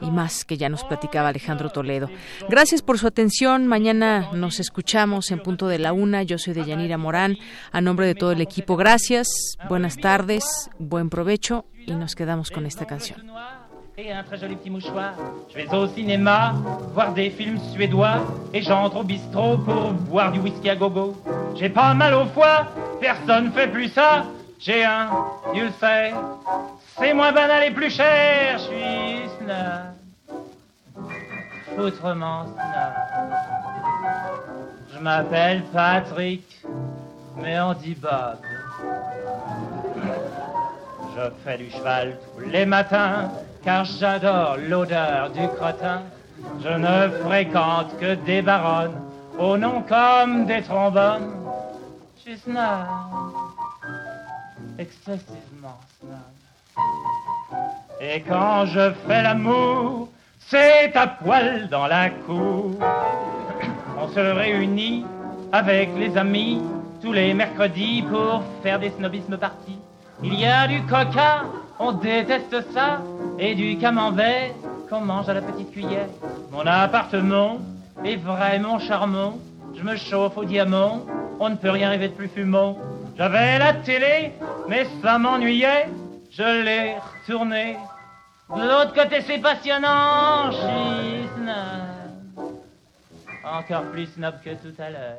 Speaker 1: y más que ya nos platicaba Alejandro Toledo. Gracias por su atención. Mañana nos escuchamos en punto de la una. Yo soy de Yanira Morán. A nombre de todo el equipo, gracias. Buenas tardes, buen provecho y nos quedamos con esta canción.
Speaker 47: Et un très joli petit mouchoir. Je vais au cinéma voir des films suédois et j'entre au bistrot pour boire du whisky à gogo. J'ai pas mal au foie, personne fait plus ça. J'ai un ulcère, c'est moins banal et plus cher. Je suis snob, foutrement snob. Je m'appelle Patrick, mais on dit Bob. Je fais du cheval tous les matins car j'adore l'odeur du crottin. Je ne fréquente que des baronnes, au nom comme des trombones. Je suis snob, excessivement snob. Et quand je fais l'amour, c'est à poil dans la cour. On se réunit avec les amis tous les mercredis pour faire des snobismes partis. Il y a du coca, on déteste ça, et du camembert qu'on mange à la petite cuillère. Mon appartement est vraiment charmant, je me chauffe au diamant, on ne peut rien rêver de plus fumant. J'avais la télé, mais ça m'ennuyait, je l'ai retournée. De l'autre côté, c'est passionnant, je. Encore plus snob que tout à l'heure.